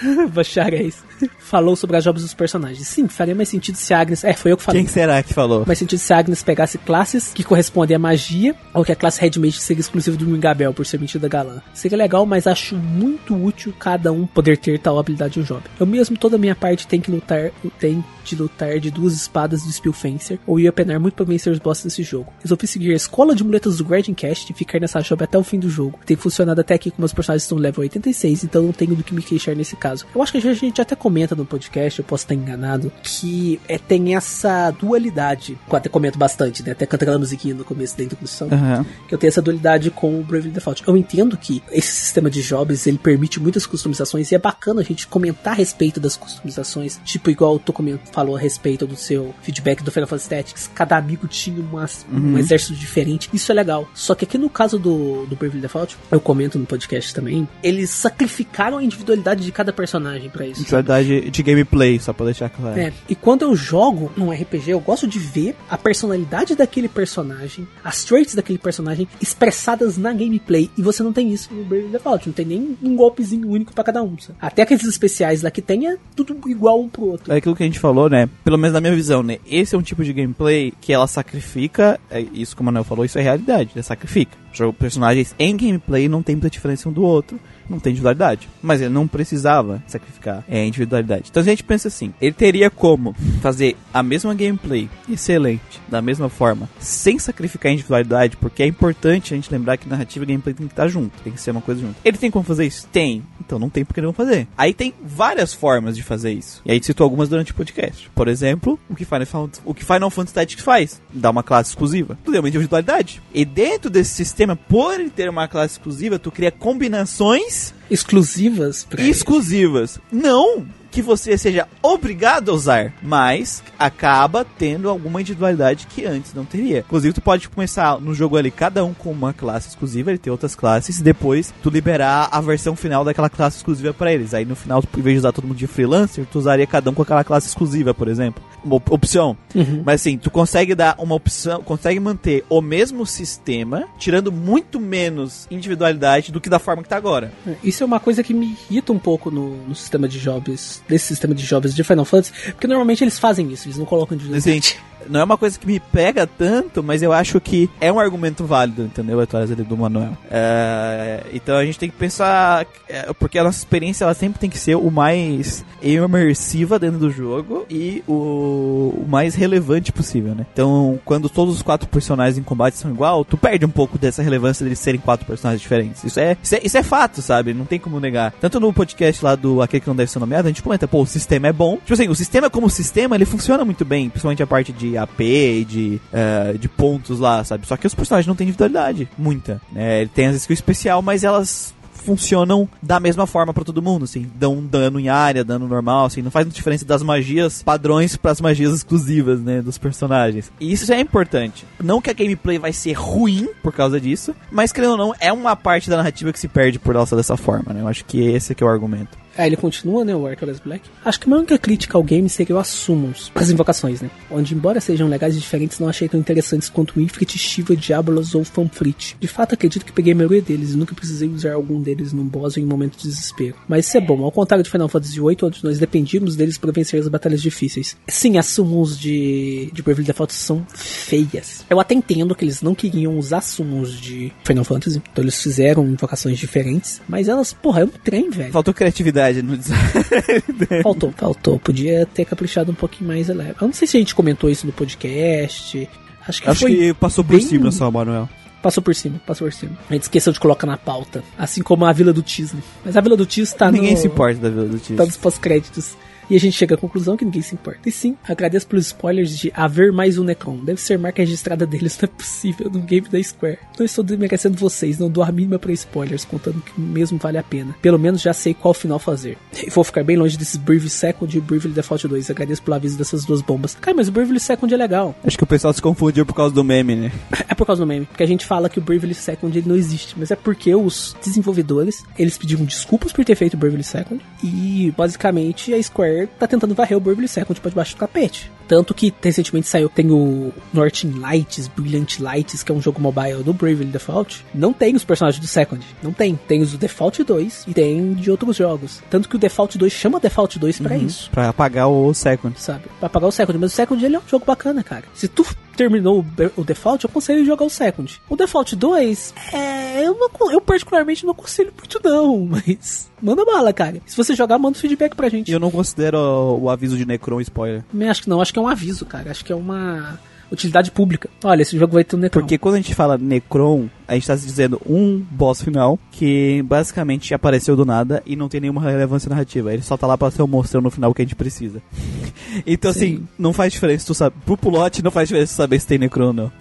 bacharéis. Falou sobre as jobs dos personagens. Sim, faria mais sentido se a Agnes. É, foi eu que falei. Quem será que falou? Mais sentido se a Agnes pegasse classes que correspondem à magia, ou que a classe Red Mage seria exclusiva do Mingabel por ser metida galã. Seria legal, mas acho muito útil cada um poder ter tal habilidade um job. Eu mesmo, toda a minha parte, tem que lutar, tem de lutar de duas espadas do Spellfencer, ou ia penar muito pra vencer os bosses desse jogo. Resolvi seguir a escola de muletas do Guardian Cast e ficar nessa job até o fim do jogo. Tem funcionado até aqui com meus personagens estão no level 86, então não tenho do que me queixar nesse caso. Eu acho que a gente até comenta no podcast, eu posso estar enganado, que é, tem essa dualidade. Até comento bastante, né? Até canta aquela musiquinha no começo da introdução. Aham. Que eu tenho essa dualidade com o Bravely Default. Eu entendo que esse sistema de jobs, ele permite muitas customizações e é bacana a gente comentar a respeito das customizações. Tipo, igual tu coment- falou a respeito do seu feedback do Final Fantasy Tactics. Cada amigo tinha umas- um exército diferente. Isso é legal. Só que aqui no caso do, do Bravely Default, eu comento no podcast também, eles sacrificaram a individualidade de cada personagem pra isso. De gameplay, só pra deixar claro. É, e quando eu jogo num RPG, eu gosto de ver a personalidade daquele personagem, as traits daquele personagem expressadas na gameplay. E você não tem isso no Bravely Default, não tem nem um golpezinho único pra cada um. sabe? Até aqueles especiais lá que tem é tudo igual um pro outro. É aquilo que a gente falou, né? Pelo menos na minha visão, né? Esse é um tipo de gameplay que ela sacrifica. é isso como o Manuel falou, isso é realidade. Ela sacrifica. Jogo personagens em gameplay não tem muita diferença um do outro. Não tem individualidade. Mas ele não precisava sacrificar é, individualidade. Então a gente pensa assim: ele teria como fazer a mesma gameplay excelente, da mesma forma, sem sacrificar a individualidade, porque é importante a gente lembrar que narrativa e gameplay tem que estar junto, tem que ser uma coisa junto. Ele tem como fazer isso? Tem. Então não tem porque não fazer. Aí tem várias formas de fazer isso. E aí citou algumas durante o podcast. Por exemplo, o que Final Fantasy, o que Final Fantasy Tactics faz? Dá uma classe exclusiva. Tu deu uma individualidade. E dentro desse sistema, por ele ter uma classe exclusiva, tu cria combinações Exclusivas pra exclusivas. Não que você seja obrigado a usar, mas acaba tendo alguma individualidade que antes não teria. Inclusive, tu pode começar no jogo ali, cada um com uma classe exclusiva, ele tem outras classes, e depois tu liberar a versão final daquela classe exclusiva pra eles. Aí no final, em vez de usar todo mundo de freelancer, tu usaria cada um com aquela classe exclusiva, por exemplo. Uma op- opção. Uhum. Mas assim, tu consegue dar uma opção, consegue manter o mesmo sistema, tirando muito menos individualidade do que da forma que tá agora. Isso é uma coisa que me irrita um pouco no, no sistema de jobs, desse sistema de jobs de Final Fantasy, porque normalmente eles fazem isso, eles não colocam individualidade. Não é uma coisa que me pega tanto, mas eu acho que é um argumento válido, entendeu? Atrás ali do Manuel. É, então a gente tem que pensar, é, porque a nossa experiência ela sempre tem que ser o mais imersiva dentro do jogo e o, o mais relevante possível, né? Então, quando todos os quatro personagens em combate são igual, tu perde um pouco dessa relevância deles serem quatro personagens diferentes. Isso é, isso é, isso é fato, sabe? Não tem como negar. Tanto no podcast lá do Aquele que não deve ser nomeado, a gente comenta, pô, o sistema é bom. Tipo assim, o sistema como sistema, ele funciona muito bem, principalmente a parte de AP e de, eh, de pontos lá, sabe? Só que os personagens não têm individualidade, muita. Né? Ele tem as skills especial, mas elas funcionam da mesma forma pra todo mundo, assim, dão dano em área, dano normal, assim, não faz diferença das magias padrões pras magias exclusivas, né, dos personagens. E isso é importante. Não que a gameplay vai ser ruim por causa disso, mas querendo ou não, é uma parte da narrativa que se perde por ser dessa forma, né? Eu acho que esse aqui é o argumento. Aí ele continua, né, o Archelaus Black. Acho que a única crítica ao game seria o Assummons, as invocações, né? Onde, embora sejam legais e diferentes, não achei tão interessantes quanto Ifrit, Shiva, Diabolos ou Fanfrit. De fato, acredito que peguei a maioria deles e nunca precisei usar algum deles num boss ou em momento de desespero. Mas isso é bom, ao contrário de Final Fantasy VIII, onde nós dependíamos deles para vencer as batalhas difíceis. Sim, as summons de, de Bravely Default são feias. Eu até entendo que eles não queriam usar summons de Final Fantasy, então eles fizeram invocações diferentes, mas elas, porra, é um trem, velho. Faltou criatividade no design. Faltou, faltou. Podia ter caprichado um pouquinho mais. Eu não sei se a gente comentou isso no podcast. Acho que Acho foi que passou por bem- cima só, Manuel. Passou por cima, passou por cima. A gente esqueceu de colocar na pauta. Assim como a Vila do Tisne. Mas a Vila do Tis tá Ninguém no... se importa da Vila do Tis. Tá nos pós-créditos. E a gente chega à conclusão que ninguém se importa. E sim, agradeço pelos spoilers de haver mais um Necron. Deve ser marca registrada deles, não é possível, num game da Square. Não estou desmerecendo vocês, não dou a mínima pra spoilers, contando que mesmo vale a pena. Pelo menos já sei qual final fazer. E vou ficar bem longe desses Bravely Second e Bravely Default 2. Agradeço pelo aviso dessas duas bombas. Cara, mas o Bravely Second é legal. Acho que o pessoal se confundiu por causa do meme, né? É por causa do meme, porque a gente fala que o Bravely Second ele não existe, mas é porque os desenvolvedores, eles pediram desculpas por ter feito o Bravely Second e basicamente a Square tá tentando varrer o Bravely Second pra debaixo do tapete. Tanto que recentemente saiu, tem o Northern Lights, Brilliant Lights, que é um jogo mobile do Bravely Default. Não tem os personagens do Second, não tem. Tem os do Default 2 e tem de outros jogos. Tanto que o Default 2 chama Default 2 pra isso Pra apagar o Second. sabe? Pra pagar o Second. Mas o Second ele é um jogo bacana, cara. Se tu terminou o, Default, eu aconselho jogar o Second. O Default 2, é, eu, não, eu particularmente não aconselho muito não, mas manda bala, cara. Se você jogar, manda um feedback pra gente. Eu não considero o aviso de Necron spoiler. Também acho que não, acho que é um aviso, cara. Acho que é uma utilidade pública. Olha, esse jogo vai ter um Necron. Porque quando a gente fala Necron, a gente tá dizendo um boss final que basicamente apareceu do nada e não tem nenhuma relevância narrativa. Ele só tá lá pra ser o monstrão no final que a gente precisa. então, Sim. assim, não faz diferença tu saber. Pro plot, não faz diferença tu saber se tem Necron ou não.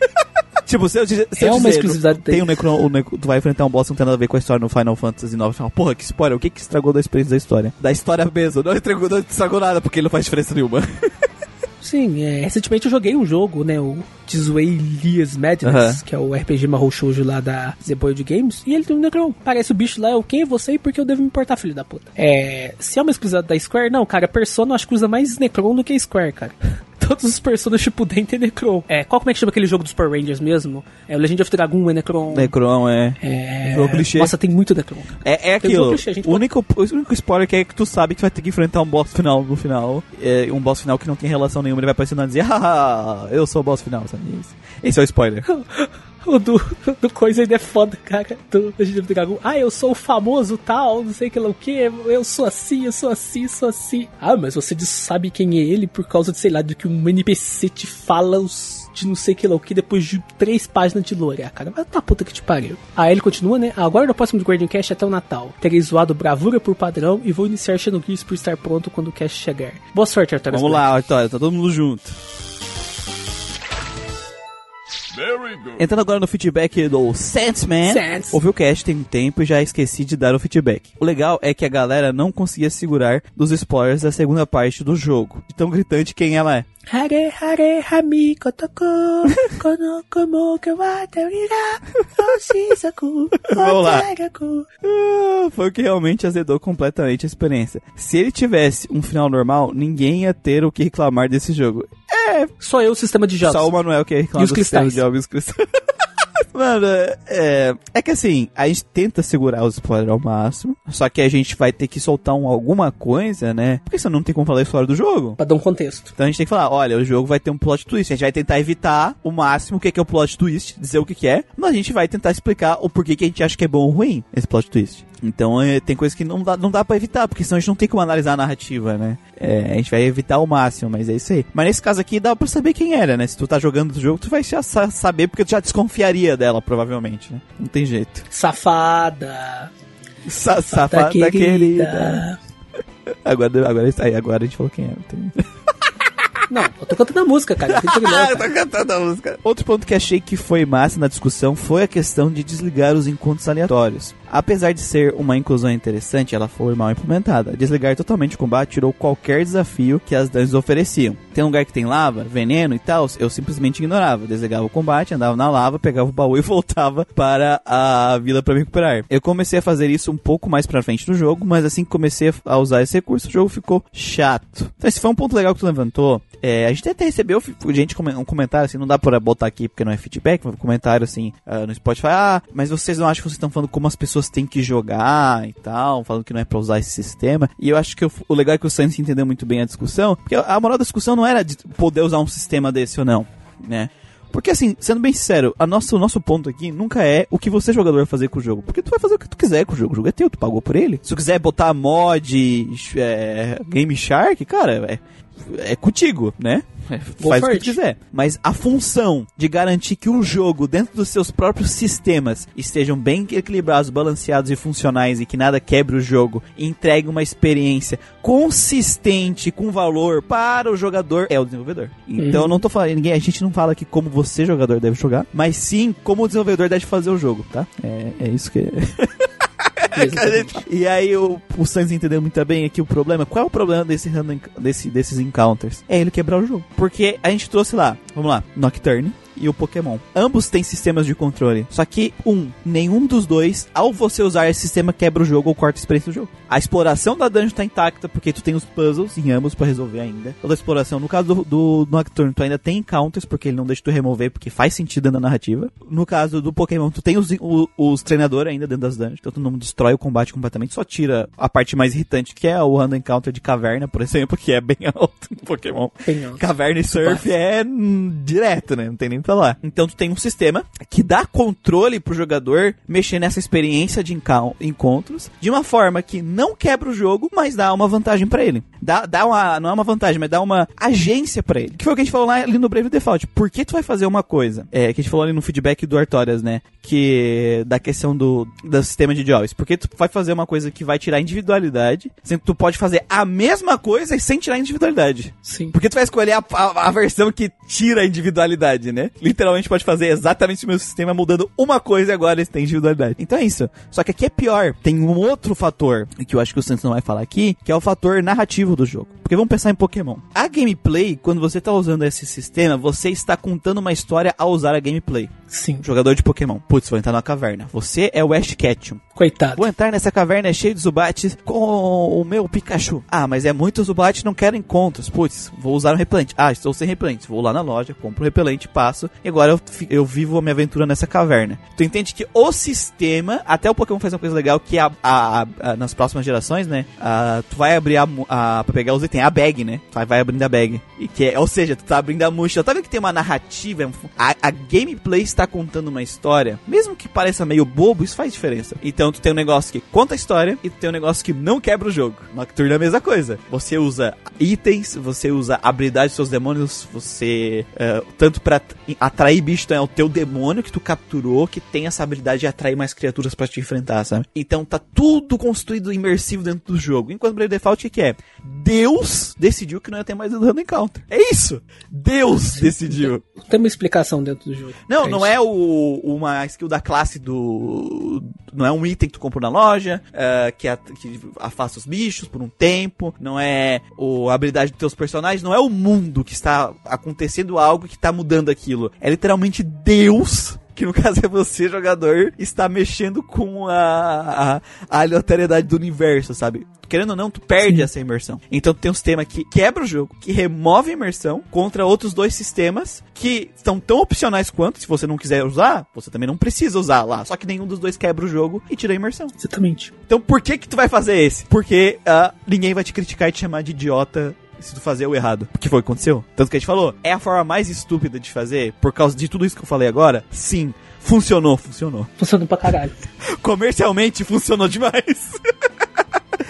tipo, se eu, se É eu uma dizer, exclusividade tem um Necron, o Necron, tu vai enfrentar um boss que não tem nada a ver com a história no Final Fantasy IX. Fala, porra, que spoiler, o que que estragou da experiência da história? Da história mesmo, não estragou, não estragou nada, porque ele não faz diferença nenhuma. Sim, é, recentemente eu joguei um jogo, né, o Tizway Lias Madness, Aham. que é o RPG Mahou Shoujo lá da Zeboid Games, e ele tem um Necron. Parece o bicho lá, eu quem é você e por que eu devo me importar, filho da puta. É, se é uma exclusividade da Square, não, cara, Persona eu acho que usa mais Necron do que Square, cara. Todos os Persona Shippuden tem Necron. É, qual como é que chama aquele jogo dos Power Rangers mesmo? É o Legend of Dragon é Necron. Necron é. É, Jogo clichê. Nossa, tem muito Necron. É, é um aquilo. clichê, a gente O único, o único spoiler que é que tu sabe que vai ter que enfrentar um boss final no final. É um boss final que não tem relação nenhuma. Ele vai aparecendo e dizer, haha, eu sou o boss final, sabe? Esse é o spoiler. O do, do coisa ainda é foda, cara. Do Legend of Dragon. Ah, eu sou o famoso tal, não sei que lá o que. Eu sou assim, eu sou assim, sou assim. Ah, mas você sabe quem é ele por causa de, sei lá, de que um NPC te fala os. De não sei que lá o que depois de três páginas de lore, ah, cara. Vai pra puta que te pariu. Aí ele continua, né? Agora no próximo do Guardian Cast até o Natal. Terei zoado bravura por padrão e vou iniciar Xenogears por estar pronto quando o cast chegar. Boa sorte, Arthur. Vamos lá, Arthur, tá todo mundo junto. Entrando agora no feedback do Sandman. Sands. Ouvi o cast tem um tempo e já esqueci de dar o feedback. O legal é que a galera não conseguia segurar dos spoilers da segunda parte do jogo. De tão gritante quem ela é. Hare hare hami kotoko kono komo ke wa terira oshisaku Vamos lá. otagaku. Ah, foi o que realmente azedou completamente a experiência. Se ele tivesse um final normal, ninguém ia ter o que reclamar desse jogo. Só eu, o sistema de jogos. Só o Manuel que reclama E os do sistema cristais. de jogos e os cristais. Mano, é, é que assim, a gente tenta segurar os spoilers ao máximo, só que a gente vai ter que soltar um, alguma coisa, né? Porque senão não tem como falar a história do jogo. Pra dar um contexto. Então a gente tem que falar, olha, o jogo vai ter um plot twist. A gente vai tentar evitar o máximo o que que é o plot twist, dizer o que que é, mas a gente vai tentar explicar o porquê que a gente acha que é bom ou ruim esse plot twist. Então é, tem coisas que não dá, não dá pra evitar, porque senão a gente não tem como analisar a narrativa, né? É, a gente vai evitar ao máximo, mas é isso aí. Mas nesse caso aqui dá pra saber quem era, né? Se tu tá jogando o jogo, tu vai já sa- saber, porque tu já desconfiaria dela, provavelmente, né? Não tem jeito. Safada. Sa safada querida. Agora, agora, isso aí, agora a gente falou quem era. Tem... Não, eu tô cantando a música, cara. Não Ah, não, eu cara. tô cantando a música. Outro ponto que achei que foi massa na discussão foi a questão de desligar os encontros aleatórios. Apesar de ser uma inclusão interessante, ela foi mal implementada. Desligar totalmente o combate tirou qualquer desafio que as dungeons ofereciam. Tem um lugar que tem lava, veneno e tal, eu simplesmente ignorava. Desligava o combate, andava na lava, pegava o baú e voltava para a vila para me recuperar. Eu comecei a fazer isso um pouco mais pra frente do jogo, mas assim que comecei a usar esse recurso, o jogo ficou chato. Então esse foi um ponto legal que tu levantou. É, a gente até recebeu gente um comentário assim, não dá pra botar aqui porque não é feedback, um comentário assim uh, no Spotify, ah, mas vocês não acham que vocês estão falando como as pessoas têm que jogar e tal, falando que não é pra usar esse sistema. E eu acho que eu, o legal é que o Sainz entendeu muito bem a discussão, porque a moral da discussão não era de poder usar um sistema desse ou não, né? Porque assim, sendo bem sincero, a o nosso ponto aqui nunca é o que você, jogador, vai fazer com o jogo. Porque tu vai fazer o que tu quiser com o jogo. O jogo é teu, tu pagou por ele. Se tu quiser botar mod, é, Game Shark, cara, é, é contigo, né? É, faz o que quiser. Mas a função de garantir que o jogo, dentro dos seus próprios sistemas, estejam bem equilibrados, balanceados e funcionais e que nada quebre o jogo, e entregue uma experiência consistente com valor para o jogador, é o desenvolvedor. Então, uhum. não tô falando, ninguém, a gente não fala aqui como você, jogador, deve jogar, mas sim como o desenvolvedor deve fazer o jogo, tá? É, é isso que. e aí o, o Sainz entendeu muito bem aqui o problema. Qual é o problema desse, desse, desses encounters? É ele quebrar o jogo. Porque a gente trouxe lá, vamos lá, Nocturne, e o Pokémon. Ambos têm sistemas de controle. Só que, um, nenhum dos dois, ao você usar esse sistema, quebra o jogo ou corta a experiência do jogo. A exploração da dungeon tá intacta, porque tu tem os puzzles em ambos para resolver ainda. Toda a exploração. No caso do, do Nocturne, tu ainda tem encounters, porque ele não deixa tu remover, porque faz sentido dentro da narrativa. No caso do Pokémon, tu tem os, os, os treinadores ainda dentro das dungeons, então tu não destrói o combate completamente, só tira a parte mais irritante, que é o random encounter de caverna, por exemplo, que é bem alto no Pokémon. Bem alto. Caverna e surf é hum, direto, né? Não tem nem pra falar. Então tu tem um sistema que dá controle pro jogador mexer nessa experiência de encontros de uma forma que não quebra o jogo, mas dá uma vantagem para ele. Dá, dá uma, não é uma vantagem, mas dá uma agência para ele. Que foi o que a gente falou lá ali no Brave Default. Por que tu vai fazer uma coisa? É, que a gente falou ali no feedback do Artorias, né? Que da questão do, do sistema de jobs. Porque tu vai fazer uma coisa que vai tirar individualidade, sendo que tu pode fazer a mesma coisa e sem tirar individualidade. Sim. Porque tu vai escolher a, a, a versão que tira a individualidade, né? Literalmente pode fazer exatamente o mesmo sistema mudando uma coisa e agora eles têm individualidade. Então é isso. Só que aqui é pior. Tem um outro fator, que eu acho que o Santos não vai falar aqui, que é o fator narrativo do jogo. Porque vamos pensar em Pokémon. A gameplay, quando você está usando esse sistema, você está contando uma história ao usar a gameplay. Sim. Jogador de Pokémon. Putz, vou entrar na caverna. Você é o Ash Ketchum. Coitado. Vou entrar nessa caverna cheia de Zubat com o meu Pikachu. Ah, mas é muito Zubat, não quero encontros. Putz, vou usar um repelente. Ah, estou sem repelente. Vou lá na loja, compro o repelente, passo. E agora eu, eu vivo a minha aventura nessa caverna. Tu entende que o sistema, até o Pokémon faz uma coisa legal que a, a, a, nas próximas gerações, né? tu vai abrir a, a, pra pegar os itens, a bag, né? Tu vai abrindo a bag. E que é, ou seja, tu tá abrindo a mochila. Tá vendo que tem uma narrativa? A, a gameplay está contando uma história. Mesmo que pareça meio bobo, isso faz diferença. Então tu tem um negócio que conta a história e tu tem um negócio que não quebra o jogo. Nocturne é a mesma coisa. Você usa itens, você usa habilidade dos seus demônios, você. Uh, tanto para atrair bicho, então é o teu demônio que tu capturou que tem essa habilidade de atrair mais criaturas para te enfrentar, sabe? Então tá tudo construído imersivo dentro do jogo. Enquanto Brave Default, o que é? Deus decidiu que não ia ter mais Random Encounter. É isso! Deus decidiu. Tem uma explicação dentro do jogo. Não, é não é o, uma skill da classe do. Não é um item que tu comprou na loja, uh, que, a, que afasta os bichos por um tempo. Não é o, a habilidade dos teus personagens. Não é o mundo que está acontecendo algo que está mudando aquilo. É literalmente Deus que no caso é você, jogador, está mexendo com a, a, a aleatoriedade do universo, sabe? Querendo ou não, tu perde Sim. essa imersão. Então tu tem um sistema que quebra o jogo, que remove a imersão, contra outros dois sistemas que são tão opcionais quanto, se você não quiser usar, você também não precisa usar lá. Só que nenhum dos dois quebra o jogo e tira a imersão. Exatamente. Então por que que tu vai fazer esse? Porque uh, ninguém vai te criticar e te chamar de idiota se tu fazer o errado. O que foi que aconteceu? Tanto que a gente falou, é a forma mais estúpida de fazer, por causa de tudo isso que eu falei agora? Sim. Funcionou, funcionou. Funcionou pra caralho. Comercialmente funcionou demais.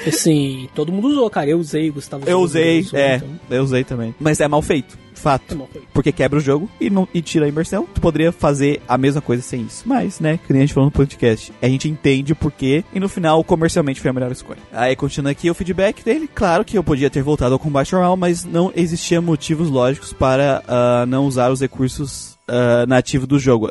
Assim, todo mundo usou, cara. Eu usei, Gustavo. Eu usei, usou, é. Então. Eu usei também. Mas é mal feito. Fato. É mal feito. Porque quebra o jogo e, não, e tira a imersão. Tu poderia fazer a mesma coisa sem isso. Mas, né, que nem a gente falou no podcast, a gente entende o porquê e no final, comercialmente, foi a melhor escolha. Aí, continuando aqui o feedback dele, claro que eu podia ter voltado ao combate normal, mas não existia motivos lógicos para uh, não usar os recursos ah, nativo do jogo.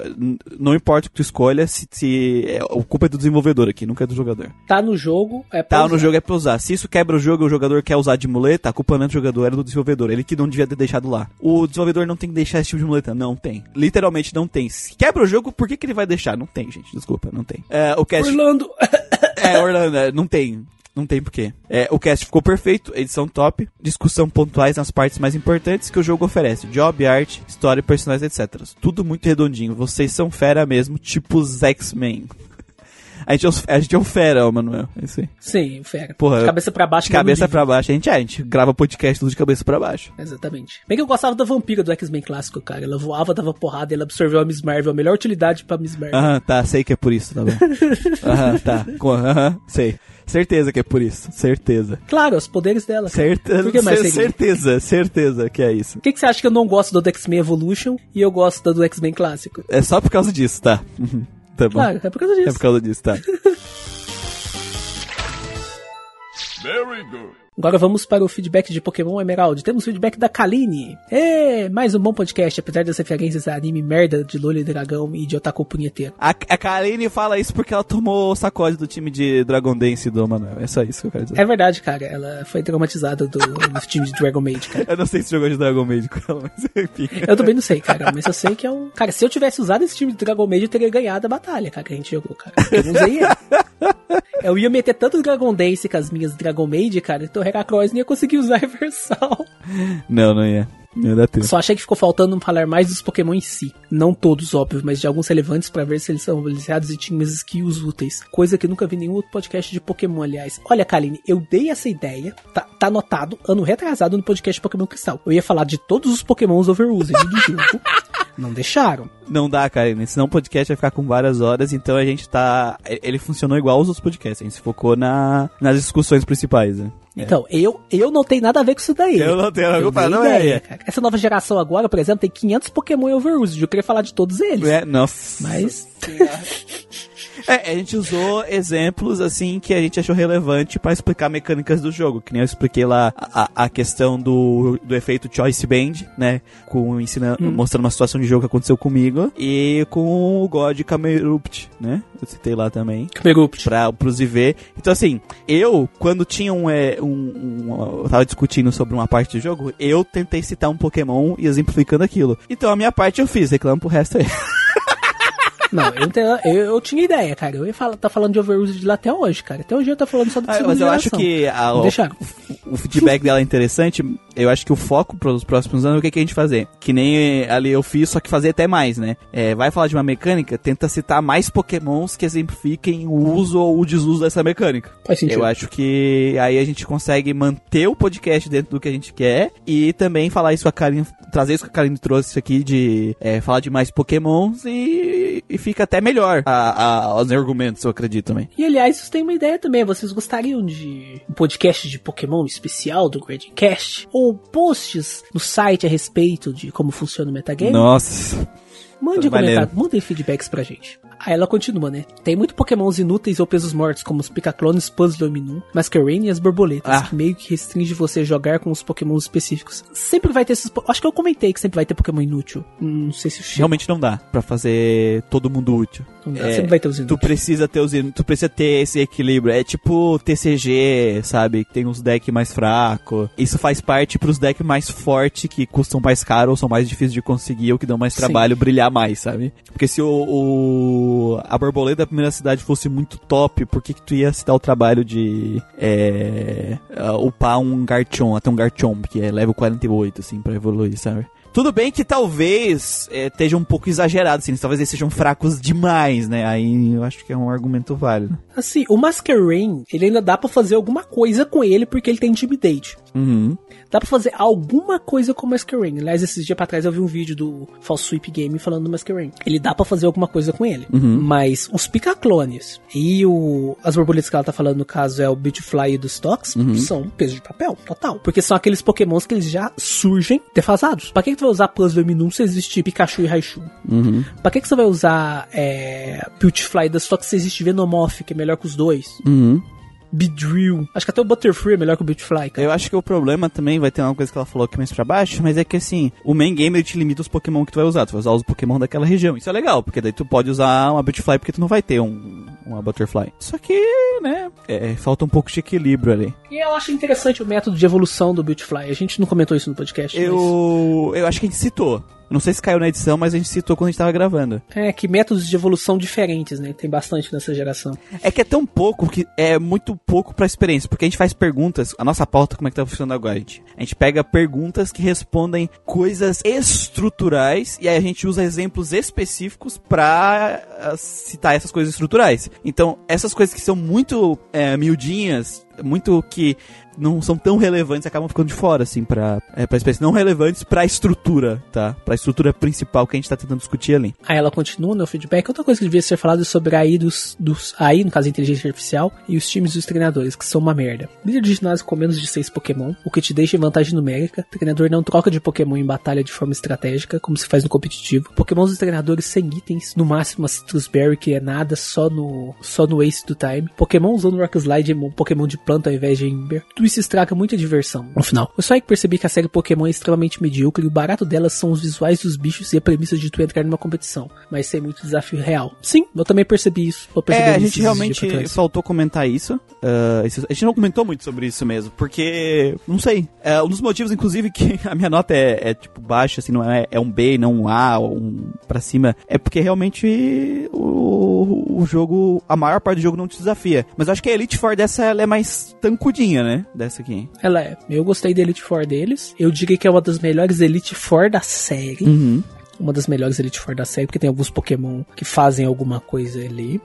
Não importa o que tu escolha, se, se é, a culpa é do desenvolvedor aqui, nunca é do jogador. Tá no jogo, é pra Tá usar. no jogo é pra usar. Se isso quebra o jogo e o jogador quer usar de muleta, a culpa não é do jogador, é do desenvolvedor. Ele que não devia ter deixado lá. O desenvolvedor não tem que deixar esse tipo de muleta. Não tem. Literalmente não tem. Se quebra o jogo, por que, que ele vai deixar? Não tem, gente. Desculpa, não tem. É, o cast. Orlando. É, Orlando, é, não tem. Não tem porquê. É, o cast ficou perfeito, edição top, discussão pontuais nas partes mais importantes que o jogo oferece. Job, arte, história, personagens, etc. Tudo muito redondinho. Vocês são fera mesmo, tipo os X-Men. A gente, é a gente é um fera, Manuel. É isso aí. Sim, fera. Porra, de cabeça pra baixo. De cabeça pra baixo. A gente, é, a gente grava podcast tudo de cabeça pra baixo. Exatamente. Bem que eu gostava da vampira do X-Men clássico, cara. Ela voava, dava porrada, e ela absorveu a Miss Marvel. A melhor utilidade pra Miss Marvel. Aham, tá, sei que é por isso, tá bom. Aham, tá. Aham, sei. Certeza que é por isso. Certeza. Claro, os poderes dela. Certeza, Por que mais seria? certeza, certeza que é isso. Por que, que você acha que eu não gosto do X-Men Evolution e eu gosto da do X-Men clássico? É só por causa disso, tá? Uhum, Tá bom. Claro, é por causa É disso. por causa disso, tá? Very good. Agora vamos para o feedback de Pokémon Emerald. Temos feedback da Kaline. É, mais um bom podcast, apesar das referências a anime merda de Lolho e Dragão e de Otaku punheteiro. A, a Karine fala isso porque ela tomou o sacode do time de Dragon Dance do Manuel. É só isso que eu quero dizer. É verdade, cara. Ela foi traumatizada do, do time de Dragon Maid, cara. Eu não sei se jogou de Dragon Maid com ela, mas enfim. Eu também não sei, cara, mas eu sei que é um. Cara, se eu tivesse usado esse time de Dragon Maid, eu teria ganhado a batalha, cara, que a gente jogou, cara. Eu não usei ele. Eu ia meter tanto Dragon Dance com as minhas Dragon Maid, cara, então o Heracross não ia conseguir usar a Reversal. Não, não ia. Não ia dar tempo. Só achei que ficou faltando falar mais dos Pokémon em si. Não todos, óbvio, mas de alguns relevantes pra ver se eles são balanceados e tinham as skills úteis. Coisa que nunca vi em nenhum outro podcast de Pokémon, aliás. Olha, Kaline, eu dei essa ideia, tá, tá anotado, ano retrasado no podcast Pokémon Cristal. Eu ia falar de todos os Pokémons Overused do jogo. Não deixaram. Não dá, Karine. Senão o podcast vai ficar com várias horas, então a gente tá. Ele funcionou igual aos outros podcasts. A gente se focou na, nas discussões principais, né? Então, eu, eu não tenho nada a ver com isso daí. Eu não tenho nada a culpa, dei não é, é. Essa nova geração agora, por exemplo, tem 500 Pokémon Overused. Eu queria falar de todos eles. É, nossa. Mas É, a gente usou exemplos assim que a gente achou relevante pra explicar mecânicas do jogo. Que nem eu expliquei lá a, a questão do, do efeito Choice Band, né? Com ensinando, mostrando uma situação de jogo que aconteceu comigo. E com o God Camerupt, né? Eu citei lá também. Camerupt. Pra, pros IV. Então, assim, eu, quando tinha um, é, um, um- Eu tava discutindo sobre uma parte do jogo, eu tentei citar um Pokémon e exemplificando aquilo. Então, a minha parte eu fiz, reclamo pro resto aí. Não, eu, eu, eu tinha ideia, cara. Eu ia falar, tá falando de Overused lá até hoje, cara. Até hoje eu tô falando só do Ah, mas eu acho que a- o, o feedback dela é interessante. Eu acho que o foco para os próximos anos é o que, que a gente fazer. Que nem ali eu fiz, só que fazer até mais, né? É, vai falar de uma mecânica, tenta citar mais pokémons que exemplifiquem o uso ou o desuso dessa mecânica. Faz sentido. Eu acho que aí a gente consegue manter o podcast dentro do que a gente quer e também falar isso com a Karine, trazer isso que a Karine trouxe aqui de é, falar de mais pokémons e, e fica até melhor a, a, os argumentos, eu acredito também. E aliás, vocês têm uma ideia também. Vocês gostariam de um podcast de Pokémon especial do Gradcast? Ou posts no site a respeito de como funciona o metagame? Nossa. Mande um comentário, mandem feedbacks pra gente. Aí ela continua, né? Tem muito pokémons inúteis ou pesos mortos, como os Picaclones, Puzzle Minun, Masquerain e as borboletas, Ah. que meio que restringe você jogar com os pokémons específicos. Sempre vai ter esses... Acho que eu comentei que sempre vai ter pokémon inútil. Não sei se. Realmente não dá pra fazer todo mundo útil. Não dá, É, sempre vai ter os Tu inúteis. precisa ter os in- tu precisa ter esse equilíbrio. É tipo TCG, sabe? Que tem uns decks mais fracos. Isso faz parte pros decks mais fortes que custam mais caro ou são mais difíceis de conseguir ou que dão mais Sim. trabalho mais, sabe? Porque se o, o- a borboleta da primeira cidade fosse muito top, por que, que tu ia se dar o trabalho de é, ah, upar um Garchomp, até um Garchomp, que é level 48, assim, pra evoluir, sabe? Tudo bem que talvez é, esteja um pouco exagerado, assim, talvez eles sejam fracos demais, né? Aí eu acho que é um argumento válido. Assim, o Masquerain, ele ainda dá pra fazer alguma coisa com ele porque ele tem Intimidate. Uhum. Dá pra fazer alguma coisa com o Masquerain. Aliás, esses dias pra trás eu vi um vídeo do False Sweep Game falando do Masquerain. Ele dá pra fazer alguma coisa com ele. Mas os Picaclones e o, as borboletas que ela tá falando, no caso, é o Beautyfly e dos Stocks, são peso de papel, total. Porque são aqueles pokémons que eles já surgem defasados. Pra que tu vai usar Puzzle Minun se existe Pikachu e Raichu? Uhum. Pra que, que você vai usar é, Beautyfly e dos Stocks se existe Venomoth, que é melhor que os dois? Uhum. Beedrill. Acho que até o Butterfree é melhor que o Beautyfly, cara. Eu acho que o problema também vai ter uma coisa que ela falou aqui mais pra baixo, mas é que assim, o main game ele te limita os Pokémon que tu vai usar. Tu vai usar os Pokémon daquela região. Isso é legal, porque daí tu pode usar uma Beautyfly porque tu não vai ter um, uma Butterfly. Só que, né, é, falta um pouco de equilíbrio ali. E eu acho interessante o método de evolução do Beautyfly. A gente não comentou isso no podcast. mas- Eu, eu acho que a gente citou. Não sei se caiu na edição, mas a gente citou quando a gente tava gravando. É, que métodos de evolução diferentes, né? Tem bastante nessa geração. É que é tão pouco que é muito pouco pra experiência, porque a gente faz perguntas, a nossa pauta como é que tá funcionando agora, gente? A gente pega perguntas que respondem coisas estruturais e aí a gente usa exemplos específicos pra ah, citar essas coisas estruturais. Então, essas coisas que são muito é, miudinhas, muito que não são tão relevantes, acabam ficando de fora, assim, pra, é, pra espécie. Não relevantes pra estrutura, tá? Pra estrutura principal que a gente tá tentando discutir ali. Aí ela continua no feedback. Outra coisa que devia ser falada é sobre a AI dos, dos AI, no caso a inteligência artificial, e os times dos treinadores, que são uma merda. Líder de ginásio com menos de 6 Pokémon, o que te deixa em vantagem numérica. treinador não troca de Pokémon em batalha de forma estratégica, como se faz no competitivo. Pokémon dos treinadores sem itens, no máximo a Citrus Berry, que é nada, só no, só no Ace do Time. Pokémon usando Rock Slide Pokémon de planta ao invés de Ember. Tudo isso estraga muita diversão. No final, eu só aí que percebi que a série Pokémon é extremamente medíocre e o barato delas são os visuais dos bichos e a premissa de tu entrar numa competição, mas sem muito desafio real. Sim, eu também percebi isso. É, a gente realmente faltou comentar isso. Isso- A gente não comentou muito sobre isso mesmo, porque, não sei. É, um dos motivos, inclusive, que a minha nota é, é, tipo baixa, assim, não é, é um B, não um A, um pra cima, é porque realmente o, o jogo, a maior parte do jogo não te desafia. Mas acho que a Elite Four dessa ela é mais tancudinha, né? Dessa aqui. Ela é. Eu gostei da Elite Four deles. Eu diria que é uma das melhores Elite Four da série. Uhum. Uma das melhores Elite Four da série, porque tem alguns Pokémon que fazem alguma coisa ali.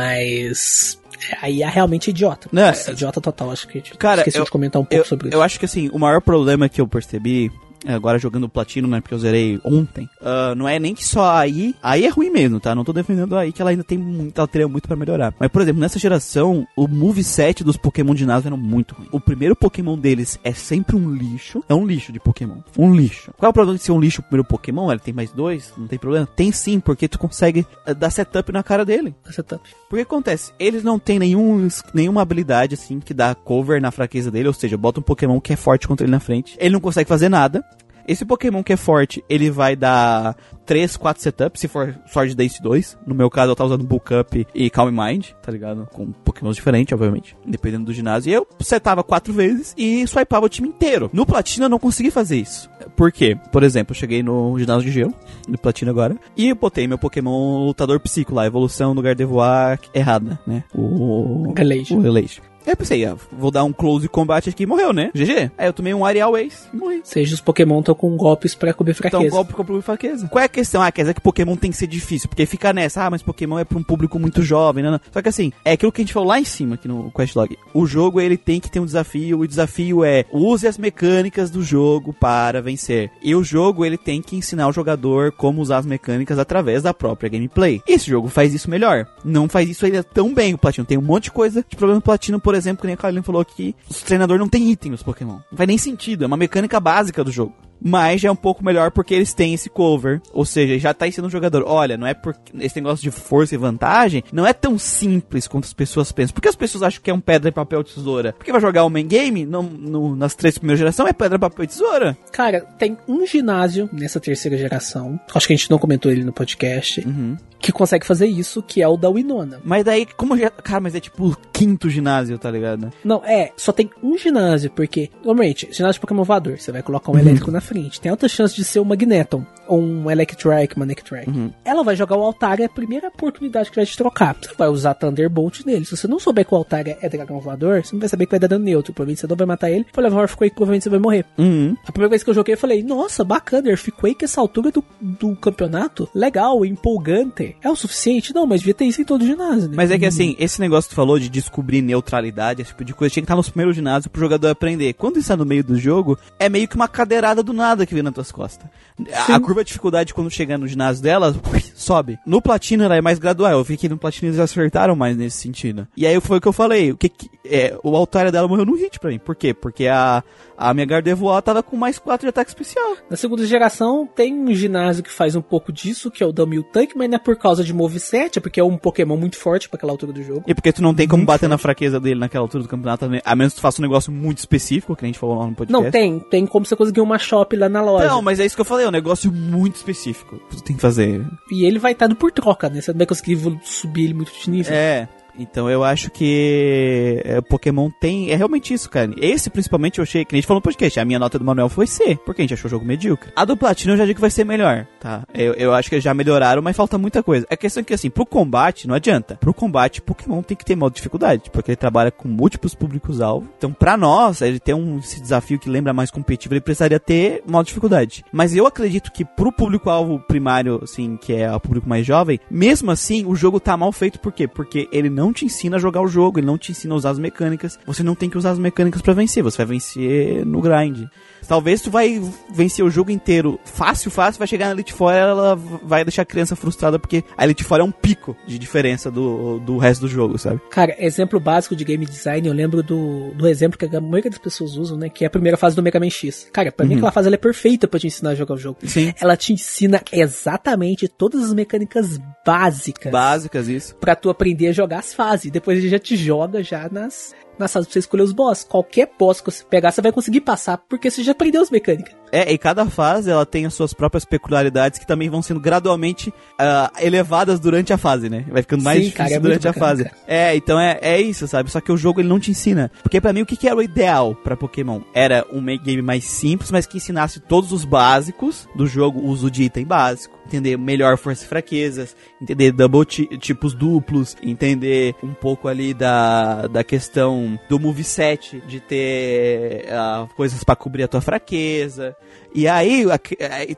Mas. Aí é realmente idiota. Não, Nossa, idiota total, acho que. Cara, esqueci eu- de comentar um pouco Eu, sobre isso. eu acho que assim, o maior problema que eu percebi, é, agora jogando platino, né? Porque eu zerei ontem. ah, não é nem que só aí. Aí é ruim mesmo, tá? Não tô defendendo aí que ela ainda tem muito, ela teria muito pra melhorar. Mas, por exemplo, nessa geração, o moveset dos Pokémon de ginásio eram muito ruins. O primeiro Pokémon deles é sempre um lixo. É um lixo de Pokémon. Um lixo. Qual é o problema de ser um lixo o primeiro Pokémon? Ele tem mais dois? Não tem problema? Tem sim, porque tu consegue ah, dar setup na cara dele. Setup. Porque acontece, eles não têm nenhum, nenhuma habilidade assim que dá cover na fraqueza dele, ou seja, bota um Pokémon que é forte contra ele na frente. Ele não consegue fazer nada. Esse Pokémon que é forte, ele vai dar 3, 4 setups, se for Sword Dance 2. No meu caso, eu tava usando Bulk Up e Calm Mind, tá ligado? Com Pokémons diferentes, obviamente, dependendo do ginásio. E eu setava 4 vezes e swipava o time inteiro. No Platina eu não consegui fazer isso. Por quê? Por exemplo, eu cheguei no ginásio de gelo, no Platina agora, e eu botei meu Pokémon lutador psíquico lá, evolução no Gardevoir errada, né? O. Galeixo. O Relation. Aí eu pensei, ah, vou dar um close combat aqui e morreu, né? GG. Aí eu tomei um Aerial Ace e morri. Seja os Pokémon estão com golpes pra cobrir Então, fraqueza. golpe com problema de fraqueza. Qual é a questão? Ah, quer dizer que Pokémon tem que ser difícil. Porque fica nessa, ah, mas Pokémon é pra um público muito jovem, não, não. Só que assim, é aquilo que a gente falou lá em cima, aqui no Questlog. O jogo, ele tem que ter um desafio. O desafio é, use as mecânicas do jogo para vencer. E o jogo, ele tem que ensinar o jogador como usar as mecânicas através da própria gameplay. E esse jogo faz isso melhor. Não faz isso ainda tão bem o Platino. Tem um monte de coisa de problema no Platino, por exemplo, que nem a Carolina falou que o treinador não tem item nos Pokémon. Não faz nem sentido, é uma mecânica básica do jogo. Mas já é um pouco melhor porque eles têm esse cover. Ou seja, já tá ensinando o jogador. Olha, não é porque esse negócio de força e vantagem não é tão simples quanto as pessoas pensam. Por que as pessoas acham que é um pedra, papel, tesoura? Porque vai jogar o main game no, no- nas três primeiras gerações é pedra, papel e tesoura. Cara, tem um ginásio nessa terceira geração, acho que a gente não comentou ele no podcast, Uhum. que consegue fazer isso, que é o da Winona. Mas daí, como já. Cara, mas é tipo o quinto ginásio, tá ligado? Não, é, só tem um ginásio, porque, normalmente, ginásio de Pokémon voador, você vai colocar Uhum. um elétrico na frente. Tem alta chance de ser um Magneton, um Electrike, Manectric. Uhum. Ela vai jogar o Altaria, é a primeira oportunidade que vai te trocar. Você vai usar Thunderbolt nele. Se você não souber que o Altaria é dragão voador, você não vai saber que vai dar dano neutro. Provavelmente você não vai matar ele. For levar Earthquake, provavelmente você vai morrer. Uhum. A primeira vez que eu joguei, eu falei, nossa, bacana, Earthquake essa altura do, do campeonato, legal, empolgante. É o suficiente? Não, mas devia ter isso em todo ginásio, né? Mas é que assim, esse negócio que tu falou de descobrir neutralidade, esse tipo de coisa, tinha que estar nos primeiros ginásios pro jogador aprender. Quando está no meio do jogo, é meio que uma cadeirada do nada que vem nas tuas costas. A, a curva curva de dificuldade quando chega no ginásio dela, sobe. No platino ela é mais gradual. Eu vi que no platino eles acertaram mais nesse sentido. E aí foi o que eu falei. O que, que é, o Altaria dela morreu no hit pra mim. Por quê? Porque a, a minha Gardevoir tava com mais 4 de ataque especial. Na segunda geração tem um ginásio que faz um pouco disso, que é o Dummy Tank, mas não é por causa de moveset, é porque é um Pokémon muito forte pra aquela altura do jogo. E porque tu não tem como muito bater forte. na fraqueza dele naquela altura do campeonato, a menos que tu faça um negócio muito específico, que a gente falou lá no podcast. Não, tem. Tem como você conseguir uma shop lá na loja. Não, mas é isso que eu falei, é um negócio muito específico que tu tem que fazer. E ele vai estar por troca, né? Você não vai conseguir subir ele muito de nível. É. Então eu acho que é, Pokémon tem. É realmente isso, cara. Esse principalmente eu achei, que a gente falou no podcast, a minha nota do Manuel foi C, porque a gente achou o jogo medíocre. A do Platino eu já digo que vai ser melhor, tá? Eu, eu acho que já melhoraram, mas falta muita coisa. A questão é que, assim, pro combate, não adianta. Pro combate, Pokémon tem que ter modo de dificuldade, porque ele trabalha com múltiplos públicos-alvo. Então, pra nós, ele tem um esse desafio que lembra mais competitivo, ele precisaria ter modo de dificuldade. Mas eu acredito que pro público-alvo primário, assim, que é o público mais jovem, mesmo assim, o jogo tá mal feito, por quê? Porque ele não te ensina a jogar o jogo, ele não te ensina a usar as mecânicas. Você não tem que usar as mecânicas para vencer, você vai vencer no grind. Talvez tu vai vencer o jogo inteiro fácil, fácil, vai chegar na Elite Four ela vai deixar a criança frustrada porque a Elite Four é um pico de diferença do, do resto do jogo, sabe? Cara, exemplo básico de game design, eu lembro do, do exemplo que a maioria das pessoas usam, né? Que é a primeira fase do Mega Man X. Cara, pra uhum. mim aquela fase é perfeita para te ensinar a jogar o jogo. Sim. Ela te ensina exatamente todas as mecânicas básicas. Básicas, isso. Pra tu aprender a jogar as fases. Depois ele já te joga já nas na sala pra você escolher os boss. Qualquer boss que você pegar, você vai conseguir passar, porque você já aprendeu as mecânicas. É, e cada fase ela tem as suas próprias peculiaridades que também vão sendo gradualmente uh, elevadas durante a fase, né? Vai ficando mais Sim, difícil cara, é durante bacana, a fase. Cara. É, então é, é isso, sabe? Só que o jogo ele não te ensina. Porque para mim o que, que era o ideal para Pokémon? Era um game mais simples, mas que ensinasse todos os básicos do jogo, uso de item básico, entender melhor forças e fraquezas, entender double tipos duplos, entender um pouco ali da, da questão do moveset, de ter uh, coisas para cobrir a tua fraqueza, e aí,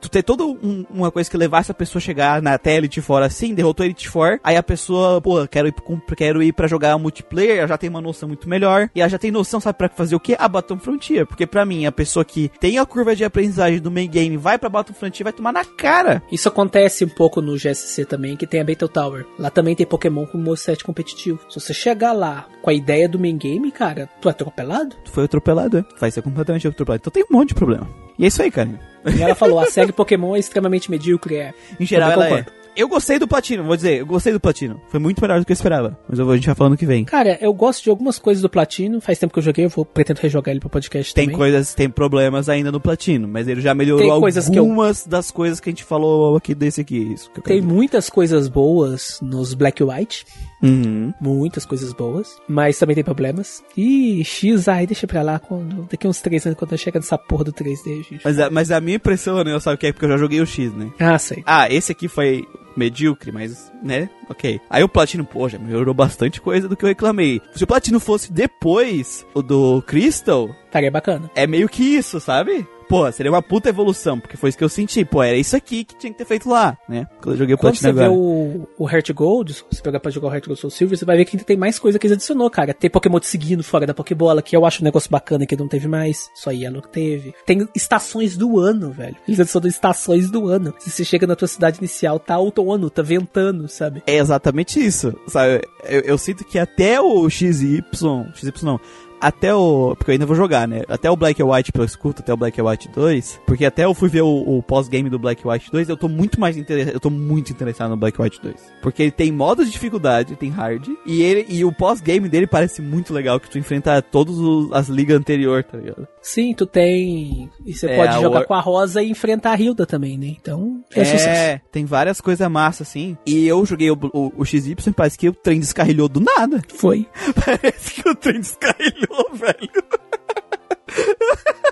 tu tem toda um, uma coisa que levasse a pessoa a chegar na até Elite Four assim, derrotou Elite Four, aí a pessoa, pô, quero ir, quero ir pra jogar multiplayer, já tem uma noção muito melhor, e ela já tem noção, sabe, pra fazer o que? A Baton Frontier. Porque pra mim, a pessoa que tem a curva de aprendizagem do main game vai pra Baton Frontier, vai tomar na cara. Isso acontece um pouco no GSC também, que tem a Battle Tower. Lá também tem Pokémon com moveset competitivo. Se você chegar lá com a ideia do main game, cara, tu é atropelado? Tu foi atropelado, é. Vai ser completamente atropelado. Então tem um monte de problema. E é isso aí, cara. E ela falou, a série Pokémon é extremamente medíocre, é. Em geral, ela é. Eu gostei do Platino, vou dizer, eu gostei do Platino. Foi muito melhor do que eu esperava. Mas a gente vai falando que vem. Cara, eu gosto de algumas coisas do Platino. Faz tempo que eu joguei, eu vou pretendo rejogar ele pro podcast tem também. Tem coisas, tem problemas ainda no Platino, mas ele já melhorou tem coisas algumas eu... das coisas que a gente falou aqui desse aqui. Isso tem muitas coisas boas nos Black White. Uhum. Muitas coisas boas, mas também tem problemas. E X, ai, deixa pra lá quando, daqui uns 3 anos, quando chega nessa porra do 3D, gente. Mas a, mas a minha impressão, né, eu sabe o que é porque eu já joguei o X, né? Ah, sei. Ah, esse aqui foi medíocre, mas, né, ok. Aí o Platino, pô, já melhorou bastante coisa do que eu reclamei. Se o Platino fosse depois o do Crystal... Estaria bacana. É meio que isso, sabe? Pô, seria uma puta evolução, porque foi isso que eu senti. Pô, era isso aqui que tinha que ter feito lá, né? Quando eu joguei o Platinum agora. Quando você vê o, o Heart Gold, se você pegar pra jogar o Heart Gold Soul Silver, você vai ver que ainda tem mais coisa que eles adicionou, cara. Tem Pokémon te seguindo fora da Pokébola, que eu acho um negócio bacana que não teve mais. Só Yellow teve. Tem estações do ano, velho. Eles adicionam estações do ano. Se você chega na tua cidade inicial, tá outono, tá ventando, sabe? É exatamente isso, sabe? Eu, eu sinto que até o XY, XY não, até o. Porque eu ainda vou jogar, né? Até o Black and White, pelo escuto, até o Black and White 2. Porque até eu fui ver o, o pós-game do Black and White 2, eu tô muito mais interessado. Eu tô muito interessado no Black and White 2. Porque ele tem modos de dificuldade, tem hard. E ele e o pós-game dele parece muito legal, que tu enfrenta todas as ligas anterior, tá ligado? Sim, tu tem. E você é, pode jogar com a Rosa e enfrentar a Hilda também, né? Então, é, é sucesso. tem várias coisas massas, assim. E eu joguei o, o, o XY, parece que o trem descarrilhou do nada. Foi. parece que o trem descarrilhou velho.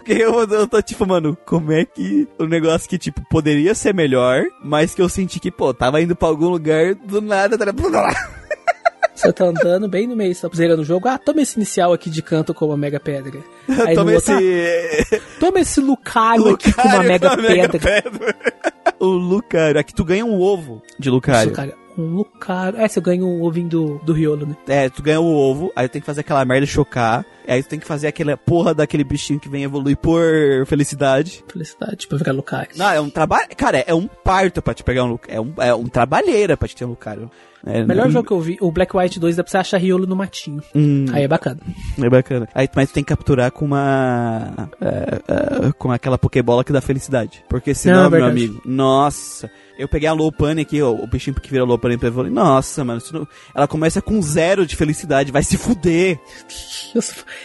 eu, eu tô tipo, mano, como é que o um negócio que, tipo, poderia ser melhor, mas que eu senti que, pô, tava indo pra algum lugar do nada, tá Você tá andando bem no meio, você tá zerando o jogo. Ah, toma esse inicial aqui de canto com uma mega pedra. Aí toma esse. Outro, ah, toma esse Lucario, aqui com uma mega, pedra. pedra. o Lucario, aqui tu ganha um ovo de Lucario. Isso, Um Lucario. É, você ganha o ovinho do, do Riolo, né? É, tu ganha o ovo, aí tu tem que fazer aquela merda chocar. Aí tu tem que fazer aquela porra daquele bichinho que vem evoluir por felicidade. Felicidade pra virar Lucario. Não, é um trabalho. Cara, é um parto pra te pegar um Lucario. É um, é um trabalheira pra te ter um Lucario. É, Melhor não- jogo que eu vi, o Black White 2, dá pra você achar Riolo no matinho. Hum, Aí é bacana. é bacana. Aí, mas tu tem que capturar com uma. é, é, com aquela Pokébola que dá felicidade. Porque senão, Não, é meu amigo. Nossa. Eu peguei a Lopane aqui, ó, o bichinho que vira Lopane pra evoluir. Nossa, mano. não- ela começa com zero de felicidade. Vai se fuder.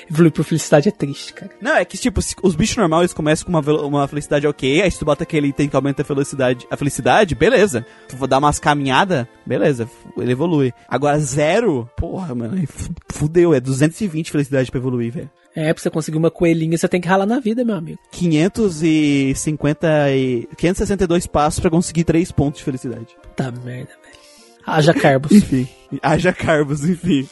Evoluir por felicidade é triste, cara. Não, é que, tipo, os bichos normais eles começam com uma, uma felicidade ok, aí se tu bota aquele item que aumenta a felicidade, a felicidade, beleza. Tu for dar umas caminhadas, beleza, ele evolui. Agora, zero, porra, mano, fudeu, é 220 felicidade pra evoluir, velho. É, pra você conseguir uma coelhinha, você tem que ralar na vida, meu amigo. 550 e... 562 passos pra conseguir 3 pontos de felicidade. Puta merda, velho. Haja carbos. Enfim, haja carbos, enfim.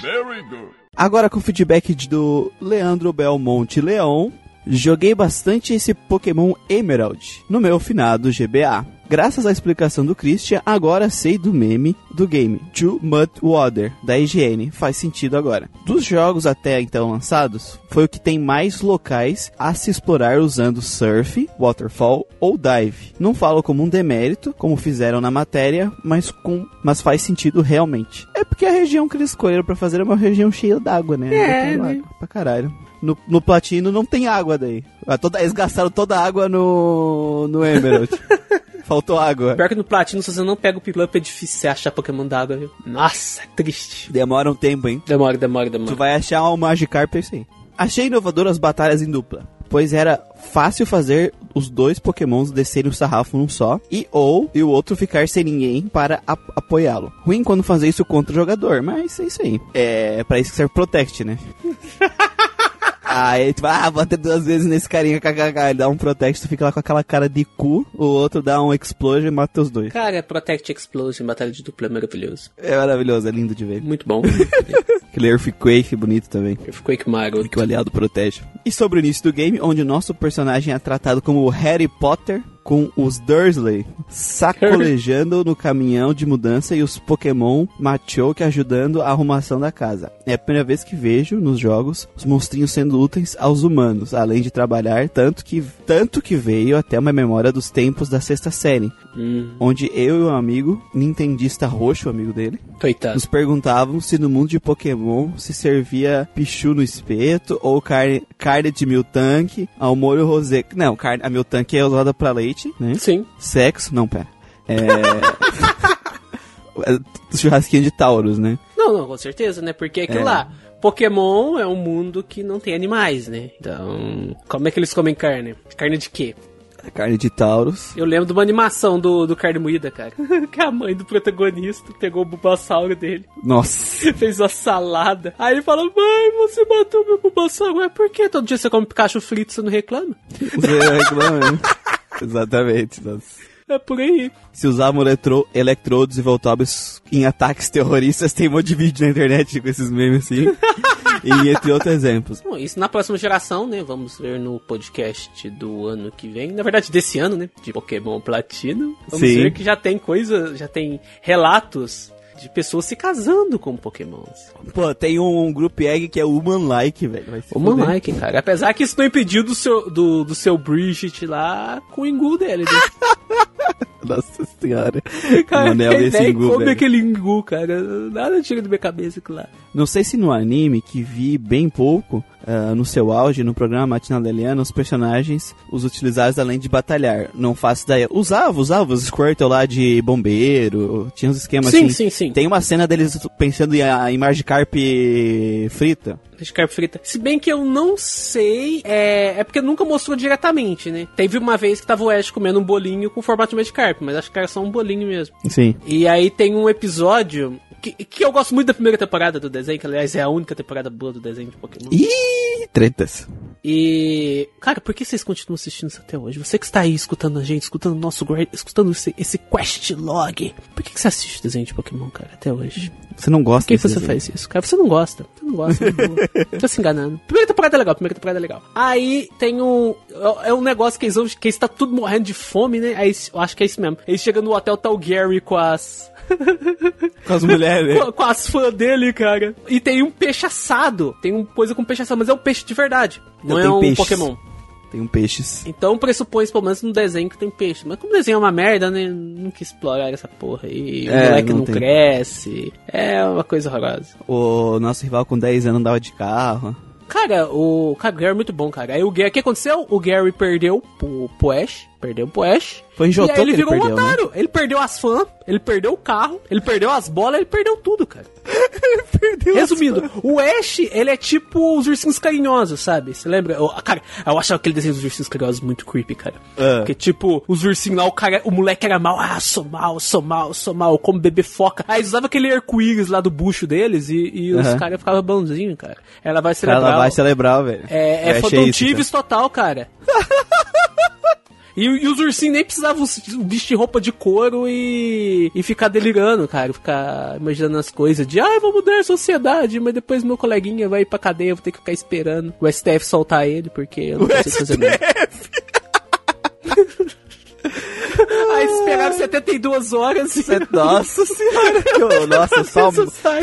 Very good. Agora com o feedback do Leandro Belmonte Leão, joguei bastante esse Pokémon Emerald no meu finado GBA. Graças à explicação do Christian, agora sei do meme do game Too Mud Water da IGN. Faz sentido agora. Dos jogos até então lançados, foi o que tem mais locais a se explorar usando surf, waterfall ou dive. Não falo como um demérito, como fizeram na matéria, mas com mas faz sentido realmente. É porque a região que eles escolheram pra fazer é uma região cheia d'água, né? É, né? pra caralho. No, no platino não tem água daí. Ah, Toda, eles gastaram toda a água no, no Emerald. Faltou água. Pior que no Platino, se você não pega o Piplup, é difícil você achar Pokémon d'água, viu? Nossa, é triste. Demora um tempo, hein? Demora, demora, Tu demora. vai achar um Magikarp é isso aí. Achei inovador as batalhas em dupla, pois era fácil fazer os dois pokémons descerem o sarrafo num só, e ou e o outro ficar sem ninguém para ap- apoiá-lo. Ruim quando fazer isso contra o jogador, mas é isso aí. É pra isso que serve Protect, né? Aí tu vai, ah, bater duas vezes nesse carinha, kkk, ele dá um Protect, tu fica lá com aquela cara de cu, o outro dá um Explosion e mata os dois. Cara, Protect Explosion, batalha de dupla é maravilhoso. É maravilhoso, é lindo de ver. Muito bom. Aquele Earthquake bonito também. Earthquake Mario. que o aliado protege. E sobre o início do game, onde nosso personagem é tratado como Harry Potter, com os Dursley sacolejando no caminhão de mudança e os Pokémon Machoke ajudando a arrumação da casa. É a primeira vez que vejo nos jogos os monstrinhos sendo úteis aos humanos, além de trabalhar tanto que, tanto que veio até uma memória dos tempos da sexta série, Hum, onde eu e um amigo, nintendista roxo, amigo dele, coitado. nos perguntavam se no mundo de Pokémon se servia pichu no espeto ou carne, carne de Miltank ao molho rosé. Não, carne, a Miltank é usada pra leite, né? Sim. Sexo, não, pera. É... é churrasquinho de Taurus, né? Não, não, com certeza, né? Porque aquilo É. lá, Pokémon é um mundo que não tem animais, né? Então, como é que eles comem carne? Carne de quê? Carne de Taurus. Eu lembro de uma animação do, do Carne Moída, cara. que a mãe do protagonista pegou o Bulbasauro dele, Nossa. fez uma salada. Aí ele falou, mãe, você matou meu Bulbasauro. É por quê? Todo dia você come Pikachu frito e você não reclama? Você reclama, né? Exatamente. Nossa. É por aí. Se usavam eletro, eletrodos e voltóbios em ataques terroristas, tem um monte de vídeo na internet com esses memes assim. e entre outros exemplos. Bom, isso na próxima geração, né? Vamos ver no podcast do ano que vem. Na verdade, desse ano, né? De Pokémon Platino. Vamos Sim. ver que já tem coisa, já tem relatos de pessoas se casando com Pokémons. Pô, tem um, grupo egg que é Human Like, velho. Vai se O fuder. Manlike, cara. Apesar que isso não impediu do seu, do, do seu Bridget lá com o Ingu dele. Né? Nossa senhora. Cara, Manel desse nem Ingu, velho. aquele Ingu, cara. Nada tira da minha cabeça aquilo lá. Não sei se no anime, que vi bem pouco, ah, no seu auge, no programa Matinal Eliana, os personagens os utilizados além de batalhar. Não faço ideia. Usava, usava os Squirtle lá de bombeiro, tinha uns esquemas Sim, assim. sim, sim. Tem uma cena deles pensando em, em Magikarp frita. Scarpa frita. Se bem que eu não sei, é, é porque nunca mostrou diretamente, né? Teve uma vez que tava o Ash comendo um bolinho com formato de Magikarp, mas acho que era só um bolinho mesmo. Sim. E aí tem um episódio que, que eu gosto muito da primeira temporada do desenho, que aliás é a única temporada boa do desenho de Pokémon. Ih, tretas. E, cara, por que vocês continuam assistindo isso até hoje? Você que está aí escutando a gente, escutando o nosso escutando esse, esse quest log. Por que, que você assiste desenho de Pokémon, cara, até hoje? Você não gosta Por que você desenho? faz isso? Cara, você não gosta. Você não gosta. não. Tá se enganando. Primeira temporada é legal, primeira temporada é legal. Aí tem um. É um negócio que eles vão. Que eles tá tudo morrendo de fome, né? Aí eu acho que é isso mesmo. Eles chegam no hotel, tá o Gary com as. Com as mulheres. com, com as fãs dele, cara. E tem um peixe assado. Tem uma coisa com peixe assado, mas é um peixe de verdade. Não é um peixes. Pokémon. Tem um peixes. Então pressupõe, pelo menos, no desenho que tem peixe. Mas como o desenho é uma merda, né? Nunca explorar essa porra aí. O É, moleque não não, cresce. É uma coisa horrorosa. O nosso rival com 10 anos andava de carro. Cara, o, cara, o Gary é muito bom, cara. Aí o Gary, o que aconteceu? O Gary perdeu pro, pro Ash, perdeu pro Ash. Foi em e Jotô aí ele que ele virou perdeu, um né? otário. Ele perdeu as fãs, ele perdeu o carro, ele perdeu as bolas, ele perdeu tudo, cara. Perdeu Resumindo, o Ash, ele é tipo os ursinhos carinhosos, sabe? Você lembra? Eu, cara, eu achava aquele desenho dos ursinhos carinhosos muito creepy, cara. Ah. Porque, tipo, os ursinhos lá, o cara, o moleque era mal, ah, sou mal, sou mal, sou mal, como bebê foca. Aí eles usavam aquele arco-íris lá do bucho deles e, e os Aham. caras ficavam bonzinhos, cara. Ela vai celebrar. Ela vai celebrar, velho. é, é isso, Phantom total, cara. E, e os ursinhos nem precisavam vestir roupa de couro e, e ficar delirando, cara. Ficar imaginando as coisas de, ah, vou mudar a sociedade, mas depois meu coleguinha vai ir pra cadeia, eu vou ter que ficar esperando o STF soltar ele, porque eu não O consigo fazer nada. Aí eles pegaram 72 horas e... Nossa senhora. que- Nossa, só,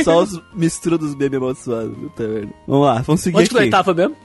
só os misturos bem amaldiçoados. Puta merda. Vamos lá, vamos seguir Onde que aqui. nós tava mesmo?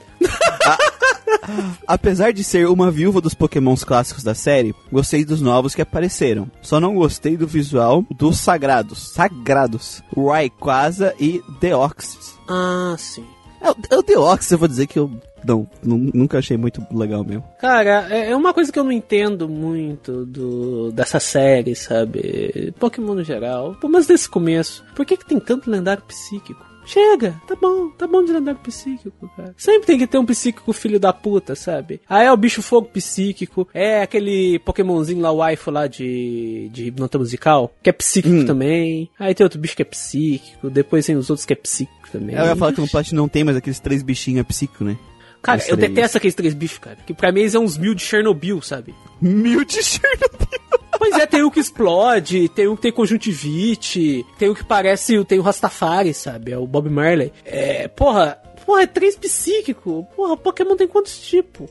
Apesar de ser uma viúva dos pokémons clássicos da série, gostei dos novos que apareceram. Só não gostei do visual dos sagrados. Sagrados. Rayquaza e Deoxys. Ah, sim. É, o- é Deoxys, eu vou dizer que eu não, nu- nunca achei muito legal mesmo. Cara, é é uma coisa que eu não entendo muito do dessa série, sabe? Pokémon no geral. Pelo menos desse começo. Por que, que tem tanto lendário psíquico? Chega, tá bom, tá bom de lendário psíquico, cara. Sempre tem que ter um psíquico filho da puta, sabe? Aí é o bicho fogo psíquico, é aquele Pokémonzinho lá, o waifu lá de, de nota musical, que é psíquico também. Aí tem outro bicho que é psíquico, depois tem os outros que é psíquico também. Eu ia falar que no Plat não tem mais aqueles três bichinhos psíquicos, né? Cara, Os eu três. detesto aqueles três bichos, cara. Que pra mim eles são uns mil de Chernobyl, sabe? Mil de Chernobyl. Pois é, tem um que explode, tem um que tem conjuntivite, tem um que parece, tem o Rastafari, sabe? É o Bob Marley. É, porra, porra, é três psíquico. Porra, Pokémon tem quantos tipos?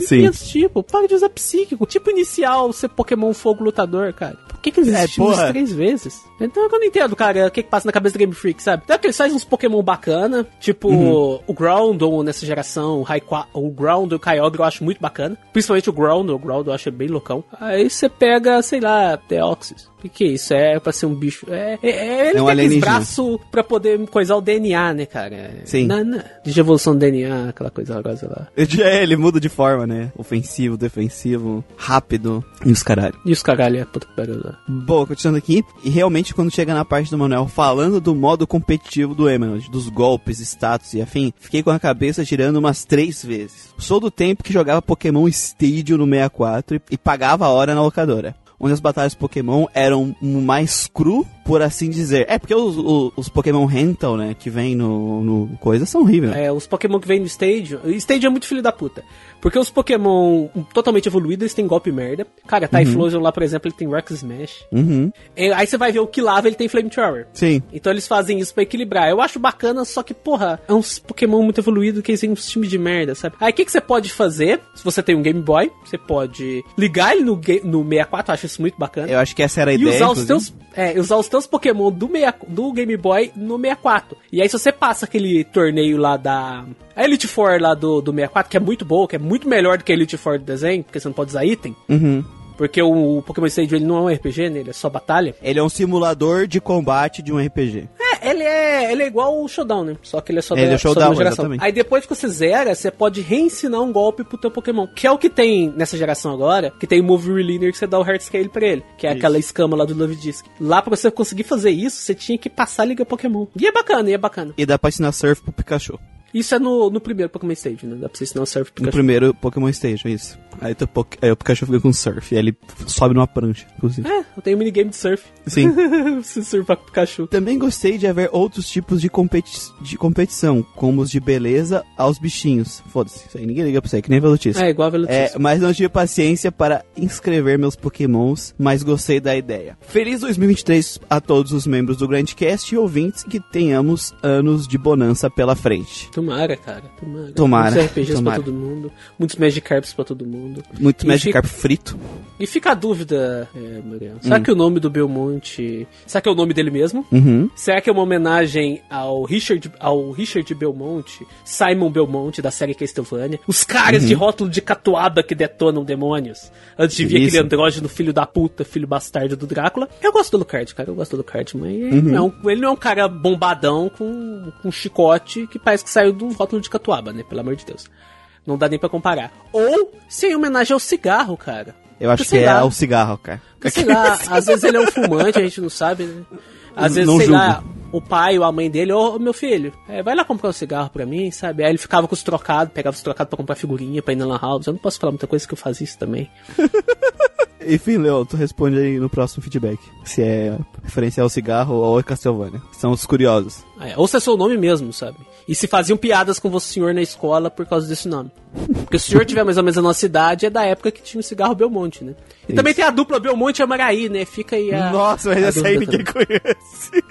Sim. 500 tipos. Para de usar psíquico. Tipo inicial, ser Pokémon Fogo Lutador, cara. Que que eles É, porra. três vezes? Então eu não entendo, cara, o que que passa na cabeça do Game Freak, sabe? Então que eles fazem uns Pokémon bacana, tipo Uhum. o Groundon nessa geração, o, Raiqua- o Groundon e o Kyogre eu acho muito bacana. Principalmente o Groundon, o Groundon eu acho bem loucão. Aí você pega, sei lá, Deoxys. Que, que é isso? É pra ser um bicho. É, é, é ele É um tem aqueles braços pra poder coisar o DNA, né, cara? Sim. Na, na, de evolução do DNA, aquela coisa horrorosa lá. É, ele muda de forma, né? Ofensivo, defensivo, rápido e os caralho. E os caralho, é puta que pariu lá. Bom, continuando aqui, e realmente quando chega na parte do Manuel falando do modo competitivo do Emerald, dos golpes, status e afim, fiquei com a cabeça girando umas três vezes. Sou do tempo que jogava Pokémon Stadium no 64 e, e pagava a hora na locadora. Onde as batalhas Pokémon eram mais cru, por assim dizer. É, porque os, os, os Pokémon Rental, né, que vem no, no coisa, são horríveis. É, os Pokémon que vem no Stadium. O Stadium é muito filho da puta. Porque os Pokémon totalmente evoluídos, eles têm golpe merda. Cara, Typhlosion lá, por exemplo, ele tem Rock Smash. Uhum. E aí você vai ver o Kilava, ele tem Flamethrower. Sim. Então eles fazem isso pra equilibrar. Eu acho bacana, só que, porra, é uns Pokémon muito evoluídos que eles têm uns times de merda, sabe? Aí o que, que você pode fazer? Se você tem um Game Boy, você pode ligar ele no, no 64, eu acho isso muito bacana. Eu acho que essa era a E ideia. usar os teus, é, usar os teus Pokémon do, meia, do Game Boy no 64. E aí, se você passa aquele torneio lá da. A Elite Four lá do, do 64, que é muito boa, que é muito melhor do que a Elite Four do desenho, porque você não pode usar item. Uhum. Porque o, o Pokémon Stadium ele não é um RPG, né? Ele é só batalha. Ele é um simulador de combate de um RPG. Ele é, ele é igual o Showdown, né? Só que ele é só, Ele da, é só Showdown, de uma geração. exatamente. Aí depois que você zera, você pode reensinar um golpe pro teu Pokémon. Que é o que tem nessa geração agora, que tem o Move Relinear que você dá o Heart Scale pra ele. Que é Isso. aquela escama lá do Love Disc. Lá pra você conseguir fazer isso, você tinha que passar a Liga Pokémon. E é bacana, e é bacana. E dá pra ensinar surf pro Pikachu. Isso é no, no primeiro Pokémon Stage, né? Dá pra você ensinar o Surf No Pikachu. primeiro Pokémon Stage, é isso. Aí, tu, Poké- aí o Pikachu fica com surf, e aí ele sobe numa prancha, inclusive. É, eu tenho um minigame de surf. Sim. você surfar com o Pikachu. Também gostei de haver outros tipos de, competi de competição, como os de beleza aos bichinhos. Foda-se, isso aí ninguém liga pra isso aí, que nem Velutice. É, igual a Velutice. É, mas não tive paciência para inscrever meus pokémons, mas gostei da ideia. Feliz 2023 a todos os membros do Grandcast e ouvintes que tenhamos anos de bonança pela frente. Tomara, cara. Tomara. Tomara, Muitos RPGs tomara. pra todo mundo. Muitos Magikarps pra todo mundo. Muito E Magikarp frito. E fica a dúvida, é, Muriel. Será que o nome do Belmonte. Será que é o nome dele mesmo? Uhum. Será que é uma homenagem ao Richard, ao Richard Belmonte, Simon Belmonte, da série Castlevania? Os caras de rótulo de catuaba que detonam demônios. Antes de vir Isso. aquele andrógeno filho da puta, filho bastardo do Drácula. Eu gosto do Lucard, cara. Eu gosto do Lucard, mas ele, não é um, ele não é um cara bombadão com, com chicote que parece que saiu de um rótulo de catuaba, né? Pelo amor de Deus. Não dá nem pra comparar. Ou se é em homenagem ao cigarro, cara. Eu acho que lá. é o cigarro, cara. Sei lá, às vezes ele é um fumante, a gente não sabe, né? Às vezes, Não sei julgo. lá, o pai ou a mãe dele, ô meu filho, é, vai lá comprar um cigarro pra mim, sabe? Aí ele ficava com os trocados, pegava os trocados pra comprar figurinha pra ir na Lan House. Eu não posso falar muita coisa que eu fazia isso também. Enfim, Leo, tu responde aí no próximo feedback. Se é referência ao cigarro ou ao Castlevania. São os curiosos. Ah, é, ou se é seu nome mesmo, sabe? E se faziam piadas com você, senhor, na escola por causa desse nome. Porque se o senhor tiver mais ou menos a nossa idade, é da época que tinha o cigarro Belmonte, né? E também tem a dupla Belmonte e Amaraí, né? Fica aí a. Nossa, mas a essa aí ninguém também. conhece.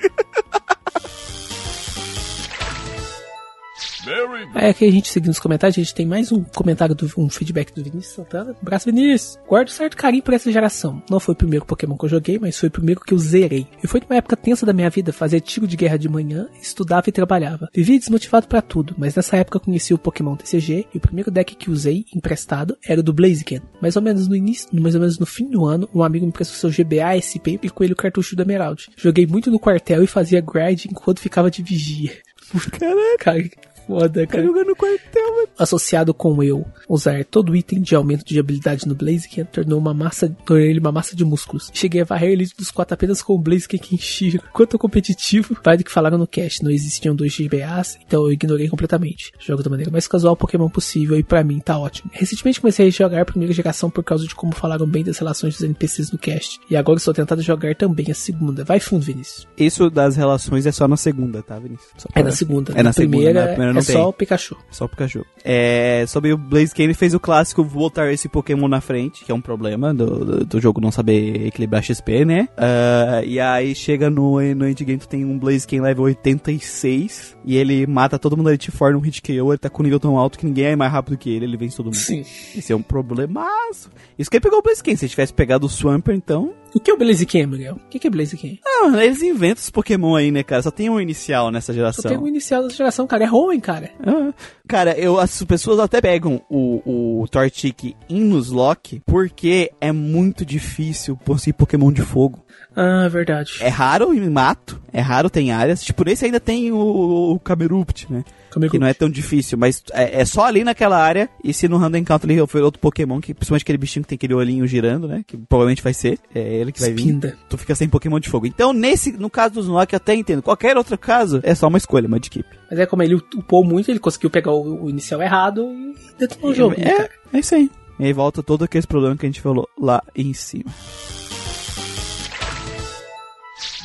É, aqui a gente seguindo os comentários, a gente tem mais um comentário, do, um feedback do Vinícius Santana. Abraço, Vinícius! Guardo certo carinho por essa geração. Não foi o primeiro Pokémon que eu joguei, mas foi o primeiro que eu zerei. E foi numa época tensa da minha vida, fazia tiro de guerra de manhã, estudava e trabalhava. Vivia desmotivado pra tudo, mas nessa época conheci o Pokémon TCG e o primeiro deck que usei, emprestado, era o do Blaziken. Mais ou menos no início, mais ou menos no fim do ano, um amigo me emprestou seu GBA SP e com ele o cartucho do Emerald. Joguei muito no quartel e fazia grind enquanto ficava de vigia. Caraca, Cara, foda, tá cara jogando no quartel, mano. associado com eu usar todo item de aumento de habilidade no Blaziken tornou uma massa, tornou ele uma massa de músculos. Cheguei a varrer ele dos quatro apenas com o Blaziken Kenshiro. Quanto ao competitivo, vai do que falaram no cast, não existiam dois GBAs, então eu ignorei completamente. Jogo da maneira mais casual Pokémon possível e pra mim tá ótimo. Recentemente comecei a jogar a primeira geração por causa de como falaram bem das relações dos NPCs no cast, e agora estou tentando jogar também a segunda. Vai fundo, Vinícius. Isso das relações é só na segunda, tá, Vinícius? Só É pra- na segunda. É na segunda, primeira, na primeira não é tem. só o Pikachu. Só o Pikachu. É, sobre o Blaziken, ele fez o clássico botar esse Pokémon na frente, que é um problema do, do, do jogo não saber equilibrar XP, né? Ah, e aí chega no, no endgame, tu tem um Blaziken level 86, e ele mata todo mundo, ele te forma um hit KO, ele tá com um nível tão alto que ninguém é mais rápido que ele, ele vence todo mundo. Sim. Esse é um problemaço. Isso que ele pegou o Blaziken, se ele tivesse pegado o Swampert, então... O que é o Blaziken, Miguel? O que é Blaziken? Não, eles inventam os Pokémon aí, né, cara? Só tem um inicial nessa Só geração. tem o inicial da geração, cara. É ruim, cara. Ah, Cara, eu, as pessoas até pegam o, o Torchic em Nuzlocke porque é muito difícil conseguir Pokémon de fogo. Ah, verdade. É raro em mato, é raro tem áreas. Tipo, nesse ainda tem o, o Camerupt, né? Comigo. Que não é tão difícil, mas é, é só ali naquela área. E se no Random Encounter ali for outro Pokémon, que principalmente aquele bichinho que tem aquele olhinho girando, né? Que provavelmente vai ser. É ele que vai vir. Spinda. Tu fica sem Pokémon de fogo. Então, nesse, no caso dos Nuzlocke, eu até entendo. Qualquer outro caso, é só uma escolha, uma equipe. Mas é como ele upou muito, ele conseguiu pegar o, o inicial errado e detonou o jogo. né, É, é isso aí. E aí volta todo aquele problema que a gente falou lá em cima.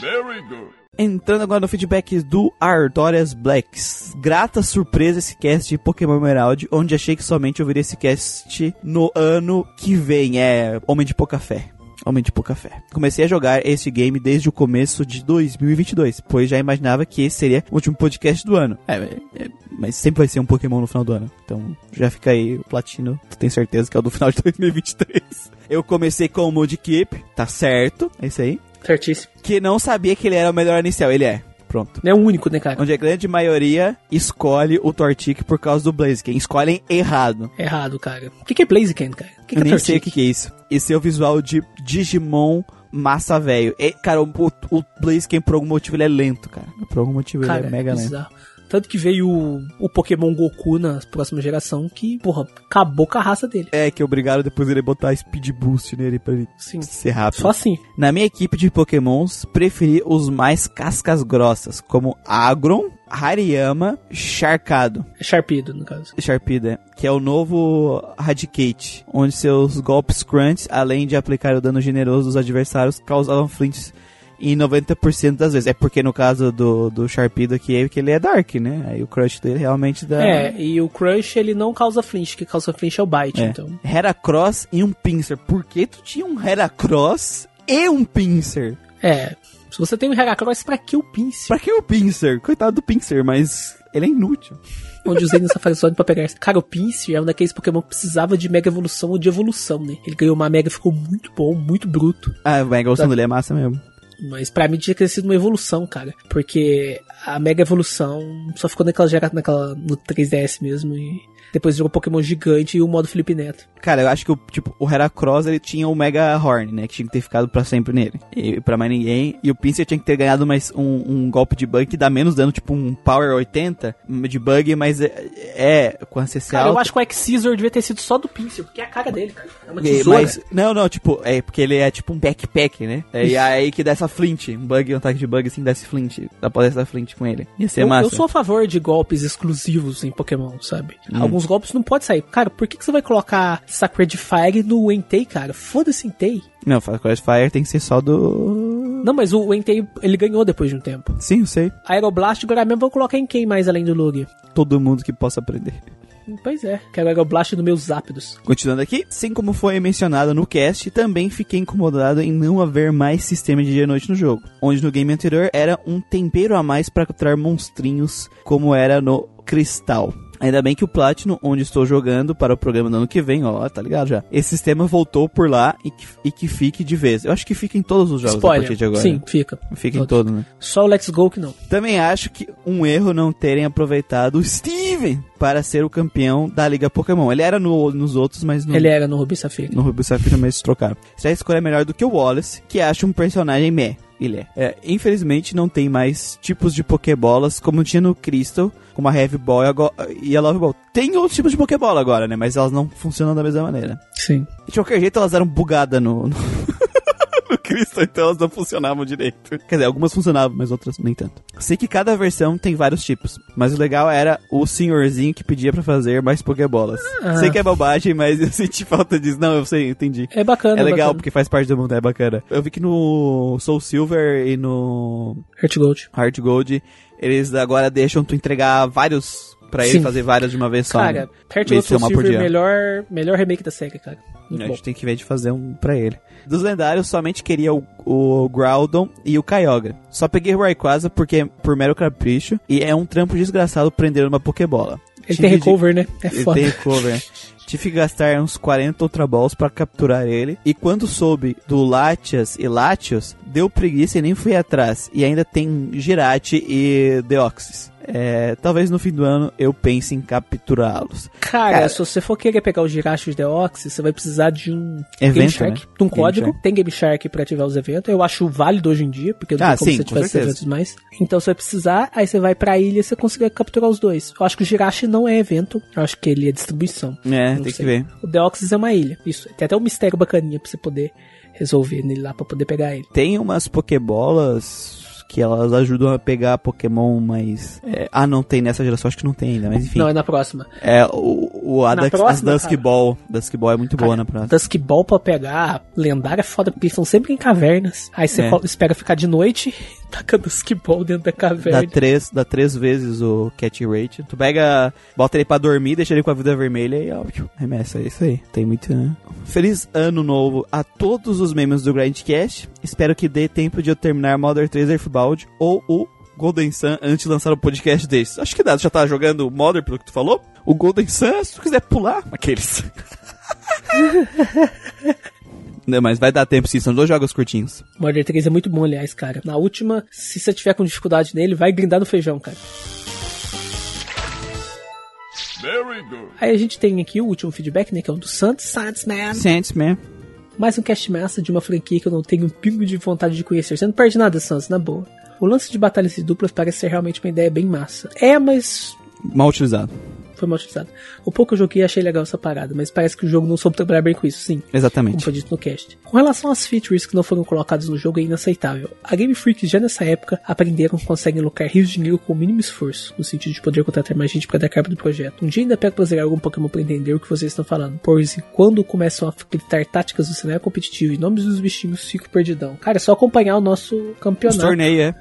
Very good. Entrando agora no feedback do Artorias Blacks. Grata surpresa esse cast de Pokémon Emerald, onde achei que somente ouviria esse cast no ano que vem. É Homem de Pouca Fé. Homem de Pouca Fé. Comecei a jogar esse game desde o começo de 2022, pois já imaginava que esse seria o último podcast do ano. É, é, é, mas sempre vai ser um Pokémon no final do ano. Então já fica aí o Platino, tu tem certeza que é o do final de 2023. Eu comecei com o Mudkip, tá certo, é isso aí. Certíssimo. Que não sabia que ele era o melhor inicial, ele é. Pronto. Não é o único, né, cara? Onde a grande maioria escolhe o Tortic por causa do Blaziken. Escolhem errado. Errado, cara. O que, que é Blaziken, cara? O que, que Eu é nem sei o que, que é isso. Esse é o visual de Digimon massa velho. É, cara, o, o Blaziken por algum motivo ele é lento, cara. Por algum motivo Cara, ele é mega lento. Tanto que veio o, o Pokémon Goku na próxima geração, que, porra, acabou com a raça dele. É, que obrigaram depois ele botar Speed Boost nele pra ele Sim. ser rápido. Só assim. Na minha equipe de pokémons, preferi os mais cascas grossas, como Agron, Hariyama, Charcado. É Sharpido, no caso. Sharpedo, que é o novo Radicate, onde seus golpes crunch, além de aplicar o dano generoso dos adversários, causavam flints em 90% das vezes. É porque no caso do, do Sharpedo aqui, é que ele é Dark, né? Aí o crush dele realmente dá... É, e o Crush ele não causa flinch, o que causa flinch é o Bite, É. então. Heracross e um Pinsir. Por que tu tinha um Heracross e um Pinsir? É. Se você tem um Heracross, pra que o Pinsir? Pra que o Pinsir? Coitado do Pinsir, mas ele é inútil. Onde usei no Safari Zone pra pegar. Cara, o Pinsir é um daqueles Pokémon que precisava de Mega Evolução ou de evolução, né? Ele ganhou uma Mega, ficou muito bom, muito bruto. Ah, o Mega Evolução dele é massa mesmo. Mas pra mim tinha que ter sido uma evolução, cara. Porque a Mega Evolução só ficou naquela naquela, no 3DS mesmo. E depois virou Pokémon gigante e o modo Felipe Neto. Cara, eu acho que o, tipo, o Heracross ele tinha o Mega Horn, né? Que tinha que ter ficado pra sempre nele. E pra mais ninguém. E o Pinsir tinha que ter ganhado mais um, um golpe de bug que dá menos dano, tipo um Power 80 de bug, mas é, é com a CC Cara, eu alta. acho que o X-Scissor devia ter sido só do Pinsir, porque é a cara dele, cara. É uma E- tesoura. Mas, não, não, tipo, é porque ele é tipo um backpack, né? É, e aí que dá essa flint, um bug, um ataque de bug assim, dá esse flint. Dá pra dar essa flint com ele. Ia ser eu, massa. eu sou a favor de golpes exclusivos em Pokémon, sabe? Hum. Alguns golpes não pode sair. Cara, por que, que você vai colocar Sacred Fire no Entei, cara? Foda-se Entei. Não, Fire Fire tem que ser só do. Não, mas o Entei, ele ganhou depois de um tempo. Sim, eu sei. Aeroblast agora mesmo vou colocar em quem mais além do Lug? Todo mundo que possa aprender. Pois é, quero Aeroblast no meus Zapdos. Continuando aqui, assim como foi mencionado no cast, também fiquei incomodado em não haver mais sistema de dia e noite no jogo, onde no game anterior era um tempero a mais para capturar monstrinhos, como era no Cristal. Ainda bem que o Platinum, onde estou jogando para o programa do ano que vem, ó, tá ligado já. Esse sistema voltou por lá e que, e que fique de vez. Eu acho que fica em todos os jogos a Spoiler. partir de agora. Sim, fica. Fica em Todos. todos, né? Só o Let's Go que não. Também acho que um erro não terem aproveitado o Steven para ser o campeão da Liga Pokémon. Ele era no- nos outros, mas não. Ele era no Ruby Safira. No Ruby Safira, mas trocaram. Se a escolha é melhor do que o Wallace, que acha um personagem meh. Ele é. É, Infelizmente não tem mais tipos de Pokébolas como tinha no Crystal, como a Heavy Ball e a, Go- e a Love Ball. Tem outros tipos de Pokébola agora, né? Mas elas não funcionam da mesma maneira. Sim. De qualquer jeito, elas eram bugadas no. no... Crystal, então elas não funcionavam direito. Quer dizer, algumas funcionavam, mas outras nem tanto. Sei que cada versão tem vários tipos, mas o legal era o senhorzinho que pedia pra fazer mais Pokébolas. Ah. Sei que é bobagem, mas eu senti falta disso. Não, eu sei, entendi. É bacana. É legal, bacana. porque faz parte do mundo, é bacana. Eu vi que no Soul Silver e no Heart Gold. Heart Gold, eles agora deixam tu entregar vários pra ele Sim. fazer vários de uma vez só. Cara, né? Heart Gold Soul Silver, dia. melhor, melhor remake da série, cara. Muito A bom. gente tem que ver de fazer um pra ele. Dos lendários, somente queria o, o Groudon e o Kyogre. Só peguei o Rayquaza porque por mero capricho e é um trampo desgraçado prender uma Pokébola. Ele Tive tem de- recover, né? É Ele foda. tem recover. Tive que gastar uns 40 Ultra Balls pra capturar ele. E quando soube do Latias e Latios, deu preguiça e nem fui atrás. E ainda tem Girate e Deoxys. É, talvez no fim do ano eu pense em capturá-los. Cara, Cara, se você for querer pegar os Girachos Deoxys, você vai precisar de um Evento, Game Shark, né? de um Game código. Shark. Tem Game Shark pra ativar os eventos. Eu acho válido hoje em dia, porque não Ah, tem como sim, você com esses certeza. eventos mais. Então você vai precisar, aí você vai pra ilha e você consegue capturar os dois. Eu acho que o Girachi não é evento, eu acho que ele é distribuição. É, tem sei. que ver. O Deoxys é uma ilha. Isso. Tem até um mistério bacaninha pra você poder resolver nele lá pra poder pegar ele. Tem umas Pokébolas que elas ajudam a pegar Pokémon, mas. é, ah, não tem nessa geração, acho que não tem ainda, mas enfim. Não, é na próxima. É, o, o a Na Dux- próxima, as Dusk. Ball. Dusk Ball é muito boa Cara, na próxima. Dusk Ball pra pegar lendária é foda, porque estão sempre em cavernas. Aí você É. espera ficar de noite, taca Dusk Ball dentro da Dá caverna. três, dá três vezes o catch rate. Tu pega, bota ele pra dormir, deixa ele com a vida vermelha e ó, tchiu, remessa. É isso aí. Tem muito, né? Feliz ano novo a todos os membros do Grindcast. Espero que dê tempo de eu terminar Modern 3 Earthbound ou o Golden Sun antes de lançar o podcast desses. Acho que dá, tu já tá jogando Modern pelo que tu falou? O Golden Sun, se tu quiser pular, aqueles. Não, mas vai dar tempo sim, são dois jogos curtinhos. Modern 3 é muito bom, aliás, cara. Na última, se você tiver com dificuldade nele, vai grindar no feijão, cara. Very good. Aí a gente tem aqui o último feedback, né? Que é o do Santos Santos Man. Saints, man. Mais um cast massa de uma franquia que eu não tenho um pingo de vontade de conhecer. Você não perde nada, Santos, na boa. O lance de batalhas de duplas parece ser realmente uma ideia bem massa. É, mas Mal utilizado. Foi mal utilizado. O pouco que eu joguei achei legal essa parada, mas parece que o jogo não soube trabalhar bem com isso, sim. Como Exatamente. foi dito no cast. Com relação às features que não foram colocadas no jogo, é inaceitável. A Game Freak já nessa época aprenderam que conseguem lucrar rios de dinheiro com o mínimo esforço, no sentido de poder contratar mais gente para dar cabo do projeto. Um dia ainda pego pra zerar algum Pokémon pra entender o que vocês estão falando. Pois quando começam a gritar táticas do cenário competitivo e nomes dos bichinhos, fico perdidão. Cara, é só acompanhar o nosso Os campeonato. torneios, é.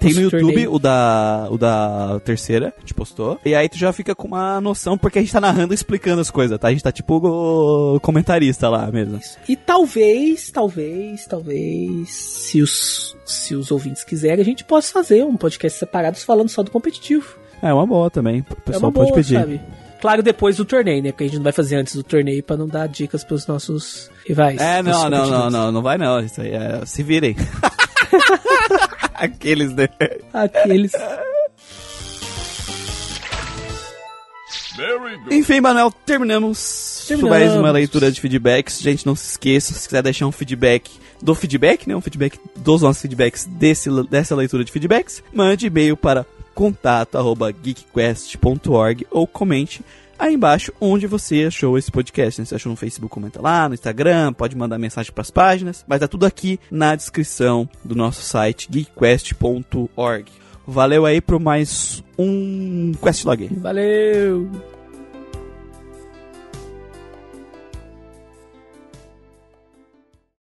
Tem no YouTube o da, o da terceira, a gente postou. E aí tu já fica com uma noção, porque a gente tá narrando e explicando as coisas, tá? A gente tá tipo o comentarista lá mesmo. E talvez, talvez, talvez, se os, se os ouvintes quiserem, a gente possa fazer um podcast separado falando só do competitivo. É uma boa também. O é pessoal pode boa, pedir. sabe? Claro, depois do torneio, né? Porque a gente não vai fazer antes do torneio pra não dar dicas pros nossos rivais. É, não, não, não, não, não vai não. Isso aí é. Se virem. Aqueles, né? Aqueles. Enfim, Manuel, terminamos, Terminamos. mais uma leitura de feedbacks. Gente, não se esqueça, se quiser deixar um feedback do feedback, né? Um feedback dos nossos feedbacks desse, dessa leitura de feedbacks, mande e-mail para contato.geekquest.org ou comente aí embaixo onde você achou esse podcast. Né? Se achou no Facebook, comenta lá, no Instagram, pode mandar mensagem para as páginas, mas tá tudo aqui na descrição do nosso site geekquest.org. Valeu aí por mais um Questlog. Valeu!